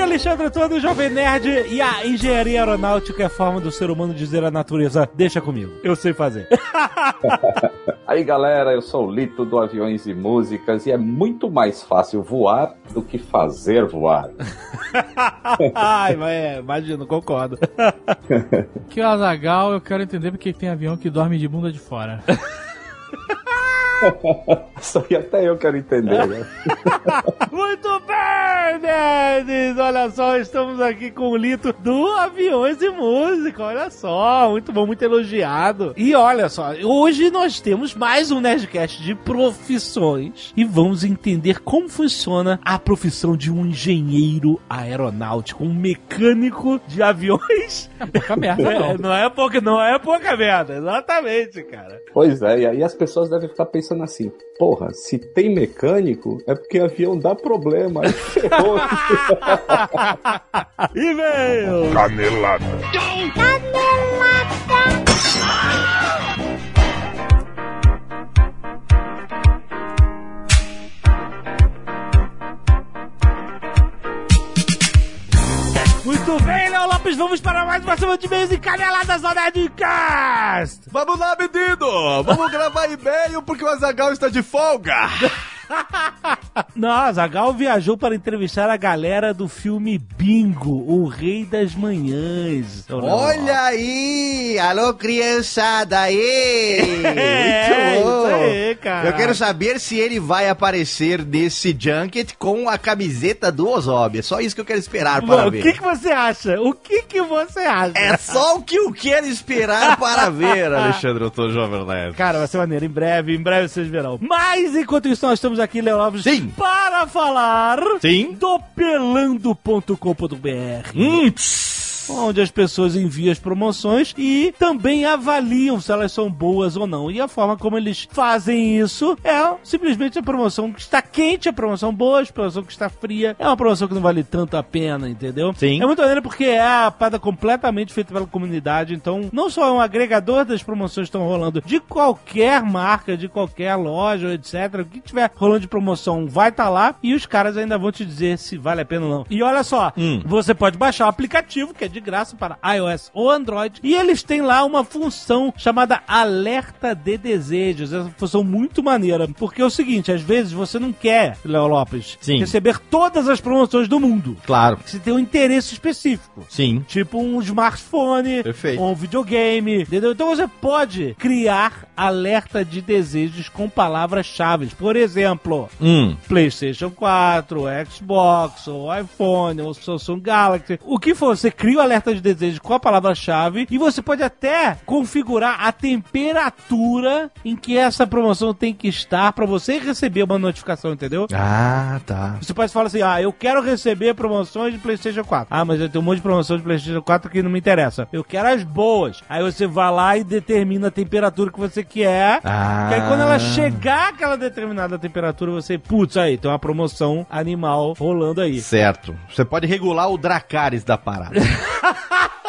Aqui é Alexandre Todo, Jovem Nerd, e a engenharia aeronáutica é a forma do ser humano dizer à natureza, deixa comigo, eu sei fazer. Aí galera, eu sou o Lito do Aviões e Músicas e é muito mais fácil voar do que fazer voar. Ai, mas é, imagino, concordo. Que o Azagal, eu quero entender porque tem avião que dorme de bunda de fora. Isso aí até eu quero entender, né? Muito bem, nerds! Olha só, estamos aqui com o Lito do Aviões e Música, olha só, muito bom, muito elogiado. E olha só, hoje nós temos mais um Nerdcast de profissões e vamos entender como funciona a profissão de um engenheiro aeronáutico, um mecânico de aviões. É pouca merda, É, não. não é pouca, não é pouca merda, exatamente, cara. Pois é, e aí as pessoas devem ficar pensando assim, porra, se tem mecânico, é porque avião dá problema, aí ferrou. E-mail! Canelada. Muito bem, Léo Lopes, vamos para mais uma semana de e-mails e caneladas ao Nerdcast! Vamos lá, menino! Vamos gravar e-mail porque o Azagal está de folga! Não, Zagal viajou para entrevistar a galera do filme Bingo, o Rei das Manhãs. Olha aí! Alô, criançada aí! É, Muito bom! aí, cara. Eu quero saber se ele vai aparecer nesse junket com a camiseta do Ozob. É só isso que eu quero esperar Bom, para o ver. que, que você acha? O que, que você acha? É só o que eu quero esperar para ver, Alexandre, eu tô jovem nerd. Cara, vai ser maneiro. Em breve, em breve vocês verão. Mas enquanto isso, nós estamos aqui, Léo Lopes, Sim. para falar Sim. do pelando.com.br. Hum, onde as pessoas enviam as promoções e também avaliam se elas são boas ou não. E a forma como eles fazem isso é simplesmente a promoção que está quente, a promoção boa, a promoção que está fria. É uma promoção que não vale tanto a pena, entendeu? Sim. É muito maneiro porque é a parada completamente feita pela comunidade. Então, não só é um agregador das promoções que estão rolando de qualquer marca, de qualquer loja, etc. O que tiver rolando de promoção vai estar lá e os caras ainda vão te dizer se vale a pena ou não. E olha só, Hum. você pode baixar o aplicativo, que é de graça para iOS ou Android, e eles têm lá uma função chamada Alerta de Desejos. Essa função muito maneira, porque é o seguinte, às vezes você não quer, Léo Lopes, Sim. receber todas as promoções do mundo. Claro. Você tem um interesse específico. Sim. Tipo um smartphone, Perfeito. um videogame, entendeu? Então você pode criar alerta de desejos com palavras-chave. Por exemplo, Hum. PlayStation 4, Xbox, ou iPhone, ou Samsung Galaxy. O que for, você cria o alerta de desejo com a palavra-chave e você pode até configurar a temperatura em que essa promoção tem que estar para você receber uma notificação, entendeu? Ah, tá. Você pode falar assim, ah, eu quero receber promoções de PlayStation 4. Ah, mas eu tenho um monte de promoção de PlayStation 4 que não me interessa. Eu quero as boas. Aí você vai lá e determina a temperatura que você quer. Ah. Que aí quando ela chegar àquela determinada temperatura, você, putz, aí, tem uma promoção animal rolando aí. Certo. Você pode regular o Dracarys da parada. ha ha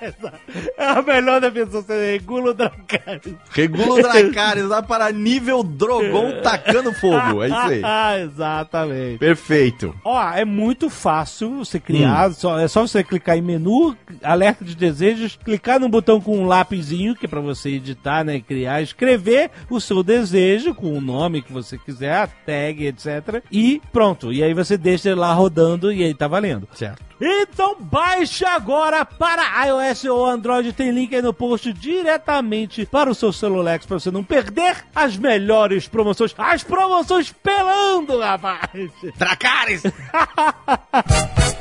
Essa é a melhor definição, você regula o Dracarys. Regula o Dracarys lá para nível Drogon tacando fogo. É isso aí. Ah, exatamente. Perfeito. Ó, é muito fácil você criar, só- é só você clicar em menu, alerta de desejos, clicar no botão com um lapisinho, que é pra você editar, né, criar, escrever o seu desejo com o nome que você quiser, a tag, etc. E pronto, e aí você deixa ele lá rodando e aí tá valendo. Certo. Então baixe agora para iOS ou Android, tem link aí no post diretamente para o seu celular para você não perder as melhores promoções, as promoções pelando, rapaz! Dracarys!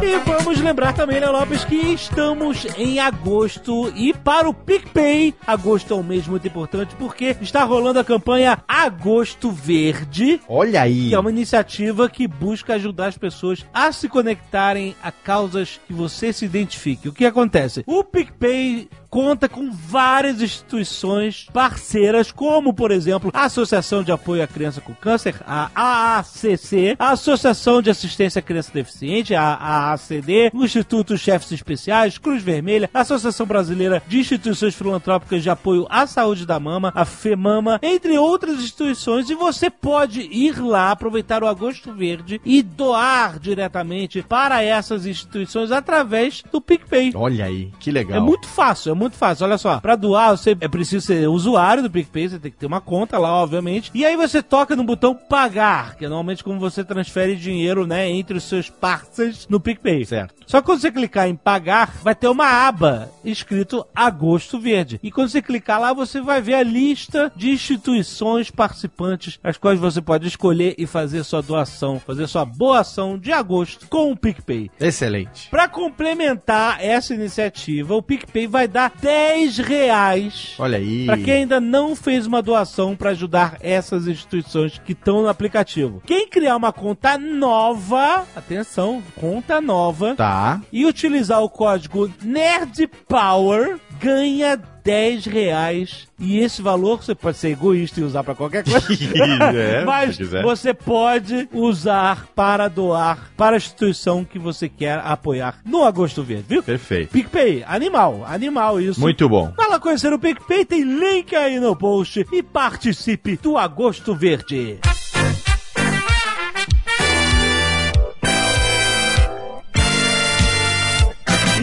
E vamos lembrar também, Léo Lopes, que estamos em agosto e para o PicPay, agosto é um mês muito importante porque está rolando a campanha Agosto Verde, Olha aí. que é uma iniciativa que busca ajudar as pessoas a se conectarem a causas que você se identifique. O que acontece? O PicPay conta com várias instituições parceiras, como, por exemplo, a Associação de Apoio à Criança com Câncer, a AACC, a Associação de Assistência à Criança Deficiente, a AACD, o Instituto Chefes Especiais, Cruz Vermelha, a Associação Brasileira de Instituições Filantrópicas de Apoio à Saúde da Mama, a FEMAMA, entre outras instituições, e você pode ir lá, aproveitar o Agosto Verde e doar diretamente para essas instituições através do PicPay. Olha aí, que legal. É muito fácil, é muito fácil. Olha só, pra doar, você é preciso ser usuário do PicPay, você tem que ter uma conta lá, obviamente. E aí você toca no botão pagar, que é normalmente como você transfere dinheiro, né, entre os seus parceiros no PicPay. Certo. Só que quando você clicar em pagar, vai ter uma aba escrito Agosto Verde. E quando você clicar lá, você vai ver a lista de instituições participantes, as quais você pode escolher e fazer sua doação, fazer sua boa ação de agosto com o PicPay. Excelente. Para complementar essa iniciativa, o PicPay vai dar 10 reais Olha aí. para quem ainda não fez uma doação para ajudar essas instituições que estão no aplicativo. Quem criar uma conta nova, atenção, conta nova, Tá. E utilizar o código NERDPOWER, ganha 10 reais. E esse valor você pode ser egoísta e usar para qualquer coisa. É, Mas você pode usar para doar para a instituição que você quer apoiar no Agosto Verde, viu? Perfeito. PicPay, animal, animal isso. Muito bom. Vai lá conhecer o PicPay, tem link aí no post e participe do Agosto Verde.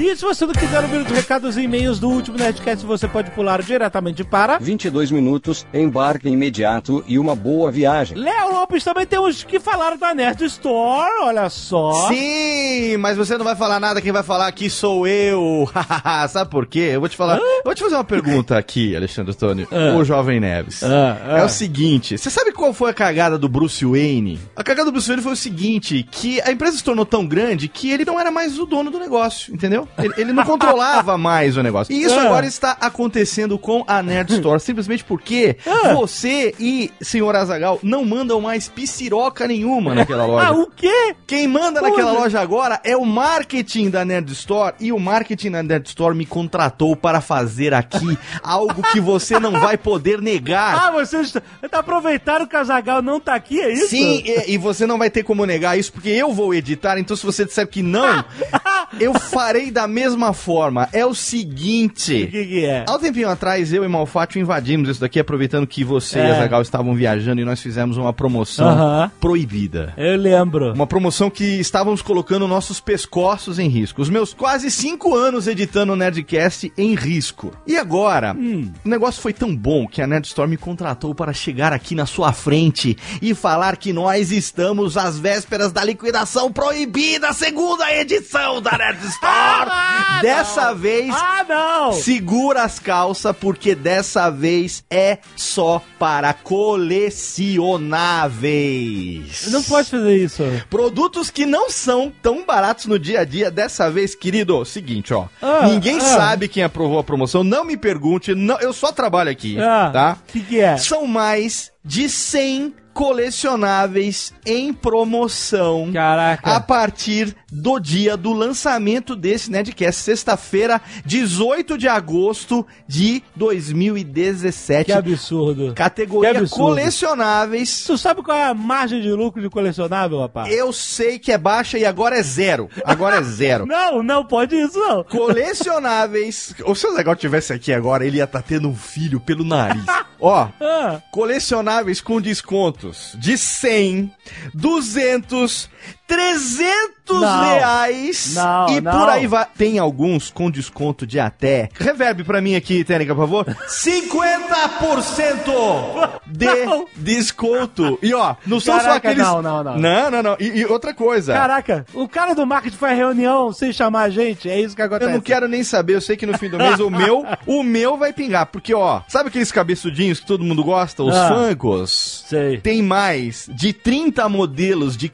E se você não quiser ouvir os recados e e-mails do último Nerdcast, você pode pular diretamente para... 22 minutos, embarque imediato e uma boa viagem. Léo Lopes também tem uns que falaram da Nerd Store, olha só. Sim, mas você não vai falar nada, quem vai falar aqui sou eu. Sabe por quê? Eu vou te falar. Eu vou te fazer uma pergunta aqui, Alexandre Antônio. Ah. O jovem Neves. Ah, ah. É o seguinte: você sabe qual foi a cagada do Bruce Wayne? A cagada do Bruce Wayne foi o seguinte: que a empresa se tornou tão grande que ele não era mais o dono do negócio, entendeu? Ele, ele não controlava mais o negócio. E isso Ah. agora está acontecendo com a Nerd Store, simplesmente porque Ah. você e senhor Azagal não mandam mais pisiroca nenhuma naquela loja. Ah, o quê? Quem manda Porra. naquela loja agora é o marketing da Nerd Store e o marketing da Nerd Store me contratou para fazer aqui algo que você não vai poder negar. Ah, você está, tá aproveitando que o Azagal não tá aqui, é isso? Sim, e, e você não vai ter como negar isso porque eu vou editar, então se você disser que não, eu farei da mesma forma. É o O seguinte. que que é? Há um tempinho atrás, eu e Malfátio invadimos isso daqui, aproveitando que você e É. a Zagal estavam viajando e nós fizemos uma promoção Aham. proibida. Eu lembro. Uma promoção que estávamos colocando nossos pescoços em risco. Os meus quase cinco anos editando o Nerdcast em risco. E agora, o negócio foi tão bom que a Nerd Store me contratou para chegar aqui na sua frente e falar que nós estamos às vésperas da liquidação proibida, segunda edição da Nerd Ah, Dessa vez, Ah, não! Segura as calças, porque dessa vez é só para colecionáveis. Não pode fazer isso. Produtos que não são tão baratos no dia a dia. Dessa vez, querido, seguinte, ó. Ah, Ninguém ah. sabe quem aprovou a promoção. Não me pergunte. Não, eu só trabalho aqui, Ah, tá? O que que é? São mais de 100 colecionáveis em promoção. Caraca. A partir do dia do lançamento desse Nerdcast, sexta-feira, 18 de agosto de 2017. Que absurdo. Categoria Que absurdo. colecionáveis. Tu sabe qual é a margem de lucro de colecionável, rapaz? Eu sei que é baixa e agora é zero. Agora é zero. Não, não pode isso, não. Colecionáveis. Ou se o Legal tivesse aqui agora, ele ia estar tendo um filho pelo nariz. Ó, Ah, colecionáveis com descontos de 100, 200, 300 Não. reais Não, e não. por aí vai. Tem alguns com desconto de até. Reverb pra mim aqui, Tênica, por favor. 50% de desconto. E ó, não são só Caraca, aqueles. não, não, não. Não, não, não. E, e outra coisa. caraca, o cara do marketing faz reunião sem chamar a gente, é isso que acontece. Eu não quero nem saber, eu sei que no fim do mês o meu, o meu vai pingar, porque ó, sabe aqueles cabeçudinhos que todo mundo gosta, os Ah. Funkos? Sei. Tem mais de 30 modelos de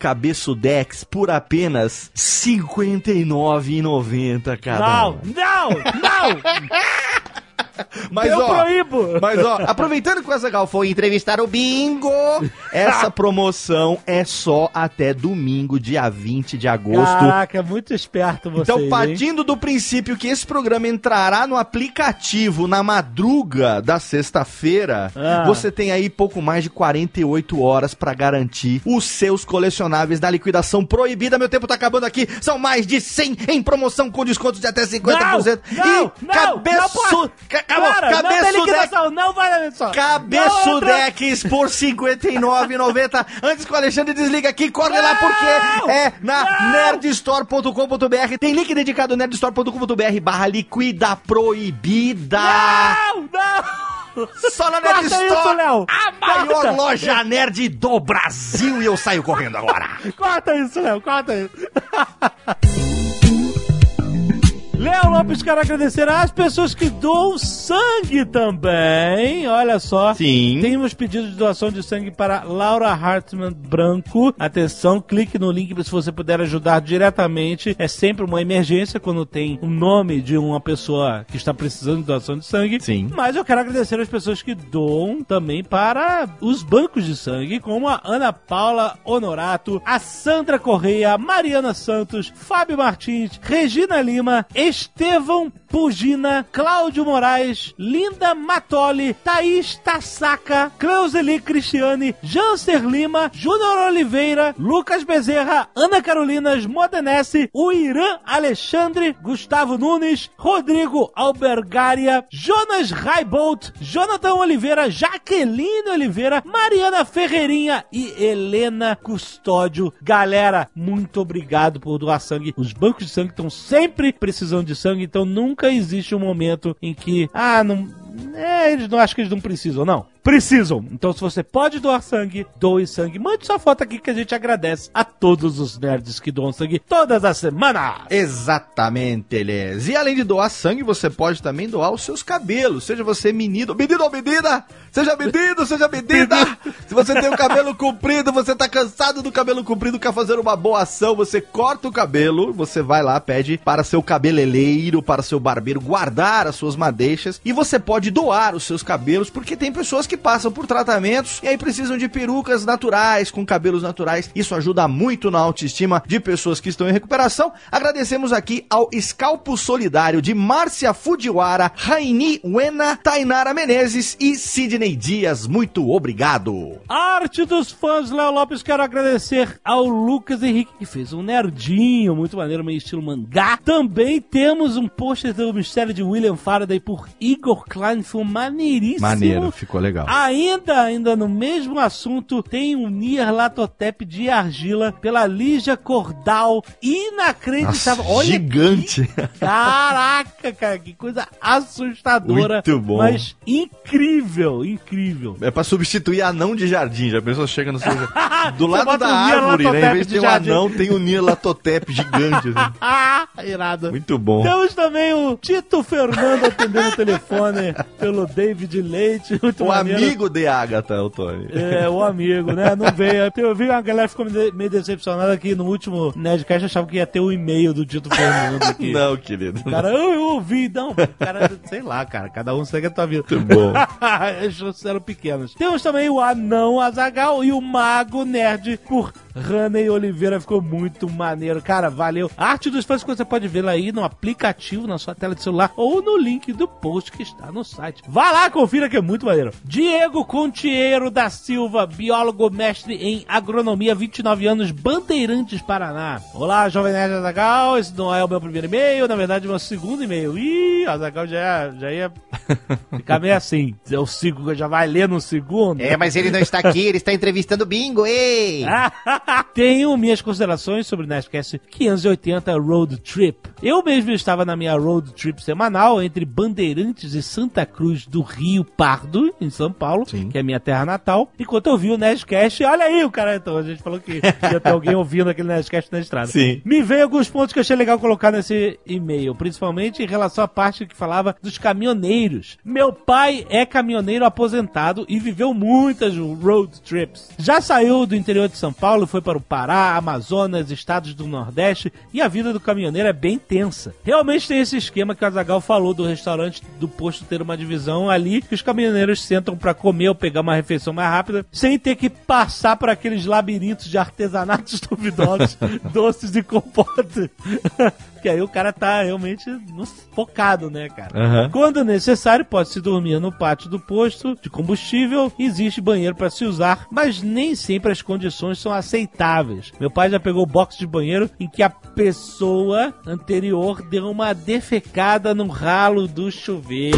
cabeçudex por apenas R$ 59,90 cada Não, um. não, não! Mas, Eu ó, proíbo. mas, ó, aproveitando que o Azagal foi entrevistar o Bingo, essa promoção é só até domingo, dia 20 de agosto. Caraca, é muito esperto vocês, Então, hein? partindo do princípio que esse programa entrará no aplicativo na madruga da sexta-feira, Ah. você tem aí pouco mais de 48 horas pra garantir os seus colecionáveis da liquidação proibida. Meu tempo tá acabando aqui. São mais de 100 em promoção com descontos de até 50%. Não, não, e não, cabeço... não acabou. Cara, não cabeçudex liquidação, não vai na. Não entra- Cabeçudex por R$ 59,90. Antes que o Alexandre desliga aqui, corre lá porque é na Não! nerdstore.com.br. Tem link dedicado nerdstore.com.br barra liquida proibida. Não, não. Só na Corta isso. Léo. A maior Corta. loja nerd do Brasil. E eu saio correndo agora. Corta isso, Léo, corta isso. Léo Lopes, quero agradecer às pessoas que doam sangue também. Olha só. Sim. Temos pedidos de doação de sangue para Laura Hartmann Branco. Atenção, clique no link se você puder ajudar diretamente. É sempre uma emergência quando tem o nome de uma pessoa que está precisando de doação de sangue. Sim. Mas eu quero agradecer as pessoas que doam também para os bancos de sangue, como a Ana Paula Honorato, a Sandra Correia, a Mariana Santos, Fábio Martins, Regina Lima, Estevão Pugina, Cláudio Moraes, Linda Matoli, Thaís Tassaca, Cleuseli Cristiane, Jancer Lima, Júnior Oliveira, Lucas Bezerra, Ana Carolinas Modenese, o Irã Alexandre, Gustavo Nunes, Rodrigo Albergaria, Jonas Raibolt, Jonathan Oliveira, Jaqueline Oliveira, Mariana Ferreirinha e Helena Custódio. Galera, muito obrigado por doar sangue. Os bancos de sangue estão sempre precisando de sangue, então nunca existe um momento em que, ah, não, é, eles não acham que eles não precisam, não. Precisam. Então, se você pode doar sangue, doe sangue. Mande sua foto aqui que a gente agradece a todos os nerds que doam sangue todas as semanas. Exatamente, Elias. E além de doar sangue, você pode também doar os seus cabelos. Seja você menino, menino ou menina, seja menino, seja menina. Se você tem o cabelo comprido, você tá cansado do cabelo comprido, quer fazer uma boa ação, você corta o cabelo, você vai lá, pede para seu cabeleireiro, para seu barbeiro guardar as suas madeixas e você pode doar os seus cabelos, porque tem pessoas que passam por tratamentos e aí precisam de perucas naturais, com cabelos naturais. Isso ajuda muito na autoestima de pessoas que estão em recuperação. Agradecemos aqui ao Escalpo Solidário de Márcia Fujiwara, Raini Wena, Tainara Menezes e Sidney Dias. Muito obrigado. Arte dos fãs, Léo Lopes, quero agradecer ao Lucas Henrique, que fez um nerdinho, muito maneiro, meio estilo mangá. Também temos um pôster do Mistério de William Faraday por Igor Klein, foi maneiríssimo. ficou legal. Ainda, ainda no mesmo assunto, tem um Nier Latotep de argila pela Lígia Cordal. Inacreditável. Olha gigante. que- Caraca, cara, que coisa assustadora. Muito bom. Mas incrível, incrível. É pra substituir anão de jardim. Já pensou? Chega no seu... Do lado da árvore, né? Em vez de ter um jardim. anão, tem um Nilatotep gigante. assim. Ah, irado. Muito bom. Temos também o Tito Fernando atendendo o telefone pelo David Leite. Muito O maneiro. Amigo de Agatha, o Tony. É, o amigo, né? Não veio. Eu vi uma galera ficou meio decepcionada que no último Nerdcast achava que ia ter o e-mail do Tito Fernando aqui. Não, querido. Cara, eu, eu ouvi, não, cara, sei lá, cara, cada um segue a tua vida. Muito bom. As chances eram pequenas. Temos também o Anão Azagal e o Mago Nerd por Haney Oliveira. Ficou muito maneiro. Cara, valeu. A arte dos fãs que você pode ver aí no aplicativo, na sua tela de celular ou no link do post que está no site. Vá lá, confira que é muito maneiro. Diego Contiero da Silva, biólogo mestre em agronomia, 29 anos, Bandeirantes, Paraná. Olá, Jovem Nerd Azagal. Esse não é o meu primeiro e-mail, na verdade, é o meu segundo e-mail. Ih, Azagal já, já ia ficar meio assim. Eu sigo, já vai ler no segundo. É, mas ele não está aqui, ele está entrevistando o Bingo, ei! Tenho minhas considerações sobre o Nerdcast 580 Road Trip. Eu mesmo estava na minha road trip semanal entre Bandeirantes e Santa Cruz do Rio Pardo, em São Paulo, que é minha terra natal, enquanto eu vi o Nerdcast. Olha aí o cara, então a gente falou que ia ter alguém ouvindo aquele Nerdcast na estrada. Sim. Me veio alguns pontos que eu achei legal colocar nesse e-mail, principalmente em relação à parte que falava dos caminhoneiros. Meu pai é caminhoneiro aposentado e viveu muitas road trips. Já saiu do interior de São Paulo foi para o Pará, Amazonas, estados do Nordeste e a vida do caminhoneiro é bem tensa. Realmente tem esse esquema que o Azagal falou do restaurante do posto ter uma divisão ali que os caminhoneiros sentam para comer ou pegar uma refeição mais rápida sem ter que passar por aqueles labirintos de artesanatos duvidosos, doces e compotas. Que aí o cara tá realmente focado, né, cara? Aham. Quando necessário, pode-se dormir no pátio do posto de combustível. Existe banheiro para se usar, mas nem sempre as condições são aceitáveis. Meu pai já pegou box de banheiro em que a pessoa anterior deu uma defecada no ralo do chuveiro.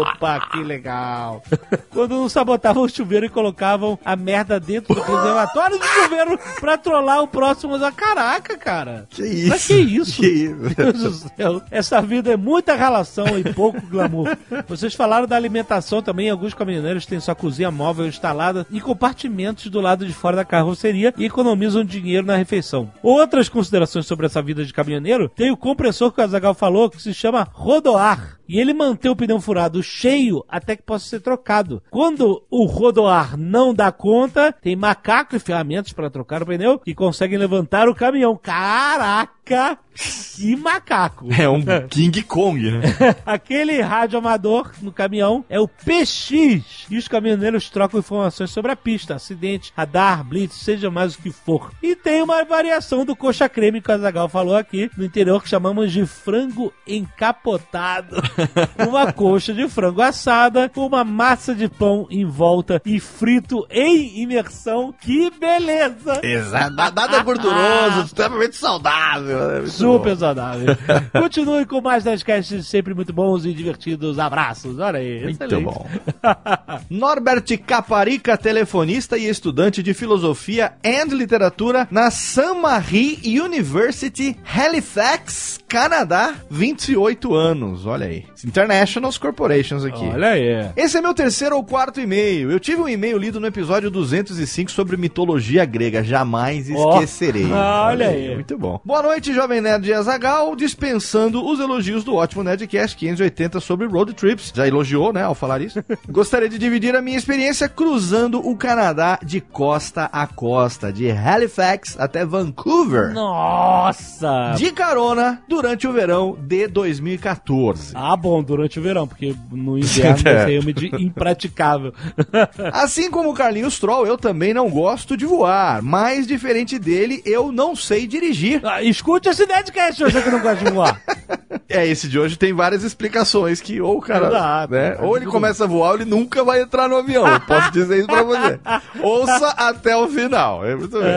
Opa, que legal. Quando não sabotavam o chuveiro e colocavam a merda dentro do reservatório do chuveiro pra trollar o próximo. Caraca, cara. Que isso? Que isso? Que isso? Deus do céu. Essa vida é muita relação e pouco glamour. Vocês falaram da alimentação também. Alguns caminhoneiros têm sua cozinha móvel instalada em compartimentos do lado de fora da carroceria e economizam dinheiro na refeição. Outras considerações sobre essa vida de caminhoneiro tem o compressor que o Azagal falou que se chama rodoar. E ele mantém o pneu furado cheio até que possa ser trocado. Quando o rodoar não dá conta, tem macaco e ferramentas para trocar o pneu que conseguem levantar o caminhão. Caraca! Que macaco! É um King Kong, né? Aquele rádio amador no caminhão é o PX. E os caminhoneiros trocam informações sobre a pista, acidente, radar, blitz, seja mais o que for. E tem uma variação do coxa creme que o Azagal falou aqui no interior que chamamos de frango encapotado. uma coxa de frango assada com uma massa de pão em volta e frito em imersão. Que beleza! Exato. Nada gorduroso, extremamente saudável. né? Super bom. saudável. Continue com mais 10 casts sempre muito bons e divertidos. Abraços. Olha aí. Muito excelente. bom. Norbert Caparica, telefonista e estudante de filosofia e literatura na Saint Marie University, Halifax, Canadá, 28 anos. Olha aí. International Corporations aqui. Olha aí. Esse é meu terceiro ou quarto e-mail. Eu tive um e-mail lido no episódio 205 sobre mitologia grega. Jamais esquecerei. Olha aí. Muito bom. Boa noite, Jovem Nerd de Azagal. Dispensando os elogios do ótimo Nerdcast 580 sobre road trips. Já elogiou, né, ao falar isso. Gostaria de dividir a minha experiência cruzando o Canadá de costa a costa, de Halifax até Vancouver. Nossa! De carona durante o verão de 2014. Ah, bom, durante o verão, porque no inverno ser uma de impraticável. Assim como o Carlinhos Troll, eu também não gosto de voar, mas diferente dele, eu não sei dirigir. Ah, escute esse Nerdcast, você que não gosta de voar. É, esse de hoje tem várias explicações que ou o cara, Exato. né, ou ele começa a voar ou ele nunca vai entrar no avião. Eu posso dizer isso pra você. Ouça até o final. É muito bem.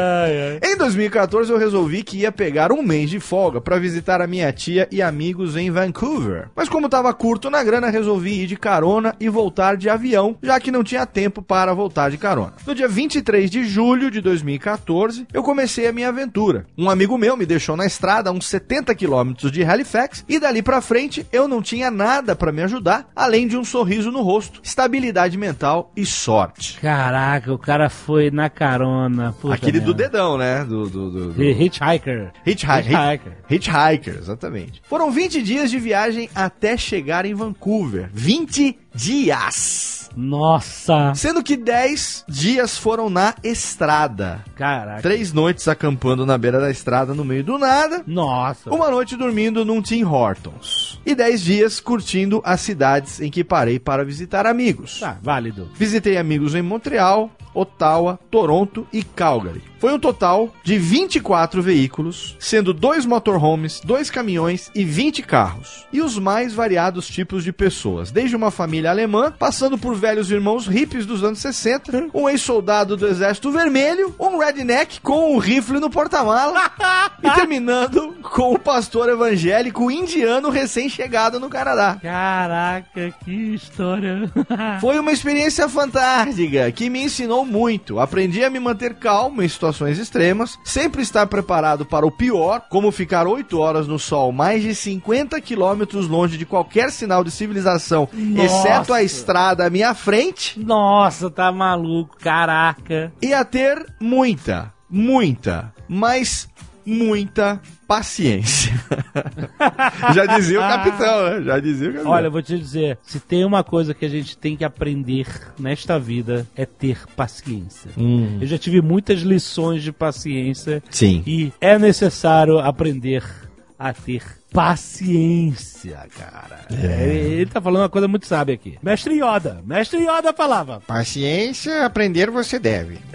Em 2014 eu resolvi que ia pegar um mês de folga pra visitar a minha tia e amigos em Vancouver. Mas como tava curto na grana, resolvi ir de carona e voltar de avião, já que não tinha tempo para voltar de carona. No dia 23 de julho de 2014, eu comecei a minha aventura. Um amigo meu me deixou na estrada a uns 70 quilômetros de Halifax e dali pra frente eu não tinha nada pra me ajudar, além de um sorriso no rosto, estabilidade mental e sorte. Caraca, o cara foi na carona. Puta Aquele do dedão, né? Do, do, do- do- Hitchhiker. Hitchhiker. Hitchhiker. Hitchhiker, exatamente. Foram 20 dias de viagem até chegar em Vancouver. 20 dias! Nossa! Sendo que 10 dias foram na estrada. Caraca. Três noites acampando na beira da estrada no meio do nada. Nossa. Uma noite dormindo num Tim Hortons. E 10 dias curtindo as cidades em que parei para visitar amigos. Tá, válido. Visitei amigos em Montreal, Ottawa, Toronto e Calgary. Foi um total de 24 veículos, sendo dois motorhomes, dois caminhões e 20 carros. E os mais variados tipos de pessoas, desde uma família alemã, passando por velhos irmãos hippies dos anos 60, um ex-soldado do Exército Vermelho, um redneck com um rifle no porta-mala e terminando com o pastor evangélico indiano recém-chegado no Canadá. Caraca, que história. Foi uma experiência fantástica que me ensinou muito. Aprendi a me manter calmo em situações extremas, sempre estar preparado para o pior, como ficar 8 horas no sol, mais de 50 quilômetros longe de qualquer sinal de civilização, Nossa. exceto a estrada à minha frente, Nossa, tá maluco, caraca. e a ter muita, muita, mas muita paciência. Já dizia o capitão, né? Já dizia o capitão. Olha, eu vou te dizer, se tem uma coisa que a gente tem que aprender nesta vida é ter paciência. Hum, Eu já tive muitas lições de paciência sim. e é necessário aprender a ter paciência, cara. É, Ele tá falando uma coisa muito sábia aqui. Mestre Yoda, Mestre Yoda falava. Paciência, aprender você deve.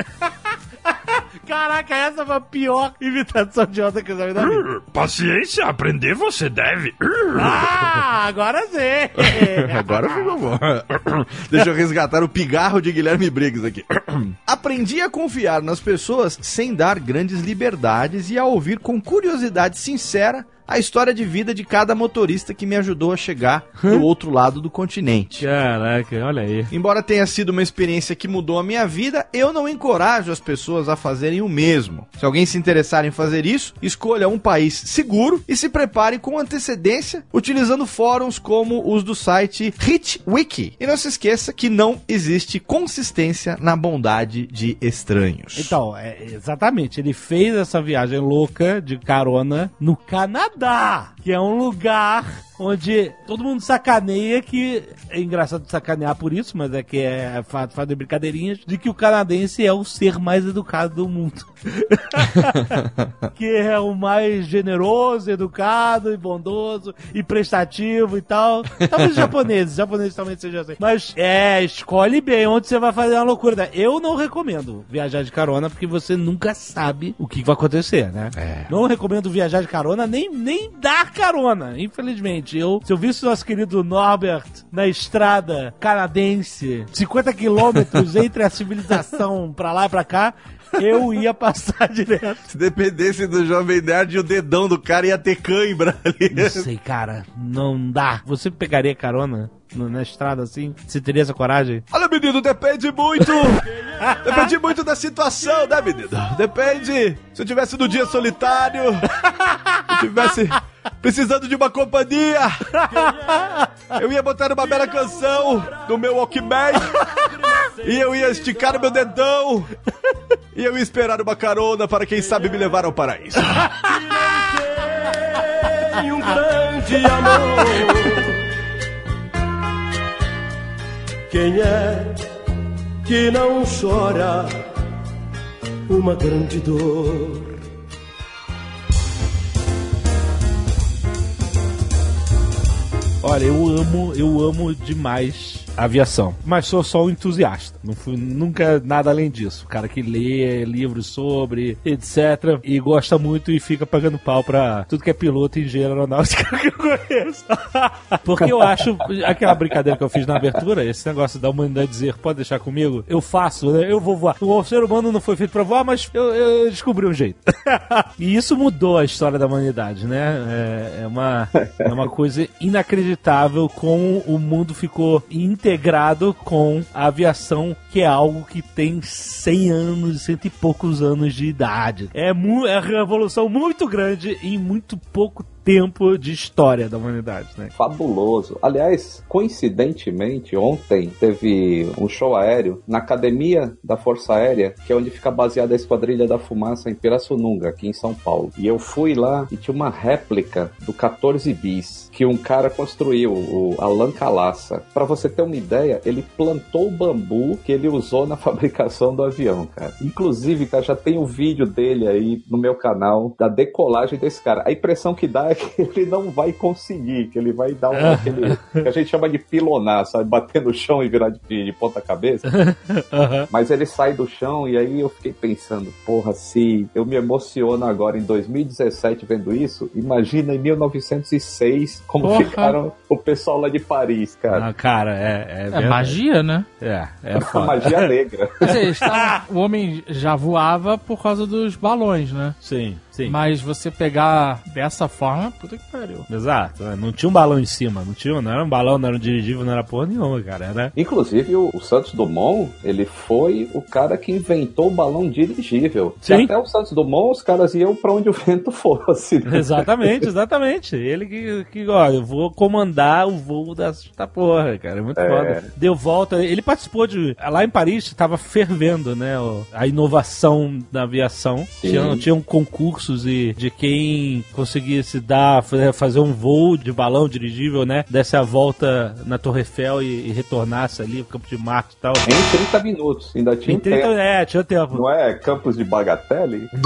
Caraca, essa foi a pior imitação de Yoda que eu já vi na vida. Paciência, aprender você deve. Ah, agora sim. Agora ficou bom. Deixa eu resgatar o pigarro de Guilherme Briggs aqui. Aprendi a confiar nas pessoas sem dar grandes liberdades e a ouvir com curiosidade sincera a história de vida de cada motorista que me ajudou a chegar do outro lado do continente. Caraca, olha aí. Embora tenha sido uma experiência que mudou a minha vida, eu não encorajo as pessoas a fazerem o mesmo. Se alguém se interessar em fazer isso, escolha um país seguro e se prepare com antecedência, utilizando fóruns como os do site HitWiki. E não se esqueça que não existe consistência na bondade de estranhos. Então, é, exatamente, ele fez essa viagem louca de carona no Canadá, dá! Que é um lugar onde todo mundo sacaneia que é engraçado sacanear por isso, mas é que é fato, fato de brincadeirinhas de que o canadense é o ser mais educado do mundo. que é o mais generoso, educado e bondoso e prestativo e tal. Talvez os japoneses, os japoneses também sejam assim. Mas é, escolhe bem onde você vai fazer uma loucura. Eu não recomendo viajar de carona porque você nunca sabe o que vai acontecer, né? Não recomendo viajar de carona nem, nem dar carona, infelizmente. Eu, se eu visse o nosso querido Norbert na estrada canadense, 50 quilômetros entre a civilização pra lá e pra cá, eu ia passar direto. Se dependesse do Jovem Nerd, o dedão do cara ia ter cãibra ali. Não sei, cara, não dá. Você pegaria carona na estrada assim? Você teria essa coragem? Olha, menino, depende muito. depende muito da situação, né, menino? Depende. Se eu tivesse no dia solitário, se eu tivesse precisando de uma companhia, eu ia botar uma bela canção no meu Walkman e eu ia esticar o meu dedão e eu ia esperar uma carona para quem sabe me levar ao paraíso. Um grande amor. Quem é que não chora uma grande dor? Olha, eu amo, eu amo demais aviação. Mas sou só um entusiasta. Não fui nunca nada além disso. Cara que lê livros sobre, etc. E gosta muito e fica pagando pau pra tudo que é piloto e engenheiro aeronáutico que eu conheço. Porque eu acho, aquela brincadeira que eu fiz na abertura, esse negócio da humanidade dizer, pode deixar comigo, eu faço, né? Eu vou voar. O ser humano não foi feito pra voar, mas eu, eu descobri um jeito. e isso mudou a história da humanidade, né? É, é uma, é uma coisa inacreditável como o mundo ficou integrado com a aviação, que é algo que tem 100 anos, cento e poucos anos de idade. É, é uma revolução muito grande em muito pouco tempo de história da humanidade, né? Fabuloso. Aliás, coincidentemente, ontem teve um show aéreo na Academia da Força Aérea, que é onde fica baseada a Esquadrilha da Fumaça em Pirassununga, aqui em São Paulo. E eu fui lá e tinha uma réplica do 14 bis que um cara construiu, o Alan Calassa. Pra você ter uma ideia, ele plantou o bambu que ele usou na fabricação do avião, cara. Inclusive, cara, já tem um vídeo dele aí no meu canal da decolagem desse cara. A impressão que dá é que ele não vai conseguir, que ele vai dar um, aquele que a gente chama de pilonar, sabe? Bater no chão e virar de, de ponta cabeça. Mas ele sai do chão e aí eu fiquei pensando, porra, se eu me emociono agora em 2017 vendo isso, imagina em 1906 como Porra. ficaram o pessoal lá de Paris, cara. Ah, cara, é, é, É magia, né? É, é foda. magia negra. Eles tavam- o homem já voava por causa dos balões, né? Sim, sim. Mas você pegar dessa forma, puta que pariu. Exato. é, Não tinha um balão em cima, não tinha, não era um balão, não era um dirigível, não era porra nenhuma, cara. Era. Inclusive, o, o Santos Dumont, ele foi o cara que inventou o balão dirigível. Sim. E até o Santos Dumont, os caras iam pra onde o vento fosse. né? Exatamente, exatamente. Ele que, que, ó, eu vou comandar o voo dessa porra, cara. É muito É. foda. Deu volta. Ele participou de. Lá em Paris estava fervendo, né? A inovação da aviação. Sim. Tinha, tinha um concurso concursos e de quem conseguisse dar, fazer um voo de balão dirigível, né? Desse a volta na Torre Eiffel e, e retornasse ali, Campo de Marte e tal. Em 30 minutos, ainda tinha Em um 30, tempo. é, tinha tempo. Não é Campos de Bagatelle?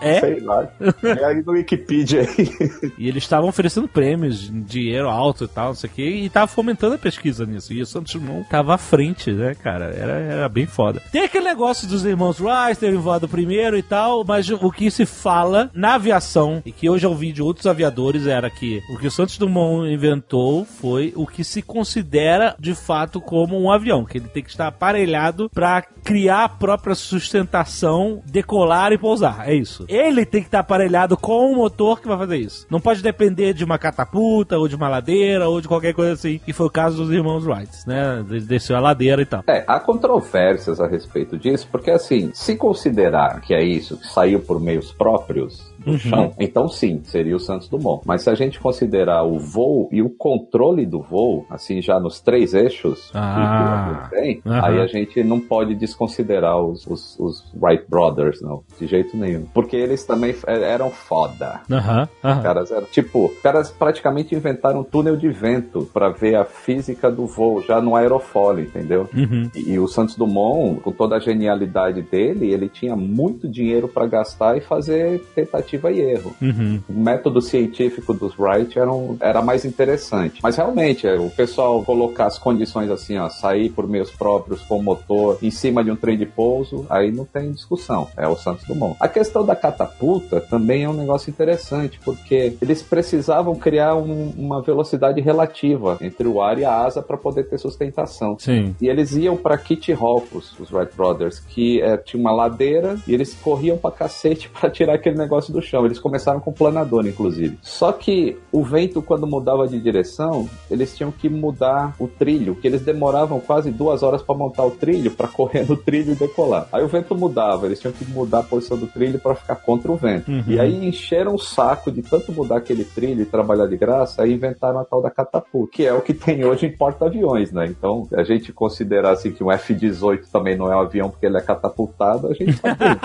É? Sei lá. É aí no Wikipedia aí. E eles estavam oferecendo prêmios, dinheiro alto e tal, não sei o quê, e tava fomentando a pesquisa nisso. E o Santos Dumont tava à frente, né, cara? Era, era bem foda. Tem aquele negócio dos irmãos Wright terem voado primeiro e tal, mas o que se fala na aviação, e que eu já ouvi de outros aviadores, era que o que o Santos Dumont inventou foi o que se considera de fato como um avião, que ele tem que estar aparelhado para criar a própria sustentação, decolar e pousar. É isso. Ele tem que estar aparelhado com o motor que vai fazer isso. Não pode depender de uma catapulta ou de uma ladeira ou de qualquer coisa assim. E foi o caso dos irmãos Wright, né? Desceu a ladeira e tal. É, há controvérsias a respeito disso, porque assim, se considerar que é isso, que saiu por meios próprios próprios do chão, então sim, seria o Santos Dumont. Mas se a gente considerar o voo e o controle do voo, assim, já nos três eixos Ah. que tem, Aham. aí a gente não pode desconsiderar os, os, os Wright Brothers, não, de jeito nenhum. Porque eles também f- eram foda. Aham, aham. Caras eram, tipo, caras praticamente inventaram um túnel de vento pra ver a física do voo já no aerofólio, entendeu? Uhum. E, e o Santos Dumont, com toda a genialidade dele, ele tinha muito dinheiro pra gastar e fazer tentativa e erro. Uhum. O método científico dos Wright era, um- era mais interessante. Mas realmente, é, o pessoal colocar as condições assim, ó, sair por meios próprios com motor em cima de um trem de pouso, aí não tem discussão. É o Santos Dumont. A questão da catapulta também é um negócio interessante, porque eles precisavam criar um- uma velocidade relativa entre o ar e a asa para poder ter sustentação. Sim. E eles iam pra Kitty Hawk, os, os Wright Brothers, que é, tinha uma ladeira e eles corriam pra cacete pra tirar aquele negócio do chão. Eles começaram com planador, inclusive. Só que o vento, quando mudava de direção, eles tinham que mudar o trilho, que eles demoravam quase duas horas pra montar o trilho, pra correr no trilho e decolar. Aí o vento mudava, eles tinham que mudar a posição do trilho pra ficar contra o vento. Uhum. E aí encheram o saco de tanto mudar aquele trilho e trabalhar de graça, aí inventaram a tal da catapulta, que é o que tem hoje em porta-aviões, né? Então, a gente considerar assim que um F-18 também não é um avião porque ele é catapultado, a gente tá perdido,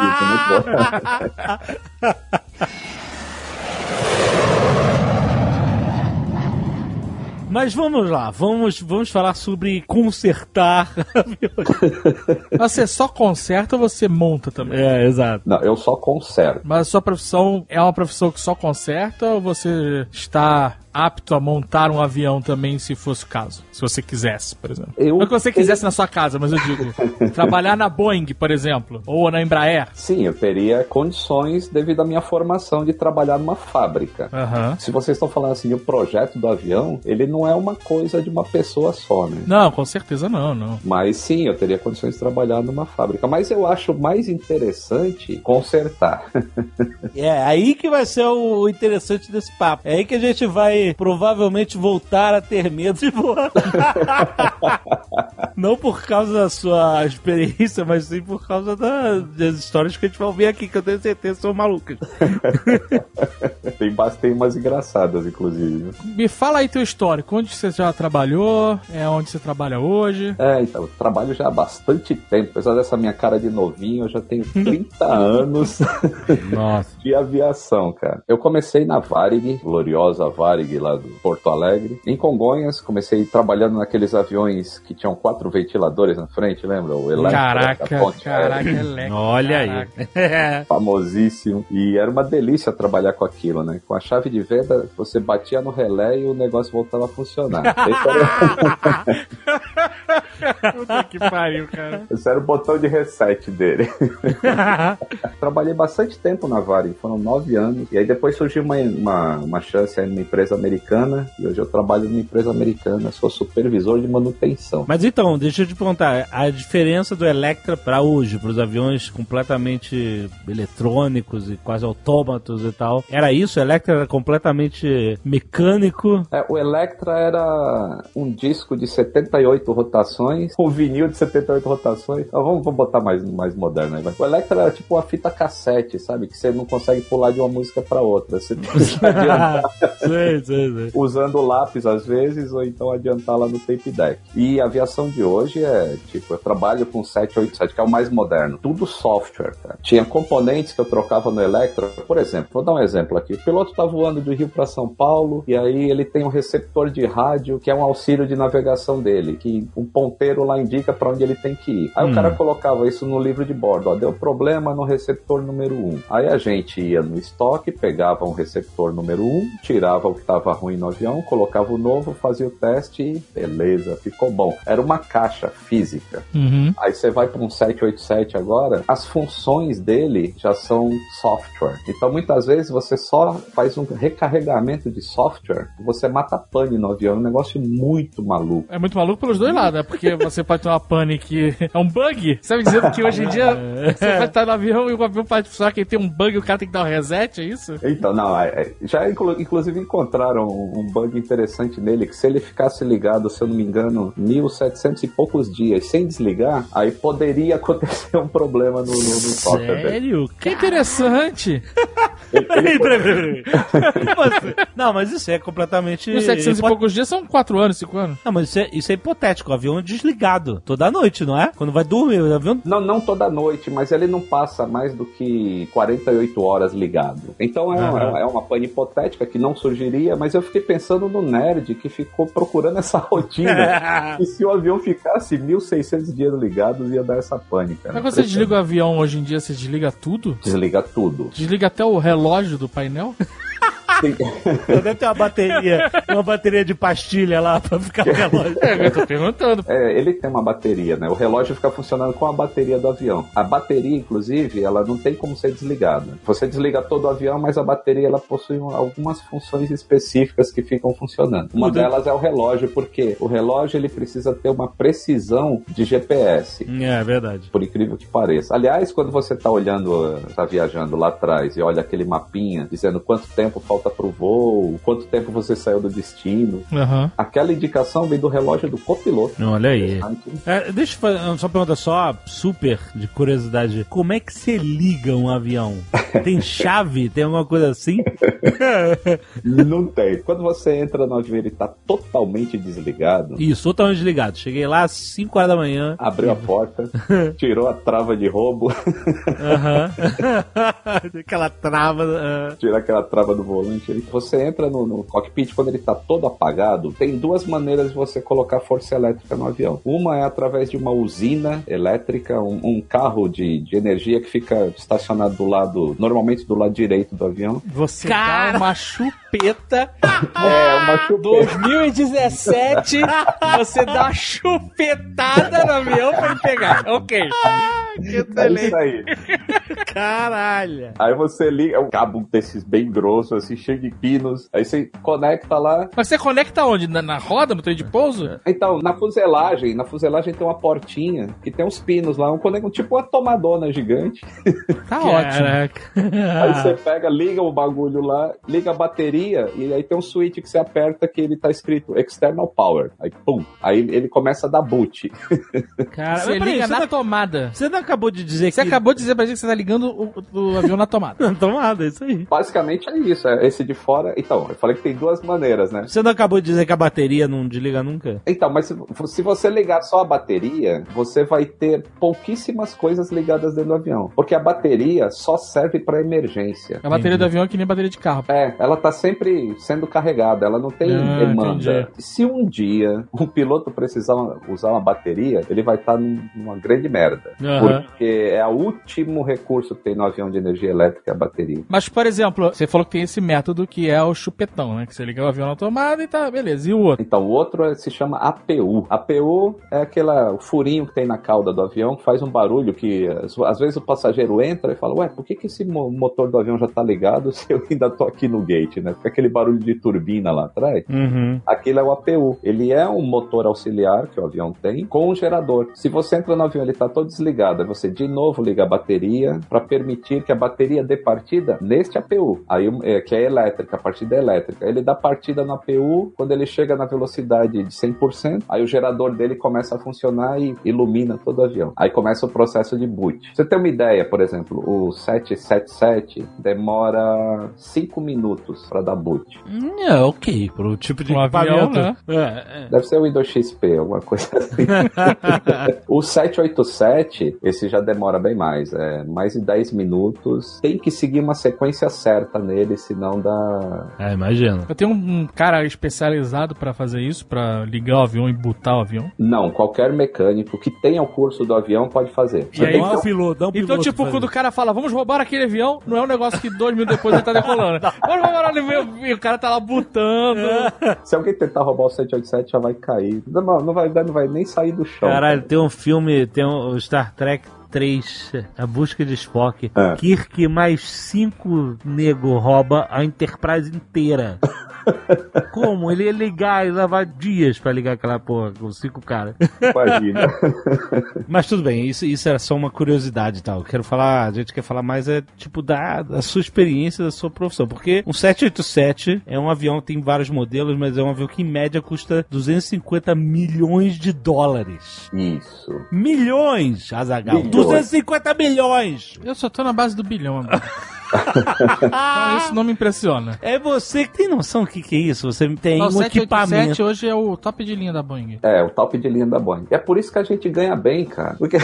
né? Mas vamos lá, vamos, vamos falar sobre consertar Você só conserta ou você monta também? É, exato. Não, eu só conserto. Mas a sua profissão é uma profissão que só conserta ou você está apto a montar um avião também, se fosse o caso? Se você quisesse, por exemplo. Eu Não que você quisesse na sua casa, mas eu digo, trabalhar na Boeing, por exemplo, ou na Embraer. Sim, eu teria condições devido à minha formação de trabalhar numa fábrica. Aham. Se vocês estão falando assim, o projeto do avião, ele não é uma coisa de uma pessoa só, né? Não, com certeza não, não. Mas sim, eu teria condições de trabalhar numa fábrica. Mas eu acho mais interessante consertar. É, aí que vai ser o interessante desse papo. É aí que a gente vai provavelmente voltar a ter medo de voar. Não por causa da sua experiência, mas sim por causa da- das histórias que a gente vai ouvir aqui, que eu tenho certeza são malucas. tem, tem umas engraçadas, inclusive. Me fala aí teu histórico. Onde você já trabalhou? É onde você trabalha hoje? É, então, eu trabalho já há bastante tempo. Apesar dessa minha cara de novinho, eu já tenho 30 anos Nossa. de aviação, cara. Eu comecei na Varig, gloriosa Varig lá do Porto Alegre. Em Congonhas, comecei trabalhando naqueles aviões que tinham quatro ventiladores na frente, lembra? O Electra, da Caraca, Ponte caraca. Electra. Olha Caraca. aí. famosíssimo. E era uma delícia trabalhar com aquilo, né? Com a chave de venda, você batia no relé e o negócio voltava a funcionar. Esse era, Puta que pariu, cara. esse era o botão de reset dele. Trabalhei bastante tempo na Varig, foram nove anos. E aí depois surgiu uma, uma, uma chance aí numa empresa americana. E hoje eu trabalho numa empresa americana, sou supervisor de manutenção. Mas então, deixa eu te perguntar, a diferença do Electra para hoje, para os aviões completamente eletrônicos e quase autômatos e tal, era isso? O Electra era completamente mecânico? É, o Electra era um disco de 78 rotações rotações, um vinil de 78 rotações. Então, vamos, vamos botar mais, mais moderno aí. vai. O Electra era tipo uma fita cassete, sabe? Que você não consegue pular de uma música pra outra. Você que adiantar sei, sei, sei. usando lápis às vezes, ou então adiantar lá no tape deck. E a aviação de hoje é, tipo, eu trabalho com 787, que é o mais moderno. Tudo software, cara. Tinha componentes que eu trocava no Electra. Por exemplo, vou dar um exemplo aqui. O piloto tá voando do Rio para São Paulo, e aí ele tem um receptor de rádio, que é um auxílio de navegação dele, que um ponteiro lá indica para onde ele tem que ir. Aí o cara colocava isso no livro de bordo, ó, deu problema no receptor número 1. Aí a gente ia no estoque, pegava um receptor número 1, tirava o que estava ruim no avião, colocava o novo, fazia o teste e beleza, ficou bom. Era uma caixa física. Uhum. Aí você vai para um 787 agora, as funções dele já são software. Então muitas vezes você só faz um recarregamento de software, você mata pane no avião, é um negócio muito maluco. É muito maluco pelos dois lados, né? Porque você pode ter uma pane que é um bug. Sabe dizendo que hoje em dia você vai estar no avião e o avião pode funcionar que tem um bug e o cara tem que dar um reset, é isso? Então, não, é- é- já inclu- inclusive encontraram um bug interessante nele, que se ele ficasse ligado, se eu não me engano, 1700 e poucos dias sem desligar, aí poderia acontecer um problema no, no, software dele. Sério? Que interessante. Peraí, peraí, peraí. Não, mas isso é completamente. E os 700 e poucos dias são 4 anos, 5 anos. Não, mas isso é, isso é hipotético. O avião é desligado toda noite, não é? Quando vai dormir, o avião. Não, não toda noite, mas ele não passa mais do que 48 horas ligado. Então é, uma, é uma pane hipotética que não surgiria, mas eu fiquei pensando no nerd que ficou procurando essa rotina. e se o avião ficasse 1.600 dias ligados, ia dar essa pane, cara. Mas quando você desliga o avião hoje em dia, você desliga tudo? Desliga tudo. Desliga até o relógio do painel? Deve ter uma bateria, uma bateria de pastilha lá pra ficar no relógio. É, eu tô perguntando. É, ele tem uma bateria, né? O relógio fica funcionando com a bateria do avião. A bateria, inclusive, ela não tem como ser desligada. Você desliga todo o avião, mas a bateria ela possui um- algumas funções específicas que ficam funcionando. Uma delas é o relógio, porque o relógio ele precisa ter uma precisão de GPS. É verdade. Por incrível que pareça. Aliás, quando você está olhando, está viajando lá atrás e olha aquele mapinha dizendo quanto tempo falta para o voo, quanto tempo você saiu do destino, Aham. aquela indicação vem do relógio do copiloto. Olha aí. É, deixa eu fazer só uma pergunta só, super de curiosidade. Como é que você liga um avião? Tem chave? Tem alguma coisa assim? Não tem. Quando você entra no avião, ele tá totalmente desligado. Isso, totalmente desligado. Cheguei lá às 5 horas da manhã. Abriu a porta, tirou a trava de roubo, Aham. Aquela trava. ah. tirou aquela trava do volante. Você entra no, no cockpit quando ele tá todo apagado. Tem duas maneiras de você colocar força elétrica no avião. Uma é através de uma usina elétrica, um, um carro de, de energia que fica estacionado do lado, normalmente do lado direito do avião. Você Cara! dá uma chupeta. É, uma chupeta. 2017, você dá uma chupetada no avião pra ele pegar. Ok. É isso aí. Caralho. Aí você liga, é um cabo desses bem grosso, assim, cheio de pinos. Aí você conecta lá. Mas você conecta onde? Na, na roda, no trem de pouso? Então, na fuselagem, na fuselagem tem uma portinha que tem uns pinos lá, um conector, tipo uma tomadona gigante. Tá ótimo. Aí você pega, liga o bagulho lá, liga a bateria e aí tem um switch que você aperta que ele tá escrito External Power. Aí pum, aí ele começa a dar boot. Cara, Você liga você na tomada. Você não acabou de dizer Você que. acabou de dizer pra gente que você tá ligando o, o avião na tomada. Não, tomada, é isso aí. Basicamente é isso, é esse de fora. Então, eu falei que tem duas maneiras, né? Você não acabou de dizer que a bateria não desliga nunca? Então, mas se, se você ligar só a bateria, você vai ter pouquíssimas coisas ligadas dentro do avião. Porque a bateria só serve para emergência. A bateria do avião é que nem bateria de carro. É, ela tá sempre sendo carregada, ela não tem Ah, demanda. entendi. Se um dia um piloto precisar usar uma bateria, ele vai estar numa grande merda. Aham. Porque é o último recurso que tem no avião de energia elétrica, a bateria. Mas, por exemplo, você falou que tem esse método que é o chupetão, né? Que você liga o avião na tomada e tá, beleza. E o outro? Então, o outro é- se chama APU. APU é aquela, o furinho que tem na cauda do avião que faz um barulho que às, vezes o passageiro entra e fala, ué, por que, que esse mo- motor do avião já tá ligado se eu ainda tô aqui no gate, né? Fica aquele barulho de turbina lá atrás. Uhum. Aquilo é o APU. Ele é um motor auxiliar que o avião tem com um gerador. Se você entra no avião ele tá todo desligado, aí você de novo liga a bateria né, para permitir que a bateria dê partida neste APU, aí, é, que é elétrica, a partida é elétrica. Ele dá partida no APU quando ele chega na velocidade de 100%, aí o gerador dele começa a funcionar e ilumina todo o avião. Aí começa o processo de boot. Você tem uma ideia, por exemplo, o 777 demora 5 minutos para dar boot. É, ok, pro tipo de Um avião, equipamento. É, é. Deve ser o Windows XP, alguma coisa assim. o 787, esse já demora bem mais, é mais de 10 minutos. Tem que seguir uma sequência certa nele, senão dá. É, imagino. Eu tenho um um cara especializado pra fazer isso, pra ligar o avião e botar o avião. Não, qualquer mecânico que tenha o curso do avião pode fazer. E aí, que um piloto, dá um piloto. Então, tipo, quando o cara fala, vamos roubar aquele avião, não é um negócio que dois minutos depois ele tá decolando. vamos roubar o avião e o cara tá lá botando. Se alguém tentar roubar o 787, já vai cair. Não, não vai, não vai nem sair do chão. Caralho, tem um filme, tem um o Star Trek 3, A Busca de Spock. É. Kirk mais cinco nego rouba a Enterprise inteira. Como? Ele ia ligar e levar dias pra ligar aquela porra com cinco caras. Imagina. Mas tudo bem, isso, isso era só uma curiosidade e tal. Eu Quero falar, a gente quer falar mais é tipo da, da sua experiência, da sua profissão. Porque um 787 é um avião, tem vários modelos, mas é um avião que em média custa 250 milhões de dólares. Isso. Milhões, Azagal. Milhões. 250 milhões! Eu só tô na base do bilhão, amigo. Então, isso não me impressiona. É você que tem noção do que, que é isso? Você tem o um 787 equipamento. hoje é o top de linha da Boeing. É, o top de linha da Boeing. É por isso que a gente ganha bem, cara. Porque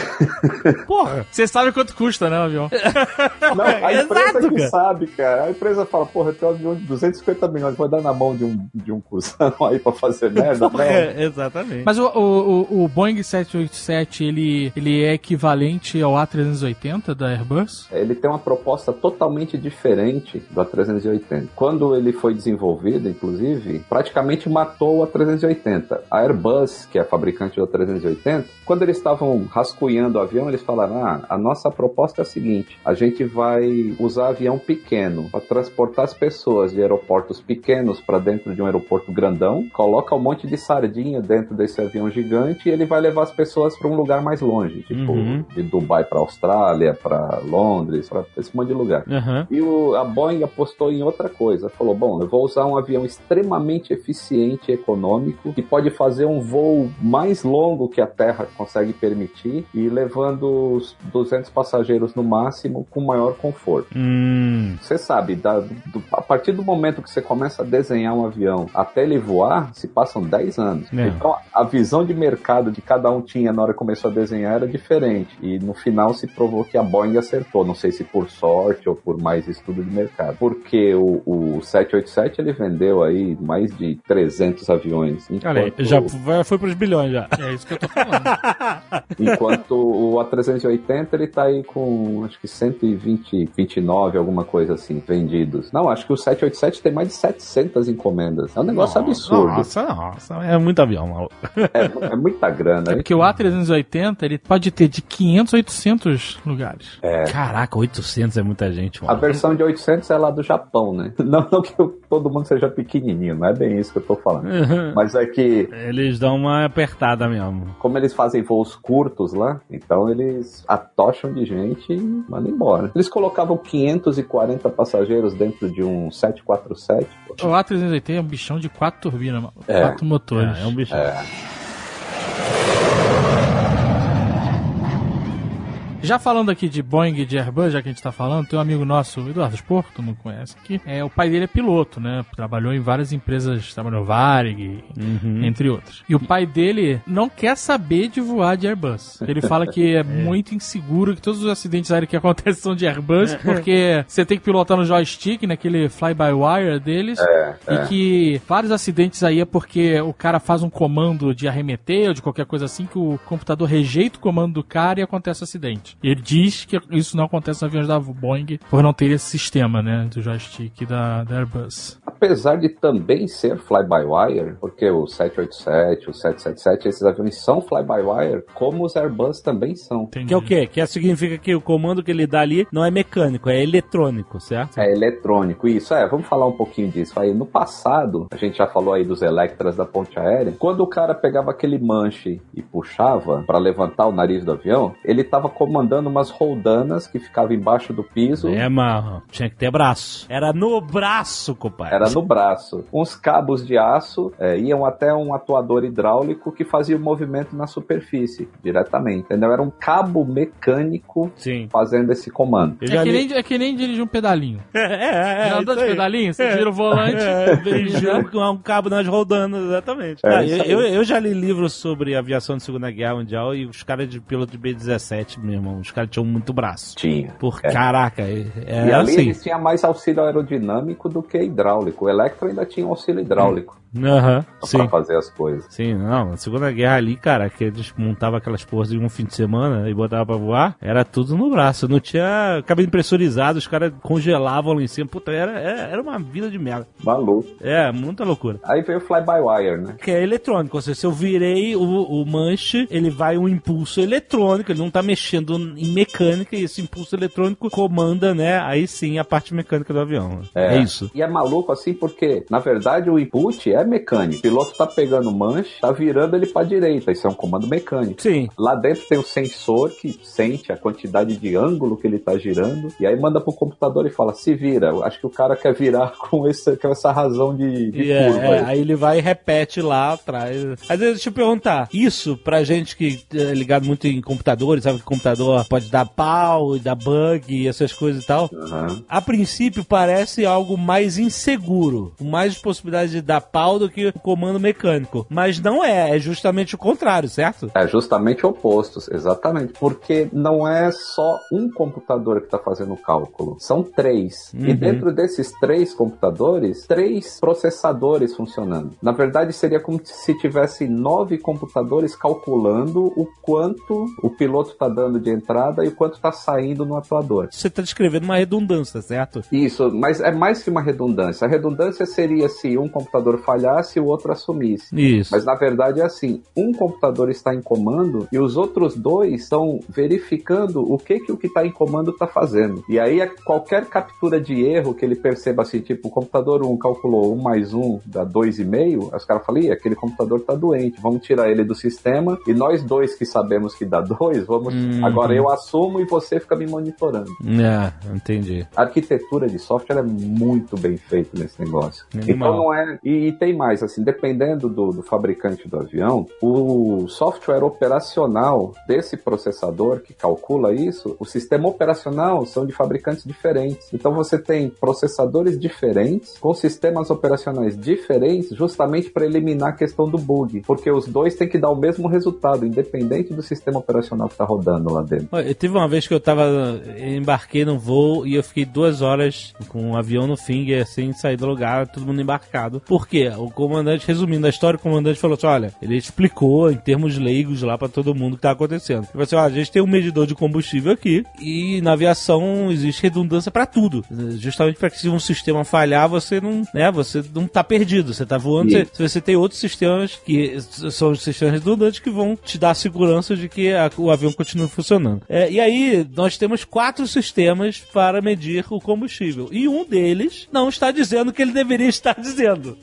Porra! Você sabe quanto custa, né, o avião? não, a Exato, empresa que cara. sabe, cara. A empresa fala, porra, eu tenho um avião de 250 milhões, vou dar na mão de um, de um cuzão aí pra fazer merda. Não. É, exatamente. Mas o, o, o- o Boeing 787, ele, ele é equivalente ao A380 da Airbus? Ele tem uma proposta totalmente diferente do A380. Quando ele foi desenvolvido, inclusive, praticamente matou o A380. A Airbus, que é a fabricante do A380, quando eles estavam rascunhando o avião, eles falaram: ah, a nossa proposta é a seguinte: a gente vai usar avião pequeno para transportar as pessoas de aeroportos pequenos para dentro de um aeroporto grandão, coloca um monte de sardinha dentro desse avião gigante e ele vai levar as pessoas para um lugar mais longe, tipo Uhum. de Dubai para Austrália, para Londres, para esse monte de lugar. Aham. E o- a Boeing apostou em outra coisa. Falou: bom, eu vou usar um avião extremamente eficiente e econômico que pode fazer um voo mais longo que a Terra consegue permitir e levando os 200 passageiros no máximo com maior conforto. Hum. Você sabe, da- do- a partir do momento que você começa a desenhar um avião até ele voar, se passam 10 anos. É. Então a visão de mercado que cada um tinha na hora que começou a desenhar era diferente. E no final se provou que a Boeing acertou. Não sei se por sorte ou por mais estudo de mercado. Porque o, o 787 ele vendeu aí mais de 300 aviões. Olha aí, enquanto- já foi, foi pros bilhões já. É isso que eu tô falando. Enquanto o A380 ele tá aí com acho que 120, 29, alguma coisa assim, vendidos. Não, acho que o 787 tem mais de 700, encomendas. É um negócio absurdo. Nossa, nossa, é muito avião, maluco. É, é muita grana. É porque o A380, ele pode ter de 500 a 800 lugares. Caraca, 800 é muita gente, A mano. versão de 800 é lá do Japão, né? Não, não que eu- todo mundo seja pequenininho, não é bem isso que eu tô falando. Mas é que, Eles dão uma apertada mesmo. como eles fazem voos curtos lá, então eles atocham de gente e mandam embora. Eles colocavam 540 passageiros dentro de um 747. O A380 é um bichão de quatro turbinas. É. quatro motores. É, é um bicho. Já falando aqui de Boeing e de Airbus, já que a gente tá falando, tem um amigo nosso, Eduardo Spor, que tu não conhece aqui. É, o pai dele é piloto, né? Trabalhou em várias empresas, trabalhou Varig, entre outras. E o pai dele não quer saber de voar de Airbus. Ele fala que é, muito inseguro, que todos os acidentes aéreos que acontecem são de Airbus, porque você tem que pilotar no joystick, naquele fly-by-wire deles, e que vários acidentes aí é porque o cara faz um comando de arremeter ou de qualquer coisa assim, que o computador rejeita o comando do cara e acontece o acidente. E ele diz que isso não acontece nos aviões da Boeing por não ter esse sistema, né, do joystick da, da Airbus. apesar de também ser fly-by-wire, porque o 787, o 777, esses aviões são fly-by-wire, como os Airbus também são. Que é o quê? Que significa que o comando que ele dá ali não é mecânico, é eletrônico, certo? É eletrônico, isso é. Vamos falar um pouquinho disso aí. No passado, a gente já falou aí dos Electras da ponte aérea. Quando o cara pegava aquele manche e puxava para levantar o nariz do avião, ele tava comandando umas roldanas que ficavam embaixo do piso. É, mas tinha que ter braço. Era no braço, compadre. Era no braço. Uns cabos de aço é, iam até um atuador hidráulico que fazia o movimento na superfície, diretamente. Entendeu? Era um cabo mecânico Sim. fazendo esse comando. É que, nem, é que nem dirigir um pedalinho. É, é, é. Já andou de pedalinho? Você gira o volante. É, beijando com um cabo nas roldanas, exatamente. É, Cara, isso eu, eu, eu já li livros sobre aviação de Segunda Guerra Mundial e os caras de piloto de B-17, meu irmão, os caras tinham muito braço. Tinha. Por É. caraca, é, é E ali assim. eles tinham mais auxílio aerodinâmico do que hidráulico. O Electra ainda tinha um auxílio hidráulico Aham, pra sim. fazer as coisas. Sim, não, na Segunda Guerra ali, cara, que eles montavam aquelas porras em um fim de semana e botavam pra voar, era tudo no braço. Não tinha cabine pressurizada, os caras congelavam lá em cima. Puta, era, era, era uma vida de merda. Maluco. É, muita loucura. Aí veio o fly-by-wire, né? Que é eletrônico, ou seja, se eu virei o, o manche, ele vai um impulso eletrônico, ele não tá mexendo em mecânica, e esse impulso eletrônico comanda, né, aí sim a parte mecânica do avião. É, isso. E é maluco assim porque, na verdade, o input é mecânico. O piloto tá pegando manche, tá virando ele pra direita. Isso é um comando mecânico. Sim. Lá dentro tem o sensor que sente a quantidade de ângulo que ele tá girando. E aí manda pro computador e fala: se vira. Eu acho que o cara quer virar com, esse, com essa razão de, de E é, curva. é, aí. aí ele vai e repete lá atrás. Às vezes, deixa eu perguntar, isso pra gente que é ligado muito em computadores, sabe que computador pode dar pau, dar bug e essas coisas e tal. Aham. A princípio parece algo mais inseguro, mais possibilidade de dar pau do que o comando mecânico. Mas não é, é justamente o contrário, certo? É justamente opostos, exatamente. Porque não é só um computador que está fazendo o cálculo, são três. E Uhum. dentro desses três computadores, três processadores funcionando. Na verdade, seria como se tivesse nove computadores calculando o quanto o piloto está dando de entrada e o quanto está saindo no atuador. Você está descrevendo uma redundância, certo? Isso, mas é mais que uma redundância. A redundância seria se um computador falhasse e o outro assumisse. Isso. Mas na verdade é assim: um computador está em comando e os outros dois estão verificando o que, que o que está em comando está fazendo. E aí, qualquer captura de erro que ele perceba assim, tipo, o computador 1 calculou 1 mais 1 dá 2,5, os caras falam, Ih, aquele computador está doente, vamos tirar ele do sistema e nós dois que sabemos que dá 2, vamos. Uhum. Agora eu assumo e você fica me monitorando. É, entendi. A arquitetura de software é muito bem feita nesse negócio. Animal. Então não é. E, e tem mais, assim, dependendo do, do fabricante do avião, o software operacional desse processador que calcula isso, o sistema operacional são de fabricantes diferentes. Então você tem processadores diferentes, com sistemas operacionais diferentes, justamente para eliminar a questão do bug. Porque os dois têm que dar o mesmo resultado, independente do sistema operacional que está rodando lá dentro. Eu teve uma vez que eu tava. eu embarquei num voo e eu fiquei duas horas com um avião no finger sem sair do lugar, todo mundo embarcado. Por quê? O comandante, resumindo a história, o comandante falou assim: olha, ele explicou em termos leigos lá pra todo mundo o que tá acontecendo. Ele falou assim: olha, a gente tem um medidor de combustível aqui e na aviação existe redundância pra tudo. Justamente pra que se um sistema falhar, você não, né, você não tá perdido. Você tá voando, você, você tem outros sistemas que são os sistemas redundantes que vão te dar a segurança de que a- o avião continue funcionando. É, e aí, nós temos quatro sistemas para medir o combustível. E um deles não está dizendo o que ele deveria estar dizendo.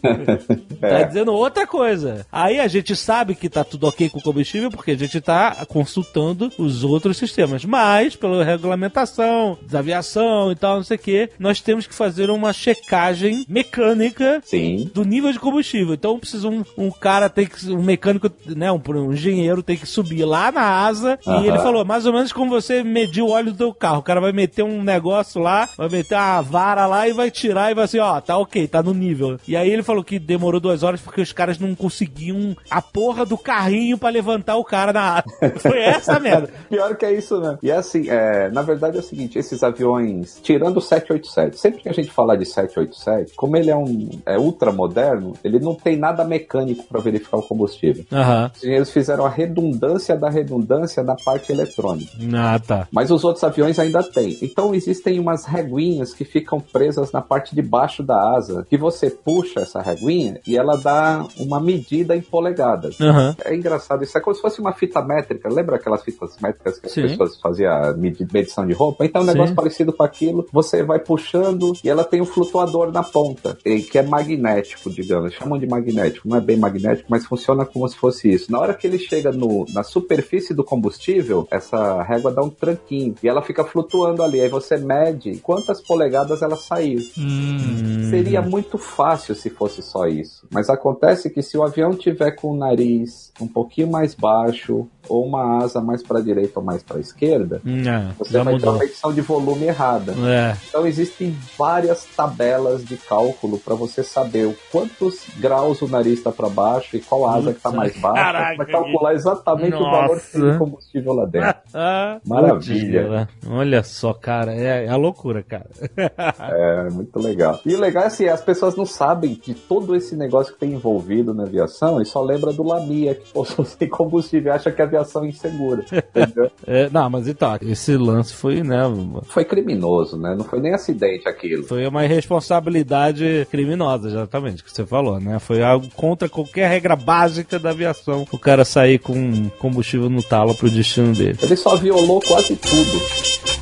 Tá dizendo outra coisa. Aí a gente sabe que tá tudo ok com o combustível porque a gente tá consultando os outros sistemas. Mas, pela regulamentação da aviação e tal, não sei o que, nós temos que fazer uma checagem mecânica Sim. do nível de combustível. Então precisa um, um cara tem que um mecânico, né, um, um engenheiro tem que subir lá na asa Aham. e ele falou mais ou menos como você medir o óleo do teu carro. O cara vai meter um negócio lá, vai meter uma vara lá e vai tirar e vai assim, ó, tá ok, tá no nível. E aí ele falou que demorou duas horas porque os caras não conseguiam a porra do carrinho pra levantar o cara na asa. Foi essa merda. Pior que é isso, né? E é assim, é, na verdade é o seguinte, esses aviões, tirando o 787, sempre que a gente fala de 787, como ele é um é ultra moderno, ele não tem nada mecânico para verificar o combustível. Aham. Eles fizeram a redundância da redundância na parte eletrônica. Ah, tá. Mas os outros aviões ainda têm. Então existem umas reguinhas que ficam presas na parte de baixo da asa, que você puxa essa reguinha e ela dá uma medida em polegadas. Aham. É engraçado, isso é como se fosse uma fita métrica. Lembra aquelas fitas métricas que Sim. as pessoas faziam medi- medição de roupa? Então, é um negócio Sim. parecido com aquilo. Você vai puxando e ela tem um flutuador na ponta, que é magnético, digamos. Chamam de magnético. Não é bem magnético, mas funciona como se fosse isso. Na hora que ele chega no, na superfície do combustível, essa régua dá um tranquinho e ela fica flutuando ali. Aí você mede quantas polegadas ela saiu. Hum. Seria muito fácil se fosse só isso. Mas acontece que se o avião tiver com o nariz um pouquinho mais baixo, ou uma asa mais para direita ou mais para esquerda, Não, você já vai ter mudou. uma medição de volume errada. É. Então existem várias tabelas de cálculo para você saber o quantos graus o nariz está para baixo e qual asa que está mais baixa. Vai calcular exatamente o valor que tem Nossa. de combustível lá dentro. Ah, Maravilha. putz, Olha só, cara, é, é a loucura, cara. É muito legal. E o legal é assim, as pessoas não sabem de todo esse negócio que tem envolvido na aviação e só lembra do Lamia, que pousou sem combustível e acha que a aviação insegura. Entendeu? É, não, mas então, esse lance foi, né, Foi criminoso, né? Não foi nem acidente aquilo. foi uma irresponsabilidade criminosa, exatamente, que você falou, né? Foi algo contra qualquer regra básica da aviação. O cara sair com combustível no talo pro destino dele. Ele só violou quase tudo.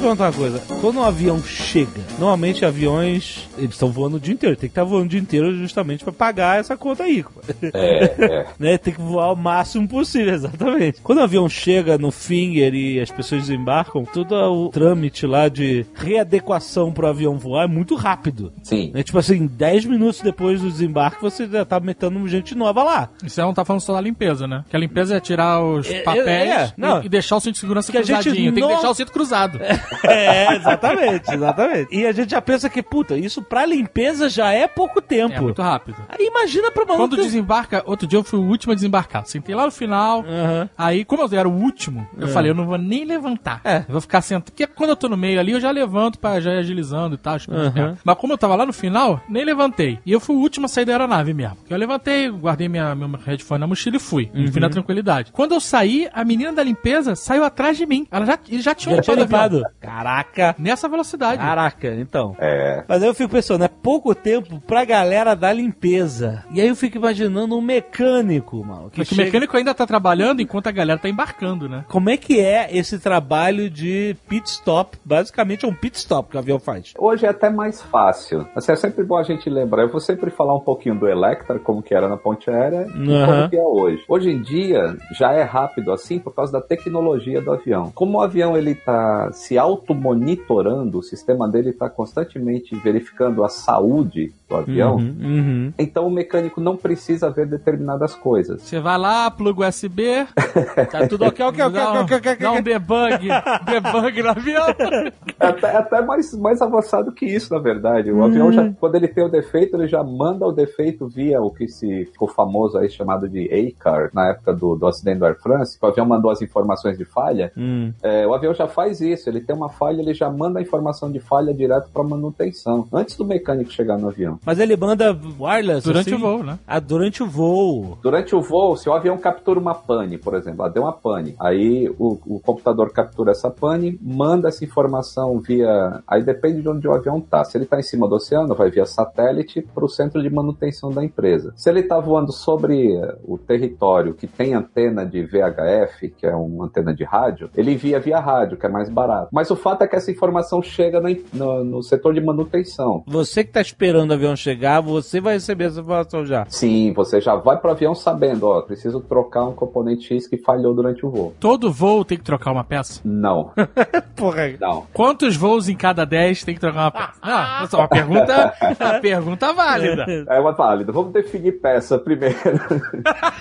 Perguntar uma coisa. Quando um avião chega, normalmente aviões, eles estão voando o dia inteiro. Tem que estar voando o dia inteiro justamente pra pagar essa conta aí. É, é. né? Tem que voar o máximo possível, exatamente. Quando o avião chega no Finger e as pessoas desembarcam, todo o trâmite lá de readequação pro avião voar é muito rápido. Sim. É tipo assim, 10 minutos depois do desembarque, você já tá metendo gente nova lá. Isso aí não tá falando só da limpeza, né? Que a limpeza é tirar os É, papéis é, e- não. e, deixar o cinto de segurança Que a gente cruzadinho. Tem não- que deixar o cinto cruzado. É, exatamente, exatamente. E a gente já pensa que, puta, isso pra limpeza já é pouco tempo. É muito rápido. Aí imagina pra maluco. Quando desembarca, outro dia eu fui o último a desembarcar. Sentei lá no final. Aham. Aí, como eu era o último, eu falei, eu não vou nem levantar. É. Eu vou ficar sentado. Porque quando eu tô no meio ali, eu já levanto pra já ir agilizando e tal. perto. Mas como eu tava lá no final, nem levantei. E eu fui o último a sair da aeronave mesmo. Eu levantei, guardei minha, meu headphone na mochila e fui. E fui na tranquilidade. Quando eu saí, a menina da limpeza saiu atrás de mim. Ela já, eles já tinham Já tinha limpado avião. limpado. Caraca. Nessa velocidade. Caraca, então. É. Mas aí eu fico pensando, é pouco tempo pra galera da limpeza. E aí eu fico imaginando um mecânico, mano. Que o chega- mecânico ainda tá trabalhando enquanto a galera tá embarcando, né? Como é que é esse trabalho de pit stop? Basicamente é um pit stop que o avião faz. Hoje é até mais fácil. Assim, é sempre bom a gente lembrar. Eu vou sempre falar um pouquinho do Electra, como que era na ponte aérea, e Aham. como que é hoje. Hoje em dia, já é rápido assim por causa da tecnologia do avião. Como o avião ele tá se auto-monitorando, o sistema dele está constantemente verificando a saúde do avião, uhum. então o mecânico não precisa ver determinadas coisas. Você vai lá, pluga USB, Tá tudo ok, ok, ok, dá um, ok, ok, ok. dá um debug, debug no avião. É até, é até mais, mais avançado que isso, na verdade. O avião, já, quando ele tem o defeito, ele já manda o defeito via o que se ficou famoso aí, chamado de A-Car, na época do, do acidente do Air France, que o avião mandou as informações de falha. Hum. É, o avião já faz isso, ele tem uma falha, ele já manda a informação de falha direto para manutenção, antes do mecânico chegar no avião. Mas ele manda wireless Durante assim? o voo, né? Ah, durante o voo. Durante o voo, se o avião captura uma pane, por exemplo, ela deu uma pane, aí o, o computador captura essa pane, manda essa informação via. Aí depende de onde o avião tá. Se ele tá em cima do oceano, vai via satélite para o centro de manutenção da empresa. Se ele tá voando sobre o território que tem antena de VHF, que é uma antena de rádio, ele envia via rádio, que é mais barato. Mas o fato é que essa informação chega na- no, no setor de manutenção. Você que tá esperando o avião chegar, você vai receber essa informação já. Sim, você já vai pro avião sabendo, ó, preciso trocar um componente X que falhou durante o voo. Todo voo tem que trocar uma peça. Não, Porra. não. Quantos voos em cada 10 tem que trocar uma peça? É só uma pergunta, uma pergunta válida. É uma válida. Vamos definir peça primeiro.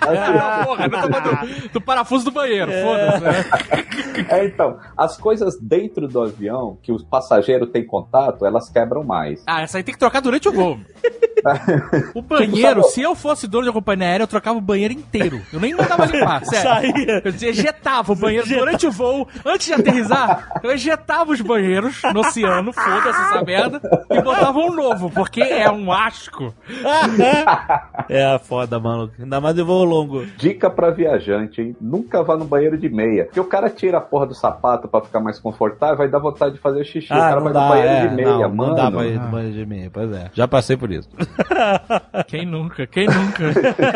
Ah, porra, não do, do parafuso do banheiro, foda-se. né? É, então, as coisas dentro do avião que os passageiros têm contato, elas quebram mais. Ah, essa aí tem que trocar durante o voo. O banheiro, se eu fosse dono de uma companhia aérea, eu trocava o banheiro inteiro. Eu nem mandava limpar, sério. Saía. Eu ejetava o banheiro durante o voo, antes de aterrissar, eu ejetava os banheiros no oceano, foda-se essa merda, e botava um novo, porque é um asco. É foda, maluco. Ainda mais de voo longo. Dica pra viajante, hein? Nunca vá no banheiro de meia. Porque o cara tira a porra do sapato pra ficar mais confortável, vai dar vontade de fazer xixi. o cara vai no banheiro é, de meia, não, mano. Não dá pra ir no banheiro de meia, pois é. Já passei por isso. Quem nunca? Quem nunca?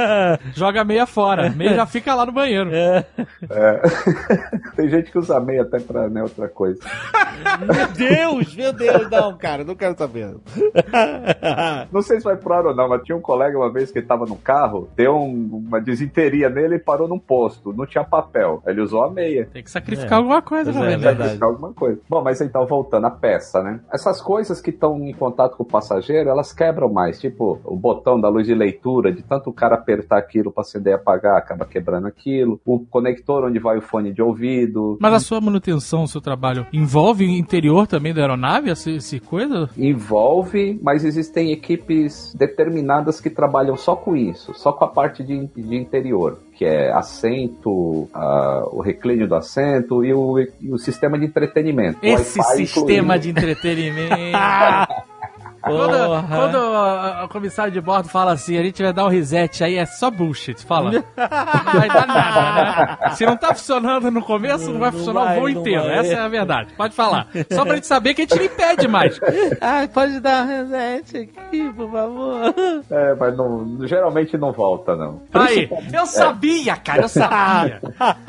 Joga a meia fora, meia já fica lá no banheiro. É. Tem gente que usa meia até pra né, outra coisa. meu Deus, meu Deus, não, cara, não quero saber. Não sei se vai pro ar ou não, mas tinha um colega uma vez que ele tava no carro, deu um- uma desinteria nele e parou num posto. Não tinha papel. Ele usou a meia. Tem que sacrificar alguma coisa, Pois é, né? é verdade. Buscar alguma coisa. Bom, mas então, voltando à peça, né? Essas coisas que estão em contato com o passageiro, elas quebram mais. Tipo, o botão da luz de leitura, de tanto o cara apertar aquilo pra acender e apagar, acaba quebrando aquilo. O conector onde vai o fone de ouvido. Mas a sua manutenção, o seu trabalho, envolve o interior também da aeronave, essa, essa coisa? Envolve, mas existem equipes determinadas que trabalham só com isso, só com a parte de, de interior, que é assento, ah, o reclínio do assento e o, e o sistema de entretenimento. Esse sistema incluído. de entretenimento. Quando, quando a- a comissário de bordo fala assim, a gente vai dar um reset, aí é só bullshit. Fala. Não vai dar nada, né? Se não tá funcionando no começo, não vai Não funcionar vai, o voo inteiro. vai. Essa é a verdade. Pode falar. Só pra gente saber que a gente não impede mais. Ai, pode dar um reset aqui, por favor. É, mas não- geralmente não volta, não. Aí, eu sabia, cara, eu sabia.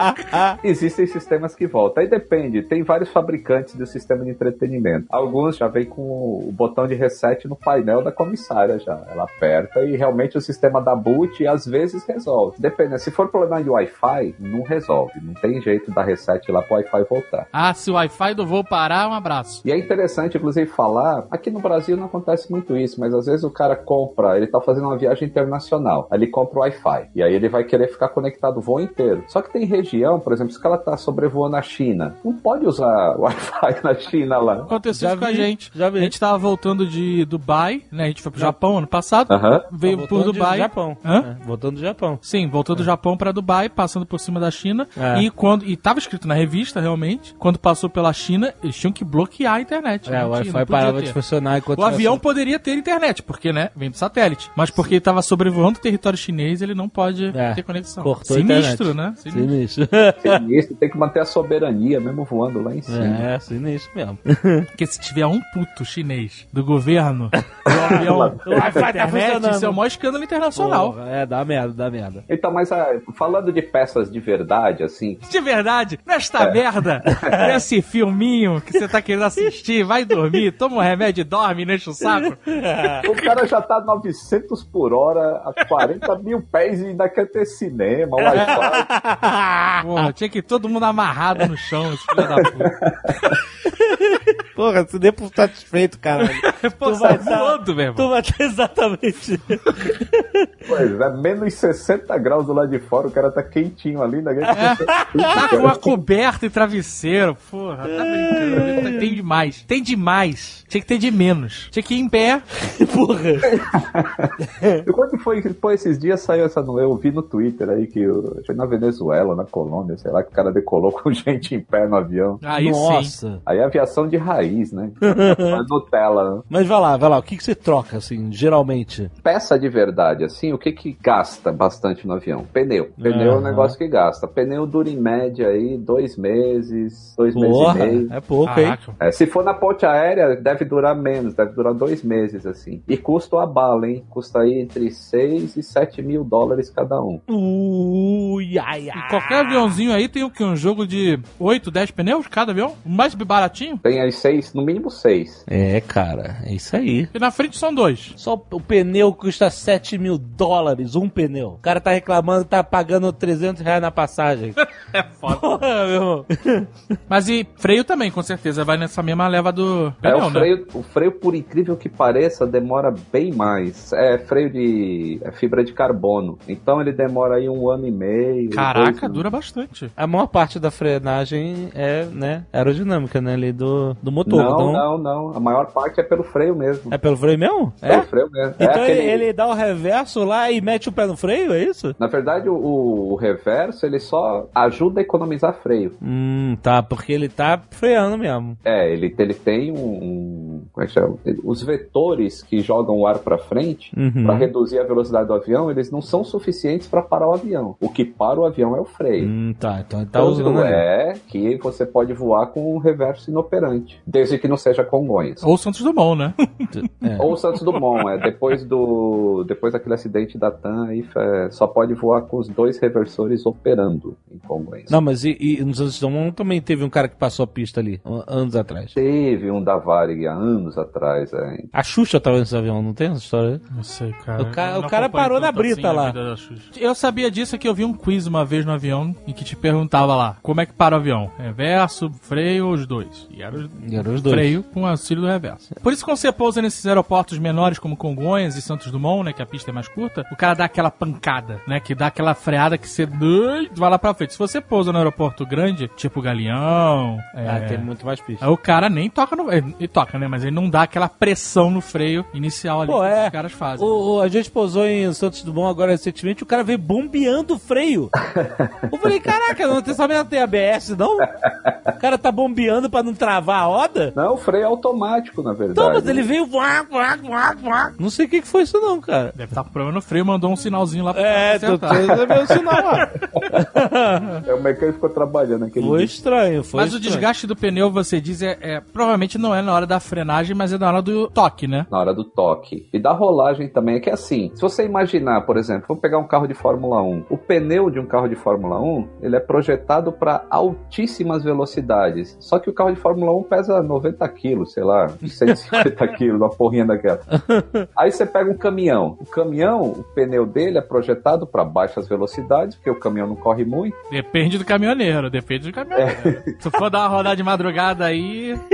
Existem sistemas que voltam. Aí depende. Tem vários fabricantes do sistema de entretenimento. Alguns já vem com o botão de reset no painel da comissária já. Ela aperta e realmente o sistema dá boot e às vezes resolve. Depende. Se for problema de Wi-Fi, não resolve. Não tem jeito da reset lá pro Wi-Fi voltar. Ah, se o Wi-Fi do voo parar, um abraço. E é interessante, inclusive, falar. Aqui no Brasil não acontece muito isso, mas às vezes o cara compra, ele tá fazendo uma viagem internacional. Aí ele compra o Wi-Fi. E aí ele vai querer ficar conectado o voo inteiro. Só que tem região, por exemplo, se o cara tá sobrevoando a China, não pode usar Wi-Fi na China lá. Aconteceu Já isso com a vi, gente. já vi. A gente tava voltando de Dubai, né? A gente foi pro Japão ano passado. Aham. Veio Tá por voltando Dubai. Do Japão. Hã? É, voltando do Japão. Sim, voltou do Japão pra Dubai, passando por cima da China. É. E quando e tava escrito na revista realmente, quando passou pela China, eles tinham que bloquear a internet. É, o Wi-Fi parava ter. de funcionar enquanto O avião tivesse- poderia ter internet, porque, né, vem do satélite. Mas porque ele tava sobrevoando o território chinês, ele não pode É, ter conexão. cortou a Sinistro, internet. né? Sinistro. Sinistro. Sinistro, tem que manter a soberania, mesmo voando lá em cima. É, sinistro mesmo. Porque se tiver um puto chinês do governo, o avião, o Wi-Fi tá internet, funcionando. isso é o maior escândalo internacional. Porra, é, dá merda, dá merda. Então, mas ah, falando de peças de verdade, assim, De verdade, nesta merda, nesse filminho que você tá querendo assistir, vai dormir, toma um remédio e dorme, enche o saco. o cara já tá 900 por hora, a 40 mil pés e ainda quer ter cinema, Wi-Fi. Porra, tinha que ir todo mundo amarrado no chão, esse filho da puta. Porra, se dê por satisfeito. Pô, Tu vai sai dar- voando, meu irmão. Tu vai ter exatamente. Pois é, menos 60 graus do lado de fora, o cara tá quentinho ali, né? Tá com uma coberta e travesseiro, porra, tá brincando. Tem demais, tem demais. Tinha que ter de menos. Tinha que ir em pé. Porra. E quando foi, pô, esses dias saiu essa, eu vi no Twitter aí que foi na Venezuela, na Colômbia, sei lá, que o cara decolou com gente em pé no avião. Aí sim. Nossa. Aí é aviação de raiz, né? Mas Nutella, né? Mas vai lá, vai lá. O que, que você troca, assim, geralmente? Peça de verdade, assim, o que que gasta bastante no avião? Pneu. Pneu é um negócio que gasta. Pneu dura em média aí dois meses, dois Porra, meses e meio. é pouco, hein? É, se for na ponte aérea, deve durar menos, deve durar dois meses, assim. E custa a bala, hein? Custa aí entre 6 e 7 mil dólares cada um. Ui, ai, ai. Qualquer aviãozinho aí tem o que? Um jogo de 8, 10 pneus cada avião? O mais baratinho? Tem aí 6 seis, no mínimo seis. É, cara, é isso aí. E na frente são dois. Só o pneu custa 7 mil dólares, um pneu. O cara tá reclamando que tá pagando 300 reais na passagem. É foda. Porra, meu irmão. Mas e freio também, com certeza, vai nessa mesma leva do É, pneu, o, né? freio, o freio, por incrível que pareça, demora bem mais. É freio de é fibra de carbono. Então ele demora aí um ano e meio. Caraca, dura bastante. A maior parte da frenagem é, né, aerodinâmica, né, ali do, do motor. Não, então, não, não. A maior parte é pelo freio mesmo. É pelo freio mesmo? Pelo É? freio mesmo. É Então aquele- ele, dá o reverso lá e mete o pé no freio, é isso? Na verdade, o, o reverso ele só ajuda a economizar freio. Hum, tá, porque ele tá freando mesmo. É, ele, ele tem um. como é que chama? Os vetores que jogam o ar pra frente, Uhum. pra reduzir a velocidade do avião, eles não são suficientes pra parar o avião. O que para o avião é o freio. Hum, tá, então ele tá usando ali. é que você pode voar com o reverso inoperante, desde que não seja Congonhas. Ou Santos Dumont, né? É. Ou Santos Dumont, é depois do depois daquele acidente da TAM, aí é, só pode voar com os dois reversores operando em Congonhas. Não, mas e, e nos Santos Dumont também teve um cara que passou a pista ali, anos atrás. Teve um da Varig há anos atrás, é. A Xuxa tava nesse avião, não tem essa história? Não sei, cara. O ca- o cara parou na tanto brita a lá. Eu sabia disso que eu vi um quiz uma vez no avião e que te perguntava lá, como é que para o avião? Reverso, freio ou os dois? E era os E eram os dois. freio com auxílio do reverso. Por isso, quando você pousa nesses aeroportos menores como Congonhas e Santos Dumont, né, que a pista é mais curta, o cara dá aquela pancada, né, que dá aquela freada que você vai lá pra frente. Se você pousa no aeroporto grande, tipo Galeão, é, Ah, tem muito mais pista. aí o cara nem toca no... Ele, toca, né, mas ele não dá aquela pressão no freio inicial ali Pô, que é. os caras fazem. O, o- a gente pousou em Santos Dumont agora recentemente, o cara veio bombeando o freio. Eu falei, caraca, não tem sabendo tem ABS, não? O cara tá bombeando pra não travar a roda? Não, o freio é automático, na verdade. Não, mas ele veio. Não sei o que, que foi isso, não, cara. Deve estar com problema no freio, mandou um sinalzinho lá pra É, tô, tô, acertar. tô vendo o sinal lá. É, o mecânico ficou trabalhando aquele Foi dia. estranho, foi Mas o estranho. desgaste do pneu, você diz, é, é- provavelmente não é na hora da frenagem, mas é na hora do toque, né? na hora do toque. E da rolagem também é que assim, se você imaginar, por exemplo, vamos pegar um carro de Fórmula 1. O pneu de um carro de Fórmula 1, ele é projetado para altíssimas velocidades. Só que o carro de Fórmula 1 pesa 90 quilos, sei lá, 150 quilos, uma porrinha daquela. Aí você pega um caminhão. O caminhão, o pneu dele é projetado para baixas velocidades, porque o caminhão não corre muito. Depende do caminhoneiro, depende do caminhoneiro. Se for dar uma rodada de madrugada aí.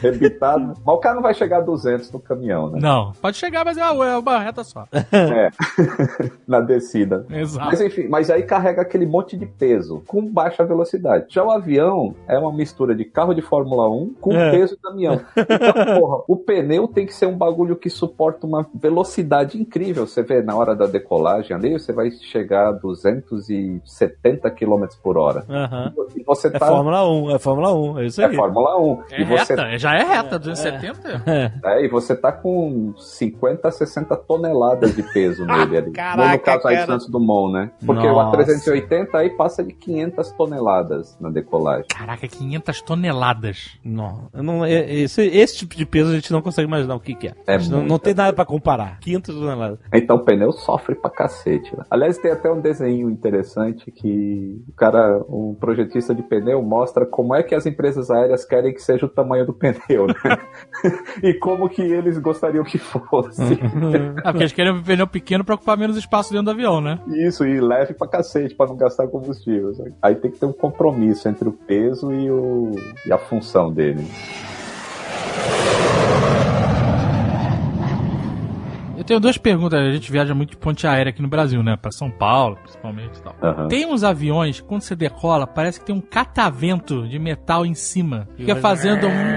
Rebitado. Mas o cara não vai chegar a 200 no caminhão, né? Não, pode chegar, mas é uma, é uma reta só. É. Na descida. Exato. Mas enfim, mas aí carrega aquele monte de peso com baixa velocidade. Já o avião é uma mistura de carro de Fórmula 1 com É. peso de caminhão. Então, porra, o pneu tem que ser um bagulho que suporta uma velocidade incrível. Você vê na hora da decolagem ali, você vai chegar a 270 km por hora. Aham. E você É tá. Fórmula 1, é Fórmula 1, é isso É aí. Fórmula 1. É e, você, reta, já é reta, 270? É. é, e você tá com 50, 60 toneladas de peso nele ali. Caraca, no caso aí cara. Santos Dumont, né? Porque Nossa. o A380 aí passa de 500 toneladas na decolagem. Caraca, 500 toneladas. Não, eu não é- esse, esse tipo de peso a gente não consegue imaginar o que, que é. É não, não tem nada pra comparar. 500 toneladas. Então o pneu sofre pra cacete. Né? Aliás, tem até um desenho interessante que o cara, um projetista de pneu, mostra como é que as empresas aéreas querem que seja o tamanho do pneu, né? e como que eles gostariam que fosse. Ah, porque eles querem um pneu pequeno pra ocupar menos espaço dentro do avião, né? Isso, e leve pra cacete pra não gastar combustível. sabe? Aí tem que ter um compromisso entre o peso e, o, e a função dele. Eu tenho duas perguntas. A gente viaja muito de ponte aérea aqui no Brasil, né? Pra São Paulo, principalmente e tal. Aham. Tem uns aviões, quando você decola, parece que tem um catavento de metal em cima. Fica fazendo um...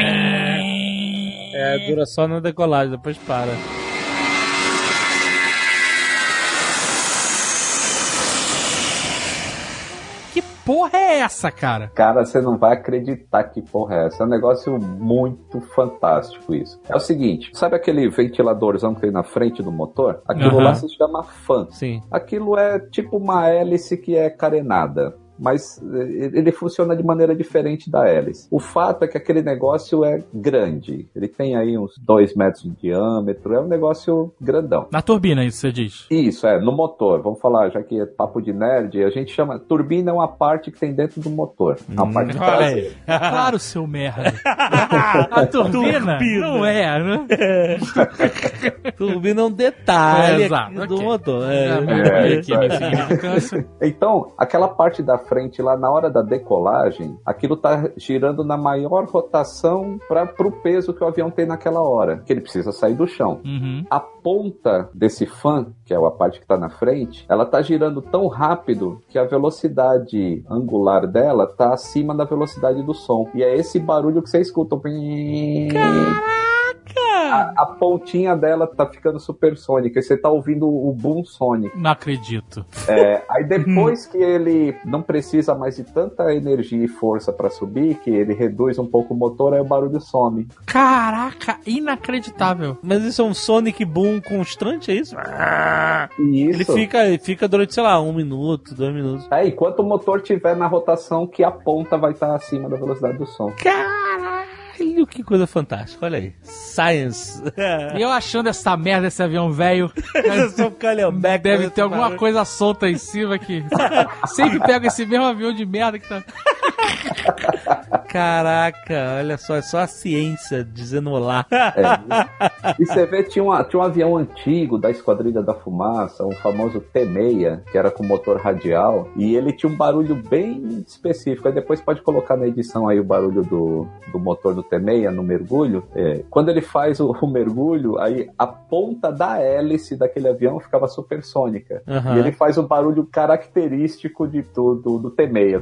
É, dura só na decolagem, depois para. Porra é essa, cara? Cara, você não vai acreditar que porra é essa. É um negócio muito fantástico isso. É o seguinte, sabe aquele ventiladorzão que tem na frente do motor? Aquilo Aham. lá se chama fan. Sim. Aquilo é tipo uma hélice que é carenada. Mas eh, ele funciona de maneira diferente da hélice. O fato é que aquele negócio é grande. Ele tem aí uns 2 metros de diâmetro, é um negócio grandão. Na turbina, isso você diz. Isso, é, no motor. Vamos falar, já que é papo de nerd, a gente chama. Turbina é uma parte que tem dentro do motor. A parte de Olha trás. aí. Claro, seu merda. A turbina, Turbina. não é, né? Turbina é um detalhe É, do ok. motor. Já É. morri aqui isso minha aí. significância. Então, aquela parte da frente lá, na hora da decolagem, aquilo tá girando na maior rotação para o peso que o avião tem naquela hora, que ele precisa sair do chão. Uhum. A ponta desse fan, que é a parte que está na frente, ela tá girando tão rápido que a velocidade angular dela tá acima da velocidade do som. E é esse barulho que você escuta. o A, a pontinha dela tá ficando supersônica e você tá ouvindo o boom sônico. Não acredito. É, aí depois que ele não precisa mais de tanta energia e força para subir, que ele reduz um pouco o motor, aí o barulho some. Caraca, inacreditável. Mas isso é um Sonic Boom constante, é isso? E Ele isso. fica, ele fica durante, sei lá, um minuto, dois minutos. É, enquanto o motor tiver na rotação que a ponta vai estar acima da velocidade do som. Caralho, que coisa fantástica. Olha aí. Science. E eu achando essa merda, esse avião velho. Deve ter alguma coisa solta em cima que. Sempre pego esse mesmo avião de merda que tá. Caraca, olha só, é só a ciência dizendo olá. É. E você vê, tinha, uma- tinha um avião antigo da Esquadrilha da Fumaça, um famoso T-6, que era com motor radial, e ele tinha um barulho bem específico. Aí depois pode colocar na edição aí o barulho do, do motor do T-6 no mergulho. É, quando ele faz o, o mergulho, aí a ponta da hélice daquele avião ficava supersônica. Aham. E ele faz o barulho característico de tudo do T-6.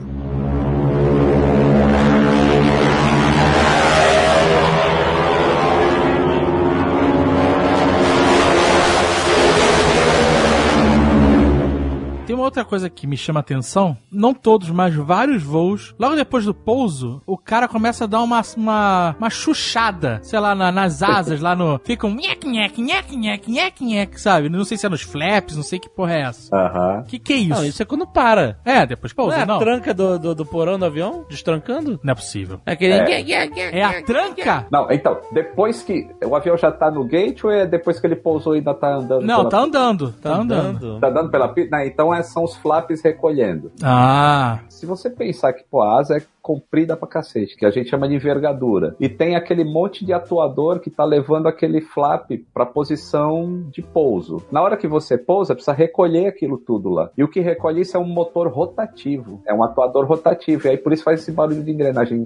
Outra coisa que me chama a atenção. Não todos, mas vários voos. Logo depois do pouso, o cara começa a dar uma, uma, uma chuchada, sei lá, na- nas asas, lá no. Fica um nhec, nhec, nhec, nhec, nhec, nhec, sabe? Não sei se é nos flaps, não sei que porra é essa. Aham. Que que é isso? Não, isso é quando para. É, depois Não pousa, é a não. tranca do, do, do porão do avião? Destrancando? Não é possível. É aquele... É a tranca? Não, então, depois que o avião já tá no gate ou é depois que ele pousou e ainda tá andando? Não, pela tá andando. Tá andando. Tá dando pela pista? Então é, são os flaps recolhendo. Ah. Se você pensar que pô, a asa é comprida pra cacete, que a gente chama de envergadura, e tem aquele monte de atuador que tá levando aquele flap pra posição de pouso. Na hora que você pousa, precisa recolher aquilo tudo lá. E o que recolhe isso é um motor rotativo. É um atuador rotativo. E aí por isso faz esse barulho de engrenagem.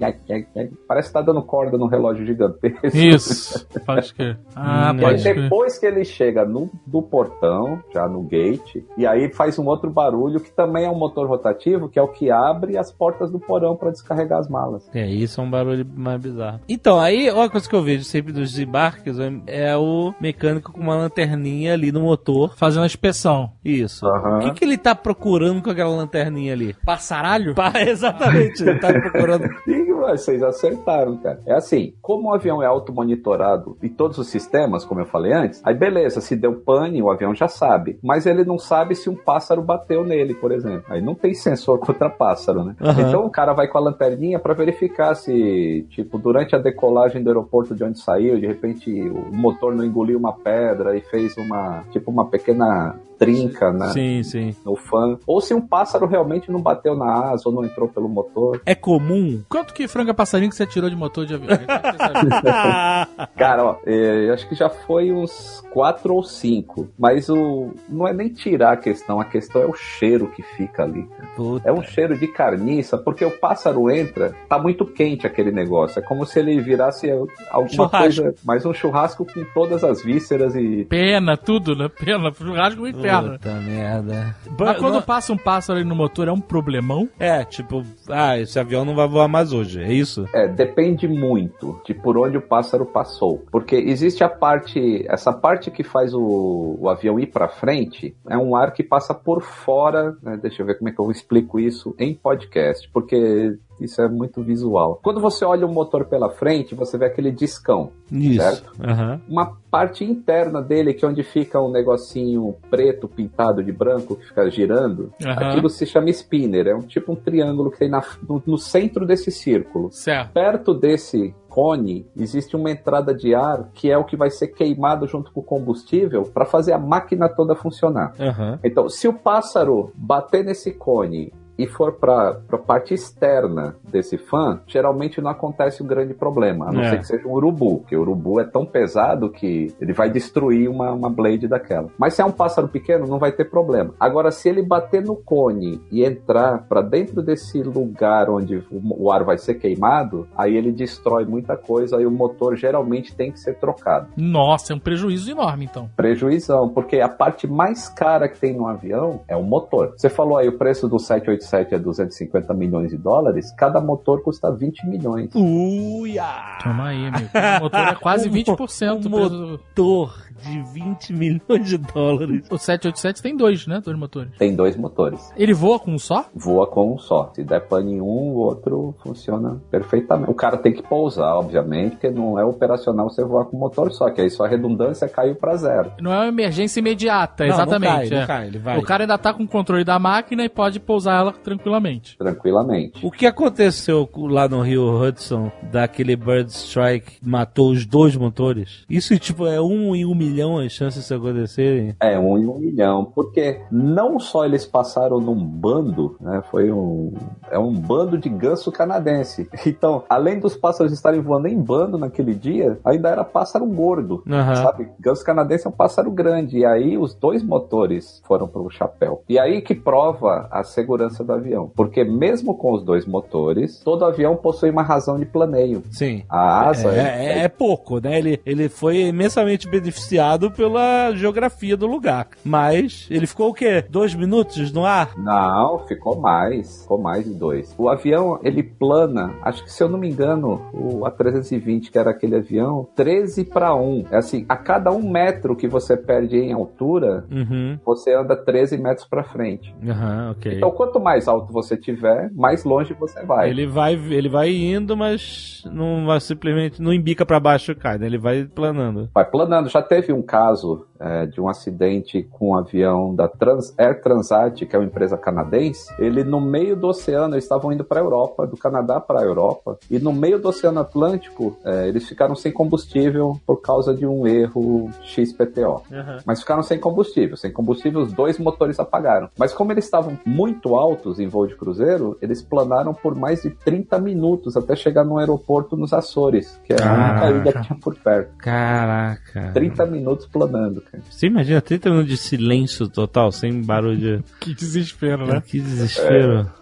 Parece que tá dando corda num relógio gigantesco. Isso. Pode crer. Ah, Hum, E aí pode crer. depois que ele chega no, do portão, já no gate, e aí faz um outro barulho que também é um motor rotativo, que é o que abre as portas do porão para descarregar as malas. É, isso é um barulho mais bizarro. Então, aí, uma coisa que eu vejo sempre dos desembarques é o mecânico com uma lanterninha ali no motor. Fazendo a inspeção. Isso. Aham. O que, que ele tá procurando com aquela lanterninha ali? Passaralho? Pá, exatamente, ele tá procurando. Vocês acertaram, cara. É assim, como o avião é automonitorado e todos os sistemas, como eu falei antes, aí beleza, se deu pane, o avião já sabe. Mas ele não sabe se um pássaro bateu nele, por exemplo. Aí não tem sensor contra pássaro, né? Aham. Então o cara vai com a lanterninha pra verificar se, tipo, durante a decolagem do aeroporto de onde saiu, de repente o motor não engoliu uma pedra e fez uma, tipo, uma pequena trinca, né? Sim, sim. No fã. Ou se um pássaro realmente não bateu na asa ou não entrou pelo motor. É comum. Quanto que franga passarinho que você tirou de motor de avião? Cara, ó, é, eu acho que já foi uns quatro ou cinco. Mas o não é nem tirar a questão, a questão é o cheiro que fica ali. Puta. É um cheiro de carniça, porque o pássaro entra, tá muito quente aquele negócio. É como se ele virasse alguma Churrasco. coisa, mais um churrasco com todas as vísceras e. Pena, tudo, né? Pena, churrasco no inferno. Puta merda. Mas quando Não- passa um pássaro ali no motor, é um problemão? É, tipo, ah, esse avião não vai voar mais hoje, é isso? É, depende muito de por onde o pássaro passou. Porque existe a parte, essa parte que faz o, o avião ir para frente, é um ar que passa por fora. né? Deixa eu ver como é que eu explico isso em podcast. Porque isso é muito visual. Quando você olha o motor pela frente, você vê aquele discão. Isso. Certo? Aham. Uma parte interna dele, que é onde fica um negocinho preto pintado de branco que fica girando, Aham. aquilo se chama spinner. É um tipo um triângulo que tem na- no- no centro desse círculo. Certo. Perto desse cone existe uma entrada de ar que é o que vai ser queimado junto com o combustível para fazer a máquina toda funcionar. Aham. Então, se o pássaro bater nesse cone e for para a parte externa desse fã, geralmente não acontece um grande problema, a não É. ser que seja um urubu, porque o urubu é tão pesado que ele vai destruir uma, uma blade daquela. Mas se é um pássaro pequeno, não vai ter problema. Agora, se ele bater no cone e entrar para dentro desse lugar onde o, ar vai ser queimado, aí ele destrói muita coisa e o motor geralmente tem que ser trocado. Nossa, é um prejuízo enorme, então. Prejuizão, porque a parte mais cara que tem no avião é o motor. Você falou aí o preço do 787 é 250 milhões de dólares, cada motor custa 20 milhões. Uia! Toma aí, amigo. O motor é quase Um 20% do mo- preço do- Motor de 20 milhões de dólares. O 787 tem dois, né? Dois motores. Tem dois motores. Ele voa com um só? Voa com um só. Se der pane em um, o outro funciona perfeitamente. O cara tem que pousar, obviamente, porque não é operacional você voar com um motor só, que aí sua redundância caiu para zero. Não é uma emergência imediata, Não, exatamente. Não, cai, é. não cai, ele vai. O cara ainda tá com o controle da máquina e pode pousar ela tranquilamente. Tranquilamente. O que aconteceu lá no Rio Hudson, daquele Bird Strike matou os dois motores? Isso, tipo, é um em um milhão as chances disso acontecerem? É, um em um milhão. Porque não só eles passaram num bando, né? Foi um. É um bando de ganso canadense. Então, além dos pássaros estarem voando em bando naquele dia, ainda era pássaro gordo. Aham. Sabe? Ganso canadense é um pássaro grande. E aí os dois motores foram pro chapéu. E aí que prova a segurança do avião. Porque mesmo com os dois motores, todo avião possui uma razão de planeio. Sim. A asa É, é- é pouco, né? Ele, ele foi imensamente beneficiado pela geografia do lugar. Mas ele ficou o quê? Dois minutos no ar? Não, ficou mais. Ficou mais de dois. O avião, ele plana, acho que se eu não me engano, o A320, que era aquele avião, 13 para 1. É assim, a cada um metro que você perde em altura, Uhum. você anda 13 metros para frente. Aham, ok. Então, quanto mais alto você tiver, mais longe você vai. Ele vai, ele vai indo, mas não vai simplesmente não embica pra baixo e cai, né? Ele vai planando. Vai planando. Já teve um caso é, de um acidente com um avião da Trans, Air Transat, que é uma empresa canadense. Ele, no meio do oceano, eles estavam indo para a Europa, do Canadá para a Europa. E no meio do Oceano Atlântico, é, eles ficaram sem combustível por causa de um erro XPTO. Mas ficaram sem combustível. Sem combustível, os dois motores apagaram. Mas como eles estavam muito altos em voo de cruzeiro, eles planaram por mais de 30 minutos até chegar no aeroporto nos Açores, que é a única ilha que tinha por perto. Caraca. 30 minutos planando, cara. Você imagina 30 minutos de silêncio total, sem barulho de. Que desespero, né? Que desespero. É,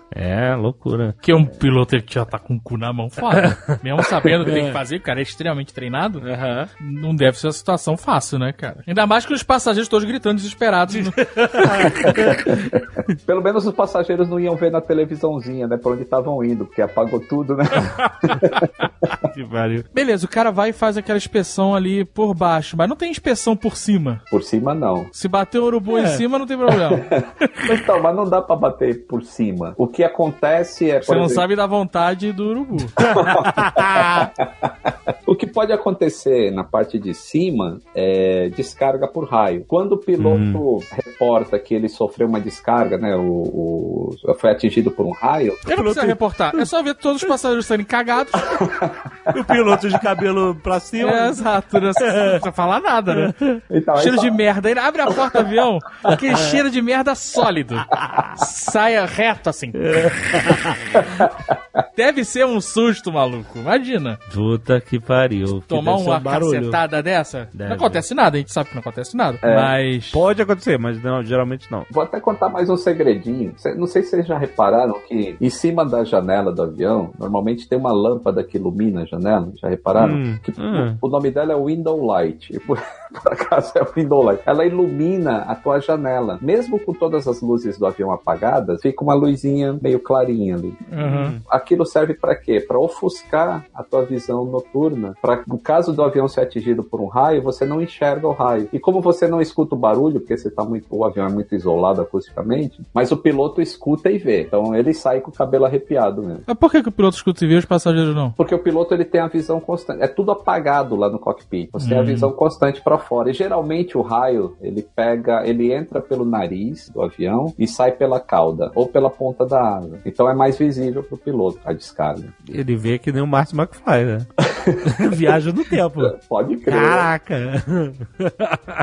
loucura. Que um piloto que já tá com o cu na mão foda. Mesmo sabendo o que tem que fazer, o cara é extremamente treinado. Aham. Não deve ser uma situação fácil, né, cara? Ainda mais que os passageiros todos gritando desesperados. no- Pelo menos os passageiros não iam ver na televisãozinha, né? Pra onde estavam indo, porque apagou tudo, né? Que pariu. Beleza, o cara vai e faz aquela inspeção ali por baixo, mas não tem inspeção por cima. Por cima, não. Se bater o urubu É. em cima, não tem problema. Então, mas não dá pra bater por cima. O que acontece é. por Você não exemplo, sabe da vontade do urubu. O que pode acontecer na parte de cima é descarga por raio. Quando o piloto reporta que ele sofreu uma descarga, né? O, o- foi atingido por um raio. Eu não precisa reportar. É só ver todos os passageiros serem cagados. O piloto de cabelo pra cima. É, exato. Né? Não precisa falar nada, né? Então, cheiro só- de merda. Ele abre a porta do avião, aquele cheiro de merda sólido. Saia reto assim. Deve ser um susto, maluco. Imagina. Puta que pariu. Tomar uma um cacetada dessa. Deve. Não acontece nada, a gente sabe que não acontece nada. Mas. Pode acontecer, mas não, geralmente não. Vou até contar mais um segredinho. Não sei se vocês já repararam que em cima da janela do avião, normalmente tem uma lâmpada que ilumina a janela. Já repararam? Hum, Que hum. O nome dela é Window Light. E por, por acaso é Window Light. Ela ilumina a tua janela. Mesmo com todas as luzes do avião apagadas, fica uma luzinha meio clarinha ali. Uhum. Aquilo serve para quê? Para ofuscar a tua visão noturna. Para no caso do avião ser atingido por um raio, você não enxerga o raio. E como você não escuta o barulho, porque você tá muito, o avião é muito isolado acusticamente, mas o piloto escuta e vê. Então ele sai com o cabelo arrepiado mesmo. Mas por que, que o piloto escuta e vê os passageiros não? Porque o piloto ele tem a visão constante. É tudo apagado lá no cockpit. Você tem a visão constante para fora. E geralmente o raio, ele pega, ele entra pelo nariz do avião e sai pela cauda ou pela ponta da asa. Então é mais visível pro piloto a descarga. Ele vê que nem o Martin McFly, né? Viaja no tempo. Pode crer. Caraca!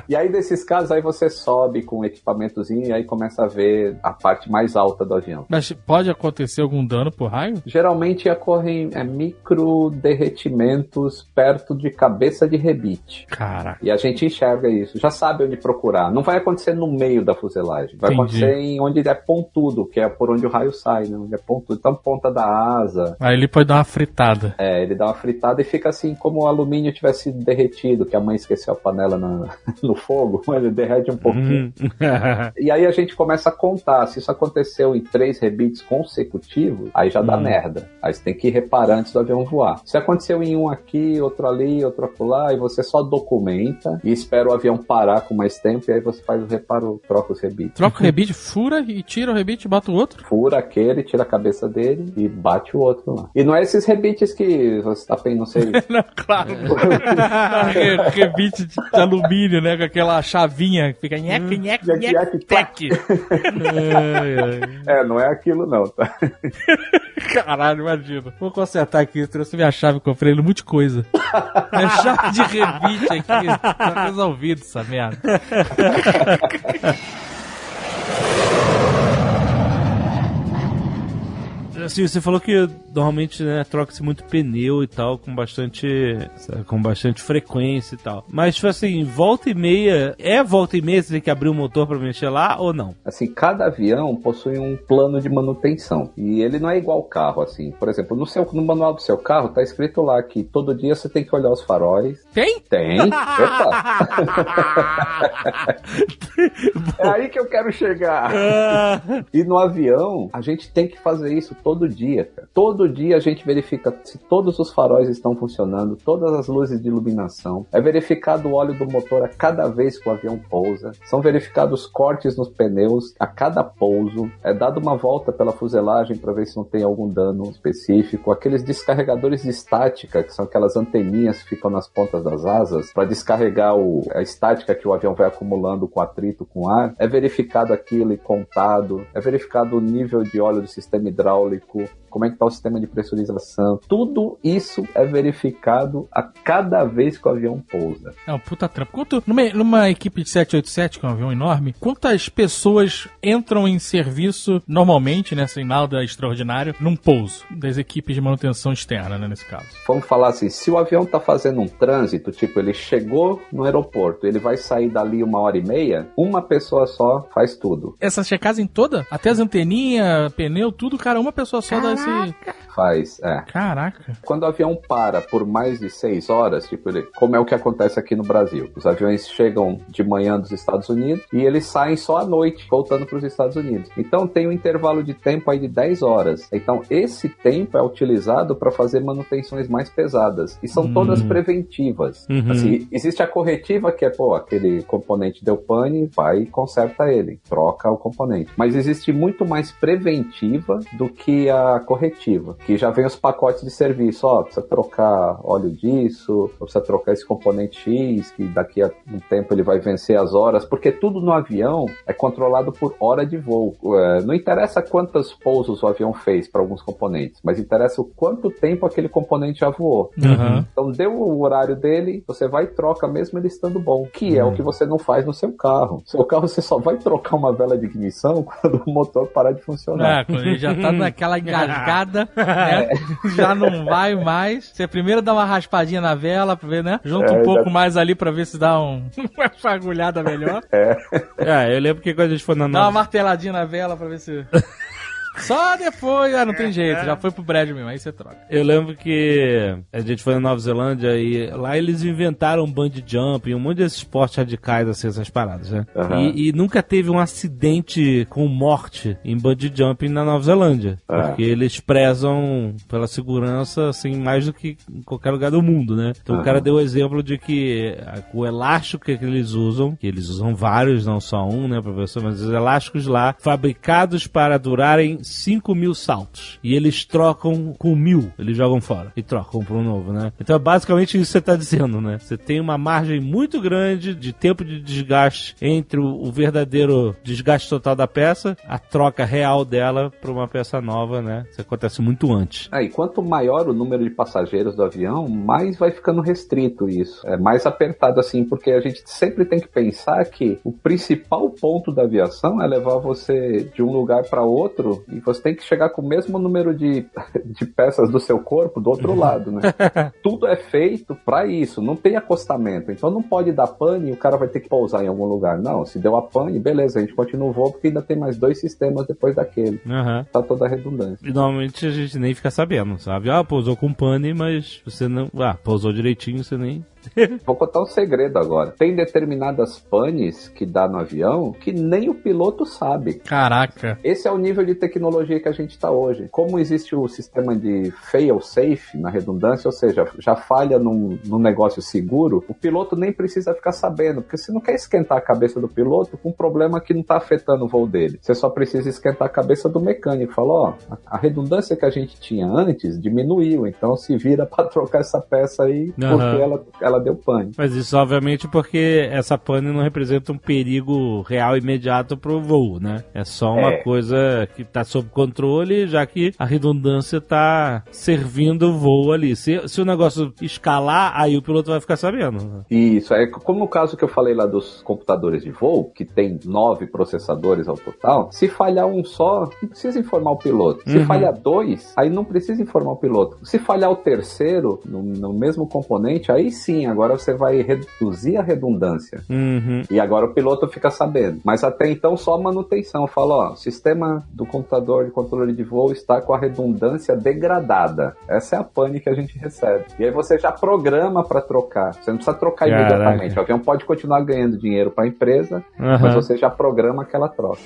E aí, nesses casos, aí você sobe com um equipamentozinho e aí começa a ver a parte mais alta do avião. Mas pode acontecer algum dano por raio? Geralmente ocorrem é, micro derretimentos perto de cabeça de rebite. Caraca. E a gente enxerga isso, já sabe onde procurar. Não vai acontecer no meio da fuselagem, vai Entendi. acontecer em onde é pontudo, que é por onde o raio sai, né? Onde é pontudo. Então, ponta da asa, Aí ele pode dar uma fritada. é, ele dá uma fritada e fica assim como o alumínio tivesse derretido, que a mãe esqueceu a panela na- no fogo, ele derrete um pouquinho. Hum. E aí a gente começa a contar. Se isso aconteceu em três rebites consecutivos, aí já dá merda. Aí você tem que reparar antes do avião voar. Se aconteceu em um aqui, outro ali, outro acolá, e você só documenta e espera o avião parar com mais tempo, e aí você faz o reparo, troca os rebites. Troca o rebite, fura e tira o rebite e bota o outro. Fura aquele, tira a cabeça dele e bate o outro lá. E não é esses rebites que você tá pensando, não sei. Não, claro. Re- rebite de alumínio, né? Com aquela chavinha que fica nheque, nheque, Nheque, nheque, tec. É, não é aquilo não, tá? Caralho, imagina. Vou consertar aqui, trouxe minha chave, comprei no Multi Coisa. Minha chave de rebite aqui, tá resolvido essa merda. Assim, você falou que normalmente né, troca-se muito pneu e tal, com bastante, com bastante frequência e tal. Mas, tipo assim, volta e meia, é volta e meia você tem que abrir o motor pra mexer lá ou não? Assim, cada avião possui um plano de manutenção. E ele não é igual ao carro, assim. Por exemplo, no, seu, no manual do seu carro tá escrito lá que todo dia você tem que olhar os faróis. Tem? Tem? Opa! é aí que eu quero chegar. E no avião, a gente tem que fazer isso todo dia, cara. Todo dia a gente verifica se todos os faróis estão funcionando, todas as luzes de iluminação. É verificado o óleo do motor a cada vez que o avião pousa. São verificados cortes nos pneus a cada pouso. É dado uma volta pela fuselagem para ver se não tem algum dano específico. Aqueles descarregadores de estática, que são aquelas anteninhas que ficam nas pontas das asas, para descarregar o- a estática que o avião vai acumulando com atrito com ar. É verificado aquilo e contado. É verificado o nível de óleo do sistema hidráulico, como é que está o sistema de pressurização. Tudo isso é verificado a cada vez que o avião pousa. É um puta trampo. Quanto, numa, numa equipe de 787, que é um avião enorme, quantas pessoas entram em serviço normalmente, né, sem nada extraordinário, num pouso das equipes de manutenção externa, né, nesse caso? Vamos falar assim, se o avião está fazendo um trânsito, tipo, ele chegou no aeroporto, ele vai sair dali uma hora e meia, uma pessoa só faz tudo. Essa checagem toda, até as anteninhas, pneu, tudo, cara, uma pessoa só dá esse... Faz, é. Caraca. Quando o avião para por mais de seis horas, tipo, ele, como é o que acontece aqui no Brasil. Os aviões chegam de manhã dos Estados Unidos e eles saem só à noite, voltando para os Estados Unidos. Então tem um intervalo de tempo aí de 10 horas. Então esse tempo é utilizado para fazer manutenções mais pesadas. E são todas preventivas. Uhum. Assim, existe a corretiva que é, pô, aquele componente deu pane, vai e conserta ele, troca o componente. Mas existe muito mais preventiva do que a corretiva, que já vem os pacotes de serviço, ó, precisa trocar óleo disso, ou precisa trocar esse componente X, que daqui a um tempo ele vai vencer as horas, porque tudo no avião é controlado por hora de voo. É, Não interessa quantos pousos o avião fez para alguns componentes, mas interessa o quanto tempo aquele componente já voou. Uhum. Então deu o horário dele, você vai e troca mesmo ele estando bom, que é o que você não faz no seu carro. Seu carro você só vai trocar uma vela de ignição quando o motor parar de funcionar. É, quando ele já tá naquela né? Já não vai mais. Você primeiro dá uma raspadinha na vela pra ver, né? Junta É, um pouco já- mais ali pra ver se dá um... uma fagulhada melhor. É, eu lembro que quando a gente foi na Dá uma marteladinha na vela pra ver se. Só depois, ah, não tem jeito, já foi pro Brad mesmo, aí você troca. Eu lembro que a gente foi na Nova Zelândia e lá eles inventaram bungee jumping, um monte desses esportes radicais, assim, essas paradas, né? Aham. E, e nunca teve um acidente com morte em bungee jumping na Nova Zelândia. É. Porque eles prezam pela segurança, assim, mais do que em qualquer lugar do mundo, né? Então o Aham. cara deu o exemplo de que o elástico que eles usam, que eles usam vários, não só um, né, professor? Mas os elásticos lá, fabricados para durarem 5 mil saltos. E eles trocam com mil, eles jogam fora e trocam para um novo, né? Então é basicamente isso que você está dizendo, né? Você tem uma margem muito grande de tempo de desgaste entre o, verdadeiro desgaste total da peça, a troca real dela para uma peça nova, né? Isso acontece muito antes. É, e quanto maior o número de passageiros do avião, mais vai ficando restrito isso. É mais apertado assim, porque a gente sempre tem que pensar que o principal ponto da aviação é levar você de um lugar para outro e você tem que chegar com o mesmo número de, de peças do seu corpo do outro lado, né? Tudo é feito para isso, não tem acostamento. Então não pode dar pane e o cara vai ter que pousar em algum lugar. Não, se deu a pane, beleza, a gente continua o voo porque ainda tem mais dois sistemas depois daquele. Aham. Tá toda a redundância. E normalmente a gente nem fica sabendo, sabe? Ah, pousou com pane, mas você não. Ah, pousou direitinho, você nem. Vou contar um segredo agora. Tem determinadas panes que dá no avião que nem o piloto sabe. Caraca. Esse é o nível de tecnologia que a gente está hoje. Como existe o sistema de fail safe na redundância, ou seja, já falha num, num negócio seguro, o piloto nem precisa ficar sabendo, porque você não quer esquentar a cabeça do piloto com um problema que não está afetando o voo dele. Você só precisa esquentar a cabeça do mecânico. Falou, ó, a, a redundância que a gente tinha antes diminuiu, então se vira para trocar essa peça aí, Aham. porque ela, ela deu pane. Mas isso, obviamente, porque essa pane não representa um perigo real imediato pro voo, né? É só uma É. coisa que tá sob controle, já que a redundância tá servindo o voo ali. Se, se o negócio escalar, aí o piloto vai ficar sabendo. Isso, é como no caso que eu falei lá dos computadores de voo, que tem nove processadores ao total, se falhar um só, não precisa informar o piloto. Se Uhum. falhar dois, aí não precisa informar o piloto. Se falhar o terceiro, no, no mesmo componente, aí sim, agora você vai reduzir a redundância. Uhum. E agora o piloto fica sabendo. Mas até então só manutenção. Fala, ó, o sistema do computador de controle de voo está com a redundância degradada. Essa é a pane que a gente recebe. E aí você já programa para trocar. Você não precisa trocar Caraca. imediatamente. O avião pode continuar ganhando dinheiro para a empresa, Aham. mas você já programa aquela troca.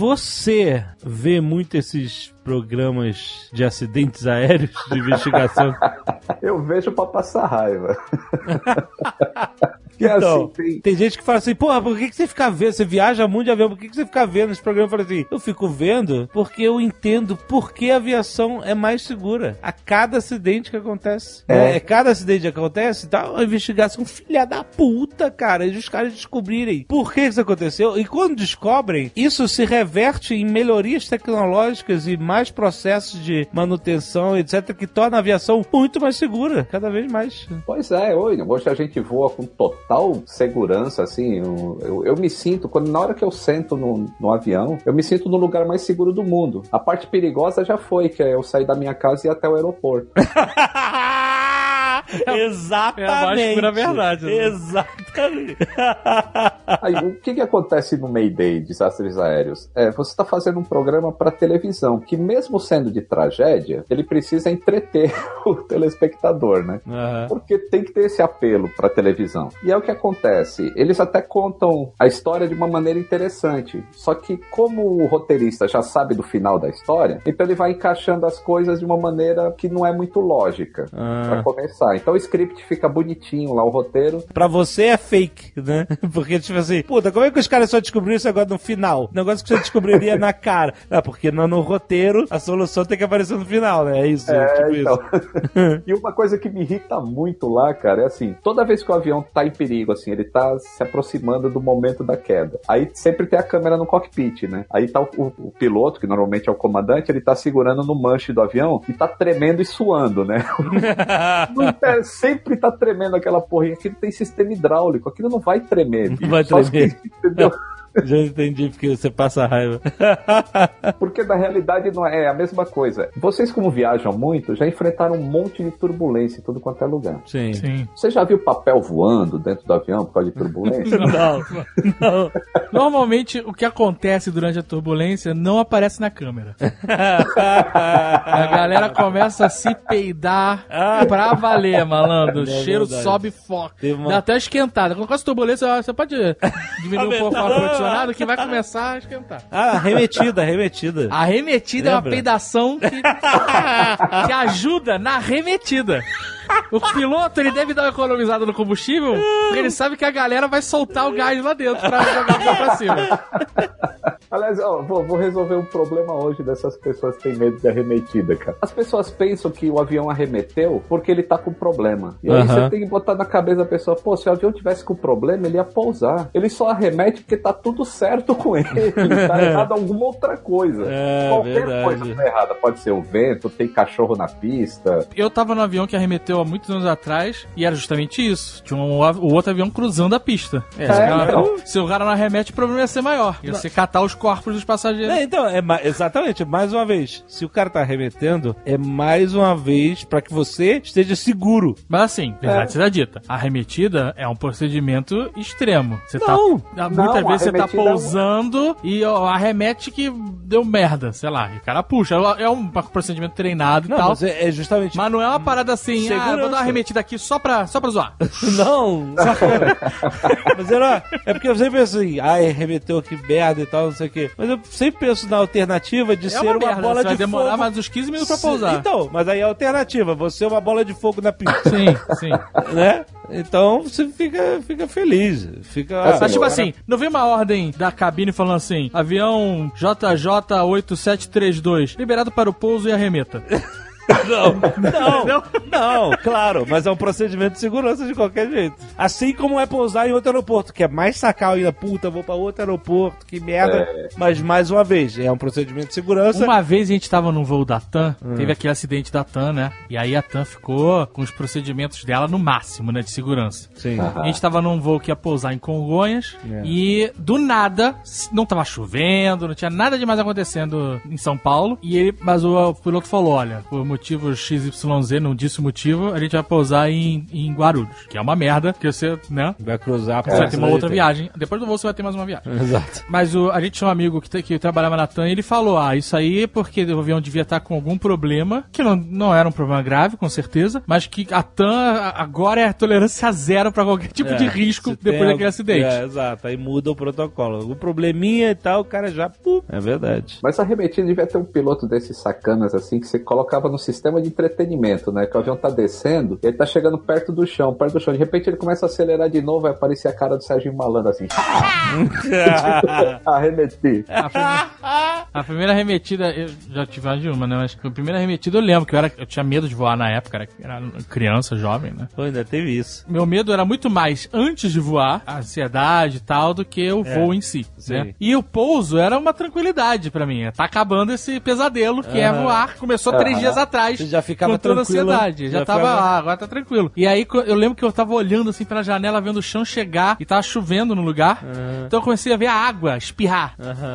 Você vê muito esses programas de acidentes aéreos de investigação? Eu vejo para passar raiva. que Então, assim, tem, Tem gente que fala assim, porra, por que, que você fica vendo? Você viaja muito de avião, por que, que você fica vendo esse programa? Eu falo assim, eu fico vendo porque eu entendo por que a aviação é mais segura. A cada acidente que acontece. É. né? É cada acidente que acontece, tá uma investigação filha da puta, cara. E os caras descobrirem por que isso aconteceu. E quando descobrem, isso se reverte em melhorias tecnológicas e mais processos de manutenção, etc., que torna a aviação muito mais segura, cada vez mais. Pois é, hoje, hoje a gente voa com total segurança, assim, eu, eu, eu me sinto, quando na hora que eu sento no, no avião, eu me sinto no lugar mais seguro do mundo. A parte perigosa já foi, que é eu sair da minha casa e ir até o aeroporto. Exatamente. É a mais pura verdade, né? Exatamente. Aí, o que que acontece no Mayday, desastres aéreos? É, você está fazendo um programa para televisão, que mesmo sendo de tragédia, ele precisa entreter o telespectador, né? Aham. Porque tem que ter esse apelo para televisão. E é o que acontece. Eles até contam a história de uma maneira interessante. Só que como o roteirista já sabe do final da história, então ele vai encaixando as coisas de uma maneira que não é muito lógica Ah. para começar. Então o script fica bonitinho lá, o roteiro. Pra você é fake, né? Porque, tipo assim, puta, como é que os caras só descobriram isso agora no final? Negócio que você descobriria na cara. Ah, porque no, no roteiro a solução tem que aparecer no final, né? É isso. É, tipo então. isso. e uma coisa que me irrita muito lá, cara, é assim, toda vez que o avião tá em perigo, assim, ele tá se aproximando do momento da queda. Aí sempre tem a câmera no cockpit, né? Aí tá o, o- o piloto, que normalmente é o comandante, ele tá segurando no manche do avião e tá tremendo e suando, né? Não é, sempre tá tremendo aquela porrinha. Aquilo tem sistema hidráulico, aquilo não vai tremer. bicho. vai Só tremer. entendeu? Já entendi porque você passa raiva. Porque na realidade não é, é a mesma coisa. Vocês, como viajam muito, já enfrentaram um monte de turbulência em tudo quanto é lugar. Sim. Sim. Você já viu papel voando dentro do avião por causa de turbulência? Não, não. Normalmente, o que acontece durante a turbulência não aparece na câmera. A galera começa a se peidar pra valer, malandro. O cheiro É verdade. sobe forte. Uma- Dá até esquentada. Quando começa a turbulência, você pode diminuir um pouco o ar-condicionado que vai começar a esquentar. Ah, arremetida, arremetida. A remetida é uma Lembra? peidação que, que ajuda na remetida. O piloto ele deve dar uma economizada no combustível, porque ele sabe que a galera vai soltar o gás lá dentro pra jogar o pra cima. Aliás, ó, vou, vou resolver um problema hoje dessas pessoas que têm medo de arremetida, cara. As pessoas pensam que o avião arremeteu porque ele tá com problema. E aí Aham. você tem que botar na cabeça da pessoa, pô, se o avião tivesse com problema, ele ia pousar. Ele só arremete porque tá tudo certo com ele. tá errado alguma outra coisa. É, Qualquer verdade. coisa tá errada. Pode ser o vento, tem cachorro na pista. Eu tava no avião que arremeteu há muitos anos atrás e era justamente isso. Tinha um, o outro avião cruzando a pista. se, o cara, então. se o cara não arremete, o problema ia ser maior. Ia ser catar os corpos dos passageiros. É, então, é ma- exatamente, mais uma vez. Se o cara tá arremetendo, é mais uma vez pra que você esteja seguro. Mas assim, verdade seja dita, a arremetida é um procedimento extremo. Você Não, tá. Muitas não, vezes você tá é um- pousando e ó, arremete que deu merda, sei lá. E o cara puxa. É um procedimento treinado e Não, tal. mas é, é justamente. Mas não é uma parada assim, ah, Segurança. vou dar uma arremetida aqui só pra, só pra zoar. Não. Mas era, é porque eu sempre penso assim, ai, remeteu que merda e tal, não sei o quê. Mas eu sempre penso na alternativa de É ser uma uma, merda, bola de vai demorar fogo. mais uns 15 minutos pra pousar. Então, mas aí é a alternativa, você é uma bola de fogo na pista, Sim, sim. né? Então você fica, fica feliz, fica... Assim, Mas tipo assim, não vem uma ordem da cabine falando assim, avião JJ8732, liberado para o pouso e arremeta. Não, não, não, claro, mas é um procedimento de segurança de qualquer jeito. Assim como é pousar em outro aeroporto, que é mais sacar ainda, puta, vou pra outro aeroporto, que merda. Mas mais uma vez, é um procedimento de segurança. Uma vez a gente tava num voo da TAM, Hum. teve aquele acidente da TAM, né? E aí a TAM ficou com os procedimentos dela no máximo, né? De segurança. Sim. A gente tava num voo que ia pousar em Congonhas É. e do nada, não tava chovendo, não tinha nada demais acontecendo em São Paulo. E ele, mas o, piloto falou: olha, por motivo XYZ, não disse o motivo, a gente vai pousar em, em Guarulhos, que é uma merda, porque você, né? Vai cruzar Você vai ter uma outra viagem. Depois do voo você vai ter mais uma viagem. Exato. Mas o- a gente tinha um amigo que, que trabalhava na TAM e ele falou: Ah, isso aí é porque o avião devia estar com algum problema, que não, não era um problema grave, com certeza, mas que a TAM a- agora é tolerância zero pra qualquer tipo de risco É, Se tem depois daquele algo- acidente. É, exato. Aí muda o protocolo. Algum probleminha e tal, o cara já. pum. É verdade. Mas a devia ter um piloto desses sacanas assim que você colocava no sistema de entretenimento, né? Que o avião tá descendo e ele tá chegando perto do chão, perto do chão. De repente ele começa a acelerar de novo e aparecer a cara do Sérgio Malandro assim. Arremeti. A primeira, a primeira remetida, eu já tive mais de uma, né? Mas a primeira remetida eu lembro, que eu, era, eu tinha medo de voar na época, era, era criança, jovem, né? Pô, ainda teve isso. Meu medo era muito mais antes de voar, a ansiedade e tal, do que o voo em si, sim. né? E o pouso era uma tranquilidade pra mim. Tá acabando esse pesadelo que é voar. Começou três dias atrás. Você já ficava com toda tranquilo, ansiedade. Já, já tava, ficava- ah, agora tá tranquilo. E aí eu lembro que eu tava olhando assim pela janela, vendo o chão chegar e tava chovendo no lugar. Então eu comecei a ver a água espirrar,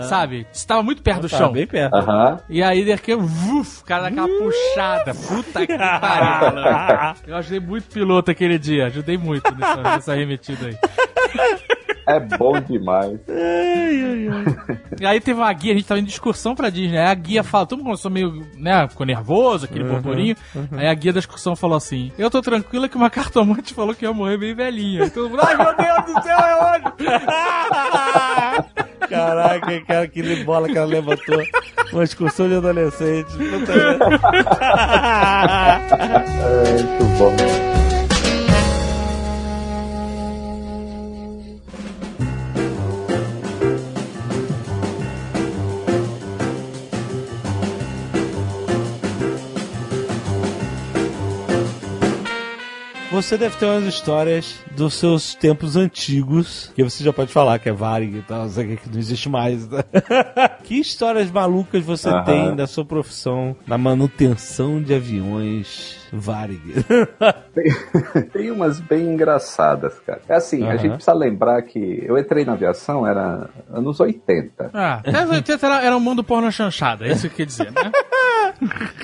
sabe? Estava muito perto do chão. bem perto. Aham. E aí, daqui, vuf, o cara dá aquela puxada. Puta que pariu. Eu ajudei muito piloto aquele dia. Ajudei muito nessa, nessa remetida aí. É bom demais. E aí teve uma guia, a gente tava indo de excursão pra Disney. Aí a guia fala, todo mundo começou meio, né, ficou nervoso, aquele burburinho. Aí a guia da excursão falou assim: Eu tô tranquila que uma cartomante falou que ia morrer bem velhinha. Todo mundo, ai meu Deus do céu, é onde? Caraca, cara, aquele bola que ela levantou. Uma excursão de adolescente. Puta. É, muito bom. Você deve ter umas histórias dos seus tempos antigos, que você já pode falar que é Varig e tal, que, não existe mais. né? que histórias malucas você Aham. tem da sua profissão na manutenção de aviões Varig? Tem umas bem engraçadas, cara. É assim, a gente precisa lembrar que eu entrei na aviação, era anos 80. Ah, até os 80 era, era um mundo porno chanchada, é isso que quer dizer, né?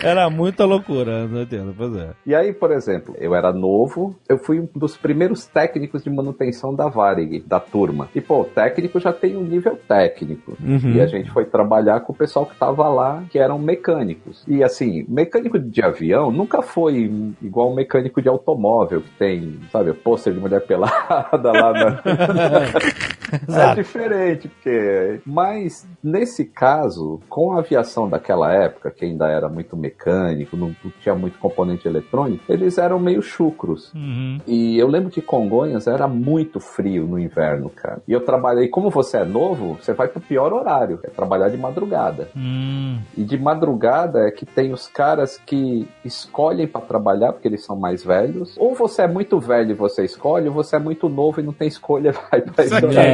Era muita loucura, não entendo, pois é. E aí, por exemplo, eu era novo, eu fui um dos primeiros técnicos de manutenção da Varig, da turma. E, pô, técnico já tem um nível técnico. Uhum. E a gente foi trabalhar com o pessoal que tava lá, que eram mecânicos. E assim, mecânico de avião nunca foi igual um mecânico de automóvel, que tem, sabe, pôster de mulher pelada lá na. É diferente, porque. Mas, nesse caso, com a aviação daquela época, que ainda era muito mecânico, não tinha muito componente eletrônico, eles eram meio chucros. Uhum. E eu lembro que Congonhas era muito frio no inverno, cara. E eu trabalhei, como você é novo, você vai pro pior horário, que é trabalhar de madrugada. Hum, E de madrugada é que tem os caras que escolhem pra trabalhar porque eles são mais velhos. Ou você é muito velho e você escolhe, ou você é muito novo e não tem escolha e vai pra.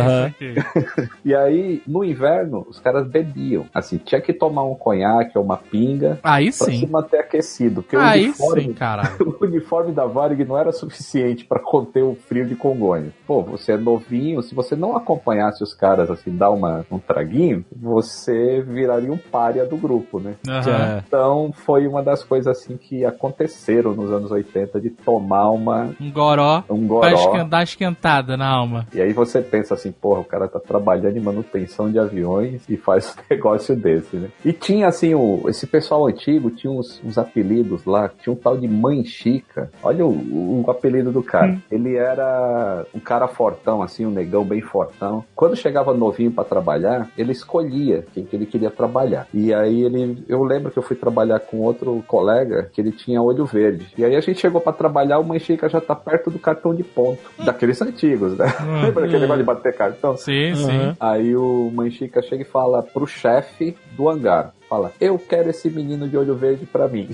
Aham. saquei. E aí, no inverno, os caras bebiam. Assim, tinha que tomar um conhaque ou uma pinga Aí pra se sim. manter aquecido. Porque o Aí uniforme, sim, caralho. o uniforme da Varig não era suficiente pra conter o frio de Congonhas. Pô, você é novinho, se você não acompanhasse os caras assim, dar uma, um traguinho, você viraria um pária do grupo, né? Aham. Então foi uma das coisas assim que aconteceram nos anos 80 de tomar uma Um goró um pra goró. esquentar, dar esquentada na alma. E aí você pensa assim, porra, o cara tá trabalhando em manutenção de aviões e faz um negócio desse, né? E tinha assim, o, esse pessoal antigo tinha uns, uns apelidos lá, tinha um tal de Mãe Chica. Olha o, o apelido do cara. Ele era um cara fortão, assim, um negão bem fortão. Quando chegava novinho pra trabalhar, ele escolhia quem que ele queria trabalhar. E aí ele, eu lembro que eu fui trabalhar com outro colega que ele tinha olho verde. E aí a gente chegou pra trabalhar, o Mãe Chica já tá perto do cartão de ponto. Daqueles antigos, né? Lembra aquele negócio de bater cartão? Sim, sim. Aí o Manchica chega e fala pro chefe do hangar. Fala, eu quero esse menino de olho verde pra mim.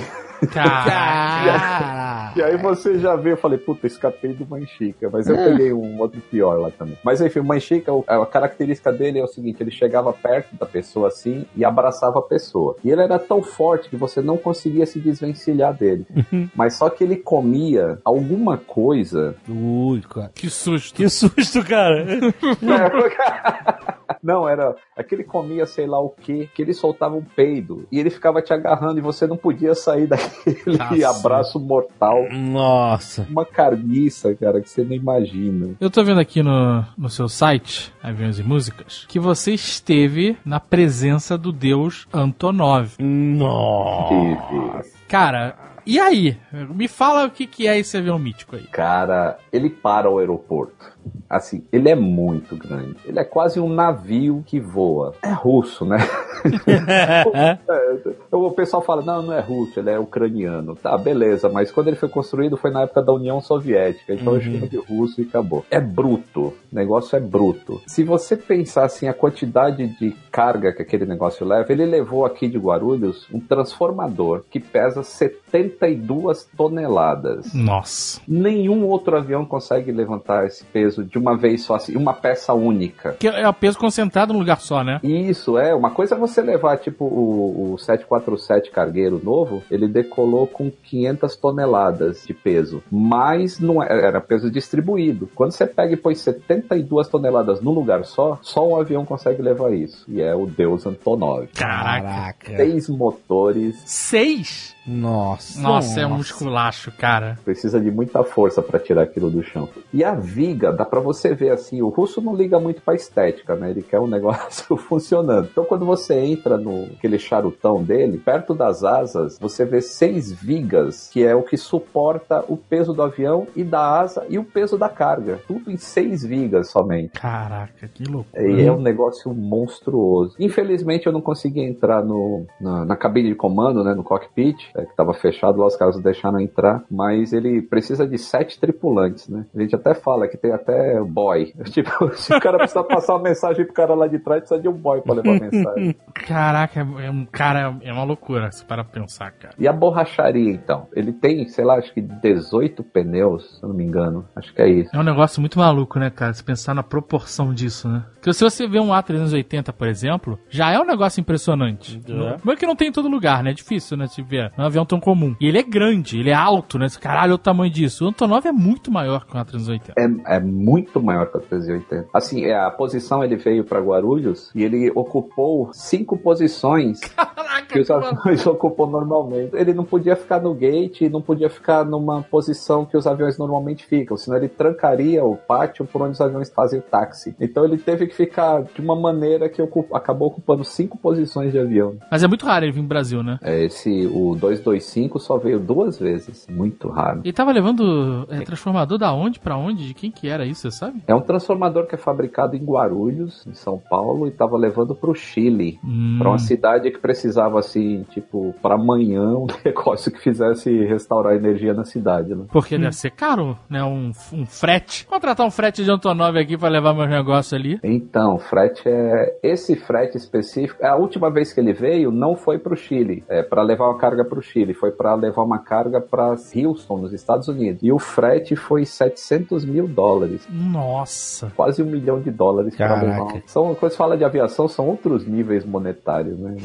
Caraca. E aí você já vê, eu falei, puta, escapei do Manchica. Mas eu peguei um outro pior lá também. Mas enfim, o Manchica, a característica dele é o seguinte, ele chegava perto da pessoa assim e abraçava a pessoa. E ele era tão forte que você não conseguia se desvencilhar dele. Mas só que ele comia alguma coisa Ui, cara. Que susto. Que susto, cara. Não, era aquele comia sei lá o que, que ele soltava um peido e ele ficava te agarrando e você não podia sair daquele Cacete. abraço mortal. Nossa. Uma carniça, cara, que você não imagina. Eu tô vendo aqui no, no seu site, Aviões e Músicas, que você esteve na presença do deus Antonov. Nossa. Cara, e aí? Me fala o que, que é esse avião mítico aí. Cara, ele para o aeroporto. Assim, ele é muito grande. Ele é quase um navio que voa. É russo, né? É, o pessoal fala, não, não é russo, ele é ucraniano. Tá, beleza, mas quando ele foi construído foi na época da União Soviética, então eu chamo de russo e acabou. É bruto, o negócio é bruto. Se você pensar assim, a quantidade de carga que aquele negócio leva, ele levou aqui de Guarulhos um transformador que pesa 72 toneladas. Nossa. Nenhum outro avião consegue levantar esse peso de uma vez só, assim, uma peça única. Que é o peso concentrado num lugar só, né? Isso, é. Uma coisa é você levar, tipo, o, o 747 cargueiro novo, ele decolou com 500 toneladas de peso. Mas não é- era peso distribuído. Quando você pega e põe 72 toneladas num lugar só, só um avião consegue levar isso. E é o Deus Antonov. Caraca. Caraca. Seis motores, Seis? Nossa. Nossa, é um musculacho, cara. precisa de muita força para tirar aquilo do chão. E a viga, dá para você ver assim, o russo não liga muito para estética, né? Ele quer um negócio funcionando. Então quando você entra no aquele charutão dele, perto das asas, você vê seis vigas, que é o que suporta o peso do avião e da asa e o peso da carga. Tudo em seis vigas somente. Caraca, que loucura. E é um negócio monstruoso. Infelizmente eu não consegui entrar no, na, na cabine de comando, né, no cockpit, é, que estava fechado lá, os caras deixaram entrar, mas ele precisa de sete tripulantes, né? A gente até fala que tem até boy. Tipo, se o cara precisa passar uma mensagem pro cara lá de trás, precisa de um boy pra levar a mensagem. Caraca, é um cara, é uma loucura se para pensar, cara. E a borracharia, então? Ele tem, sei lá, acho que 18 pneus, se eu não me engano. Acho que é isso. É um negócio muito maluco, né, cara? Se pensar na proporção disso, né? Porque se você vê um A380, por exemplo, já é um negócio impressionante. É. Não é que não tem em todo lugar, né? É difícil, né? Se ver. Um avião tão comum. E ele é grande, ele é alto, né? Caralho, olha o tamanho disso. O Antonov é muito maior que o A380. É, é muito maior que a 380. Assim, é, a posição ele veio para Guarulhos e ele ocupou cinco posições que os aviões ocupam normalmente. Ele não podia ficar no gate, não podia ficar numa posição que os aviões normalmente ficam, senão ele trancaria o pátio por onde os aviões fazem táxi. Então ele teve que ficar de uma maneira que ocup- acabou ocupando cinco posições de avião. Mas é muito raro ele vir pro Brasil, né? É, esse, o 225 só veio duas vezes, muito raro. Ele tava levando é, transformador da onde pra onde? De quem que era isso, você sabe? É um transformador que é fabricado em Guarulhos, em São Paulo, e estava levando para o Chile, Hum. para uma cidade que precisava assim, tipo, para amanhã um negócio que fizesse restaurar a energia na cidade, né? Porque deve ser caro, né? Um, um frete. Contratar um frete de Antonov aqui pra levar meus negócios ali. Então, frete é esse frete específico. A última vez que ele veio não foi para o Chile, é para levar uma carga para o Chile, foi para levar uma carga para Houston, nos Estados Unidos. E o frete foi 700 mil dólares. Nossa. Quase um milhão de dólares para Caraca. levar. São, quando se fala de aviação, são outros níveis monetários, né?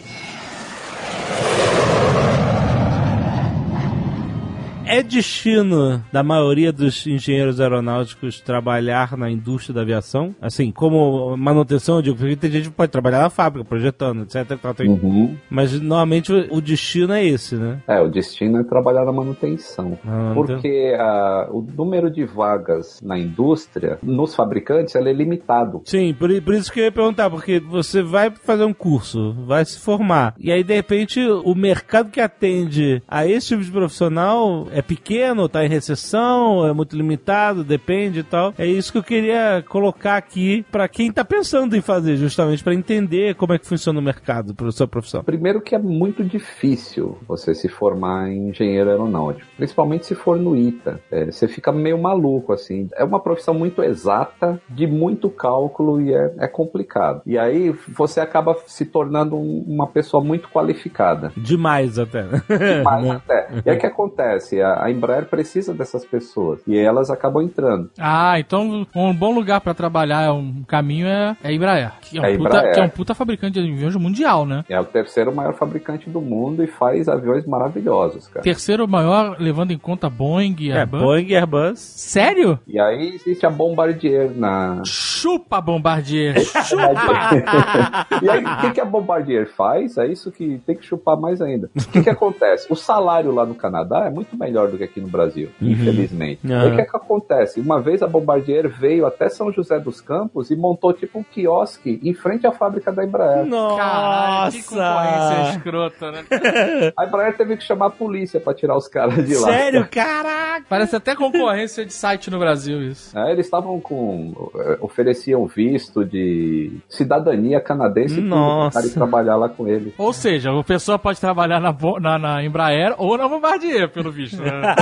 É destino da maioria dos engenheiros aeronáuticos trabalhar na indústria da aviação? Assim, como manutenção, eu digo, porque tem gente que pode trabalhar na fábrica, projetando, etc. tal, tem- Uhum. Mas normalmente o destino é esse, né? É, o destino é trabalhar na manutenção. Ah, Porque ah, o número de vagas na indústria, nos fabricantes, ela é limitado. Sim, por, por isso que eu ia perguntar, porque você vai fazer um curso, vai se formar, e aí de repente o mercado que atende a esse tipo de profissional é pequeno, tá em recessão, é muito limitado, depende e tal. É isso que eu queria colocar aqui pra quem tá pensando em fazer, justamente pra entender como é que funciona o mercado para sua profissão. Primeiro que é muito difícil você se formar em engenheiro aeronáutico, principalmente se for no ITA. É, você fica meio maluco, assim. É uma profissão muito exata, de muito cálculo e é, é complicado. E aí você acaba se tornando um- uma pessoa muito qualificada. Demais até. Mas até. E aí o que acontece? A, a Embraer precisa dessas pessoas. E elas acabam entrando. Ah, então um bom lugar pra trabalhar, um caminho é, é Embraer. Que é, um É puta, Embraer. que é um puta fabricante de aviões mundial, né? É o terceiro maior fabricante do mundo e faz aviões maravilhosos, cara. Terceiro maior, levando em conta Boeing É, Airbus. Boeing e Airbus. Sério? E aí existe a Bombardier na. Chupa, Bombardier. Chupa! e aí, o que, que a Bombardier faz? É isso que tem que chupar mais ainda. O que, que acontece? O salário lá no Canadá é muito melhor do que aqui no Brasil, infelizmente. E aí, o que, que acontece? Uma vez a Bombardier veio até São José dos Campos e montou tipo um quiosque em frente à fábrica da Embraer. Caralho, que concorrência Nossa! escrota, né? A Embraer teve que chamar a polícia pra tirar os caras de lá. Sério? Caraca! Parece até concorrência de site no Brasil, isso. É, eles estavam com. eh, ofereciam visto de cidadania canadense Nossa. para trabalhar lá com eles. Ou seja, a pessoa pode trabalhar na, na, na Embraer ou na Bombardier, pelo visto. Né?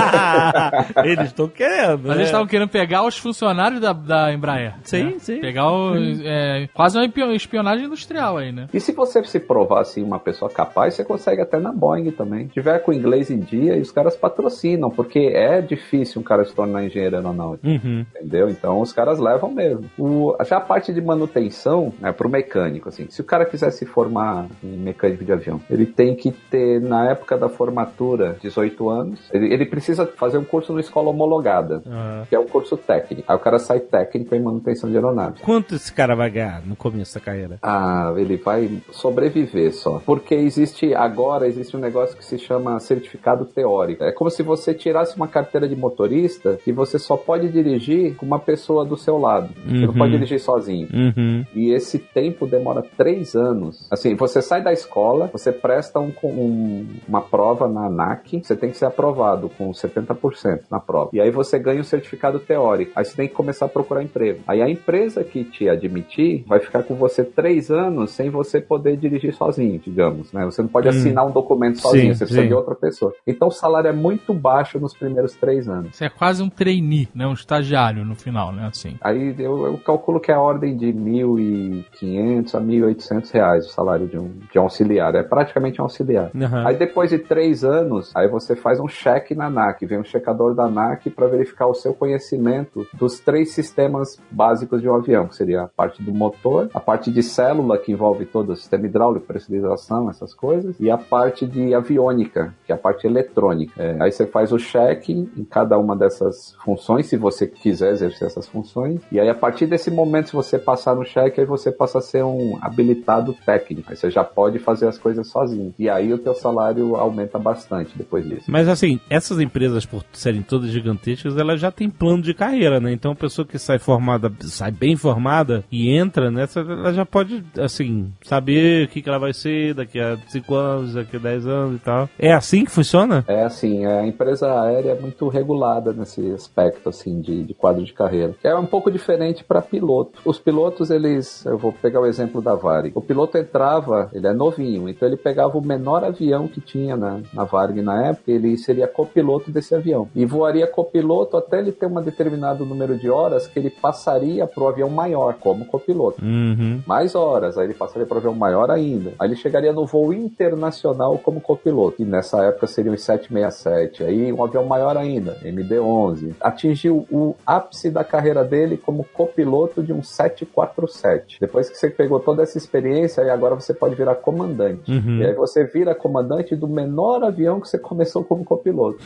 eles estão querendo. Mas né? eles estavam querendo pegar os funcionários da, da Embraer. Sim, né? sim. Pegar o, é, quase uma espio- espionagem industrial aí, né? E se você se provar assim uma pessoa capaz, você consegue até na Boeing também. Se tiver com inglês em dia, e os caras patrocinam, porque é difícil um cara se tornar engenheiro aeronáutico, Uhum. entendeu? Então os caras levam mesmo. O, já a parte de manutenção, é pro mecânico, assim. Se o cara quiser se formar em mecânico de avião, ele tem que ter, na época da formatura, 18 anos. Ele, ele precisa fazer um curso numa escola homologada, Ah. que é um curso técnico. Aí o cara sai técnico em manutenção de aeronaves. Quanto esse cara vai ganhar no começo da carreira? Ah, ele vai sobreviver só. Porque existe, agora existe um negócio que se chama certificado teórico. É como se você tirasse uma carteira de motorista e você só pode dirigir com uma pessoa do seu lado. Você não Uhum. pode pode dirigir sozinho. Uhum. E esse tempo demora três anos. Assim, você sai da escola, você presta um, um- uma prova na ANAC, você tem que ser aprovado com 70% na prova. E aí você ganha o certificado teórico. Aí você tem que começar a procurar emprego. Aí a empresa que te admitir vai ficar com você três anos sem você poder dirigir sozinho, digamos. Né? Você não pode assinar um documento sozinho, Sim, você precisa sim. de outra pessoa. Então o salário é muito baixo nos primeiros três anos. Você é quase um trainee, né? Um estagiário no final, né? Assim. Aí eu, eu calculo que é a ordem de 1.500 a 1.800 reais o salário de um, de um auxiliar. É praticamente um auxiliar. Aham. Aí depois de três anos, aí você faz um cheque na ANAC, vem um checador da ANAC para verificar o seu conhecimento dos três sistemas básicos de um avião, que seria a parte do motor, a parte de célula, que envolve todo o sistema hidráulico, pressurização, essas coisas, e a parte de aviônica, que é a parte eletrônica. É, aí você faz o cheque em cada uma dessas funções, se você quiser exercer essas funções, e aí a partir desse momento, se você passar no cheque, aí você passa a ser um habilitado técnico, aí você já pode fazer as coisas sozinho. E aí o teu salário aumenta bastante depois disso. Mas assim, essas empresas, por serem todas gigantescas, elas já têm plano de carreira, né? Então a pessoa que sai formada, sai bem formada e entra nessa, ela já pode, assim, saber o que, que ela vai ser daqui a 5 anos, daqui a 10 anos e tal. É assim que funciona? É assim, a empresa aérea é muito regulada nesse aspecto assim de, de quadro de carreira. É um pouco diferente para piloto. Os pilotos, eles, eu vou pegar o exemplo da Varig. O piloto entrava, ele é novinho, então ele pegava o menor avião que tinha na, na Varig na época, ele seria copiloto desse avião. E voaria copiloto até ele ter um determinado número de horas que ele passaria para o avião maior, como copiloto. Uhum. Mais horas, aí ele passaria para o avião maior ainda. Aí ele chegaria no voo internacional como copiloto. E nessa época seriam os 767. Aí um avião maior ainda, MD-11. Atingiu o ápice da carreira dele como copiloto de um 747. Depois que você pegou toda essa experiência, aí agora você pode virar comandante. Uhum. E aí você vira comandante do menor avião que você começou como copiloto.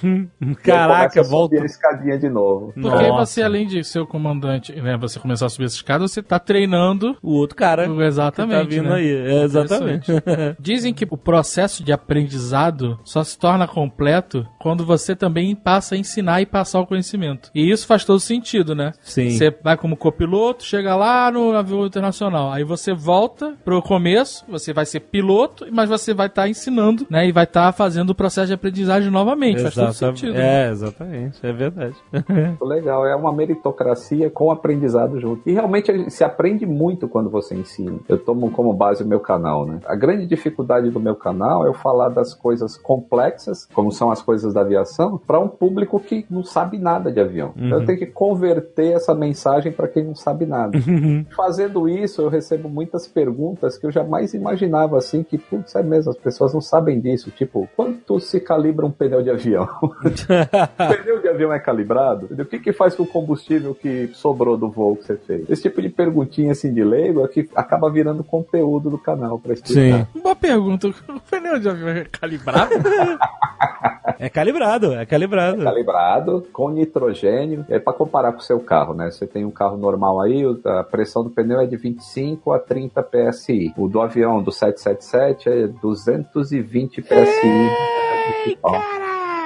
Caraca, volta. subir a escadinha de novo. Porque Nossa. você, além de ser o comandante, né? Você começar a subir essa escada, você tá treinando O outro cara Exatamente. tá vindo né? aí. É, exatamente. Dizem que o processo de aprendizado só se torna completo quando você também passa a ensinar e passar o conhecimento. E isso faz todo sentido, né? Sim. Você vai como copiloto, chega lá no avião internacional, aí você volta pro começo, você vai ser piloto, mas você vai estar ensinando, né? E vai estar fazendo o processo de aprendizagem novamente. Faz sentido. né? É, exatamente. É verdade. Muito legal, é uma meritocracia com aprendizado junto. E realmente se aprende muito quando você ensina. Eu tomo como base o meu canal, né? A grande dificuldade do meu canal é eu falar das coisas complexas, como são as coisas da aviação, para um público que não sabe nada de avião. Então eu tenho que converter essa mensagem para quem não sabe nada. Fazendo isso, eu recebo muitas perguntas que eu jamais imaginava assim, que, putz, é mesmo, as pessoas não sabem disso. Tipo, quanto se calibra um pneu de avião? o pneu de avião é calibrado? O que, que faz com o combustível que sobrou do voo que você fez? Esse tipo de perguntinha assim de leigo é que acaba virando conteúdo do canal pra explicar. Boa pergunta. O pneu de avião é calibrado? É calibrado, é calibrado. Calibrado com nitrogênio. É para comparar com o seu carro, né? Você tem um carro normal aí, a pressão do pneu é de 25 a 30 PSI. O do avião do 777 é 220 PSI.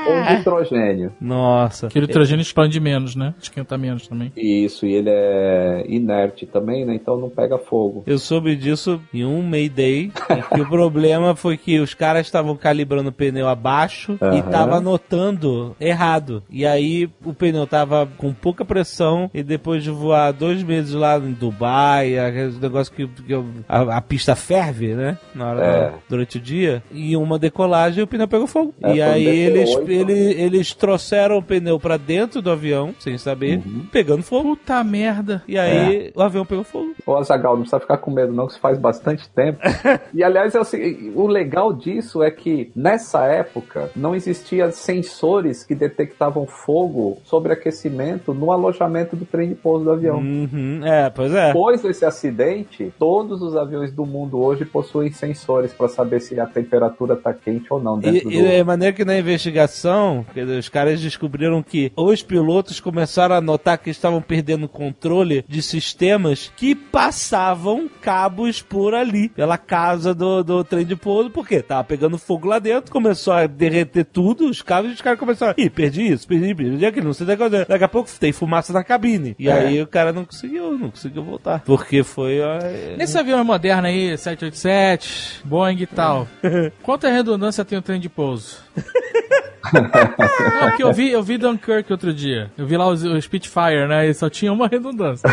Com nitrogênio. Nossa. Que o nitrogênio expande menos, né? Esquenta menos também. Isso, e ele é inerte também, né? Então não pega fogo. Eu soube disso em um Mayday, e que o problema foi que os caras estavam calibrando o pneu abaixo e Aham. tava anotando errado. E aí o pneu tava com pouca pressão e depois de voar dois meses lá em Dubai, aquele negócio que, que eu- a, a pista ferve, né? Na hora É. durante o dia, e uma decolagem o pneu pegou fogo. É, e um aí DC-8, eles, ele- eles trouxeram o pneu pra dentro do avião, sem saber, Uhum. pegando fogo. Puta merda. E aí o avião pegou fogo. Ô, Azagal, não precisa ficar com medo, não, que isso faz bastante tempo. e, aliás, é o, seguinte, o legal disso é que, nessa época, não existia sensores que detectavam fogo sobre aquecimento no alojamento do trem de pouso do avião. Uhum, é, pois é. Depois desse acidente, todos os aviões do mundo hoje possuem sensores para saber se a temperatura está quente ou não dentro E, do... e é maneiro que na investigação aviação, os caras descobriram que os pilotos começaram a notar que estavam perdendo controle de sistemas que passavam cabos por ali, pela casa do, do trem de pouso, porque tava pegando fogo lá dentro, começou a derreter tudo, os cabos, e os caras começaram, ih, perdi isso, perdi, perdi aquilo, não sei da coisa. Daqui a pouco tem fumaça na cabine. E aí o cara não conseguiu, não conseguiu voltar. Porque foi. ó, Nesse avião moderno aí, 787, Boeing e tal, quanta redundância tem o trem de pouso? Não, porque eu vi, eu vi Dunkirk outro dia. Eu vi lá os- o Spitfire, né? E só tinha uma redundância.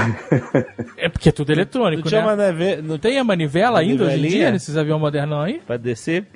É porque é tudo eletrônico, Não tinha né? maneve- não tem a manivela ainda hoje em dia nesses aviões modernos aí? Pra descer.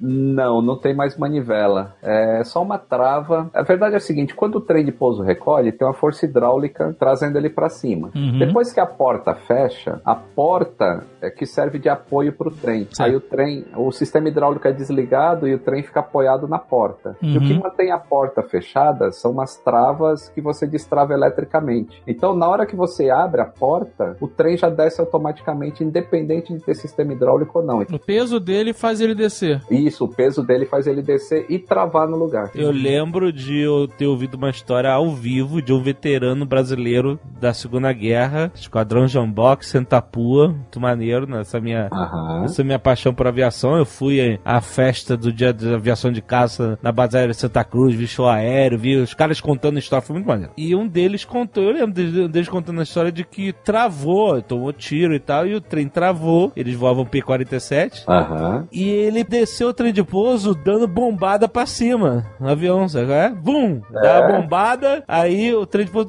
Não, não tem mais manivela. É só uma trava. A verdade é a seguinte: quando o trem de pouso recolhe, tem uma força hidráulica trazendo ele para cima. Uhum. Depois que a porta fecha, a porta é que serve de apoio para o trem. Certo. Aí o trem, o sistema hidráulico é desligado e o trem fica apoiado na porta. E o que Uhum. mantém a porta fechada são umas travas que você destrava eletricamente. Então, na hora que você abre a porta, o trem já desce automaticamente, independente de ter sistema hidráulico ou não. O peso dele faz ele descer. Isso, o peso dele faz ele descer e travar no lugar. Eu lembro de eu ter ouvido uma história ao vivo de um veterano brasileiro da Segunda Guerra, Esquadrão Jamboque, Sentapua, muito maneiro, nessa minha, Aham. essa minha paixão por aviação. Eu fui à festa do dia de aviação de caça na base aérea de Santa Cruz, vi show aéreo, vi os caras contando história, foi muito maneiro. E um deles contou, eu lembro de- deles contando a história de que travou, tomou tiro e tal, e o trem travou, eles voavam P-47, Aham. e ele desceu o trem de pouso dando bombada pra cima no avião, sabe? É? Bum! Dá a bombada, aí o trem de pouso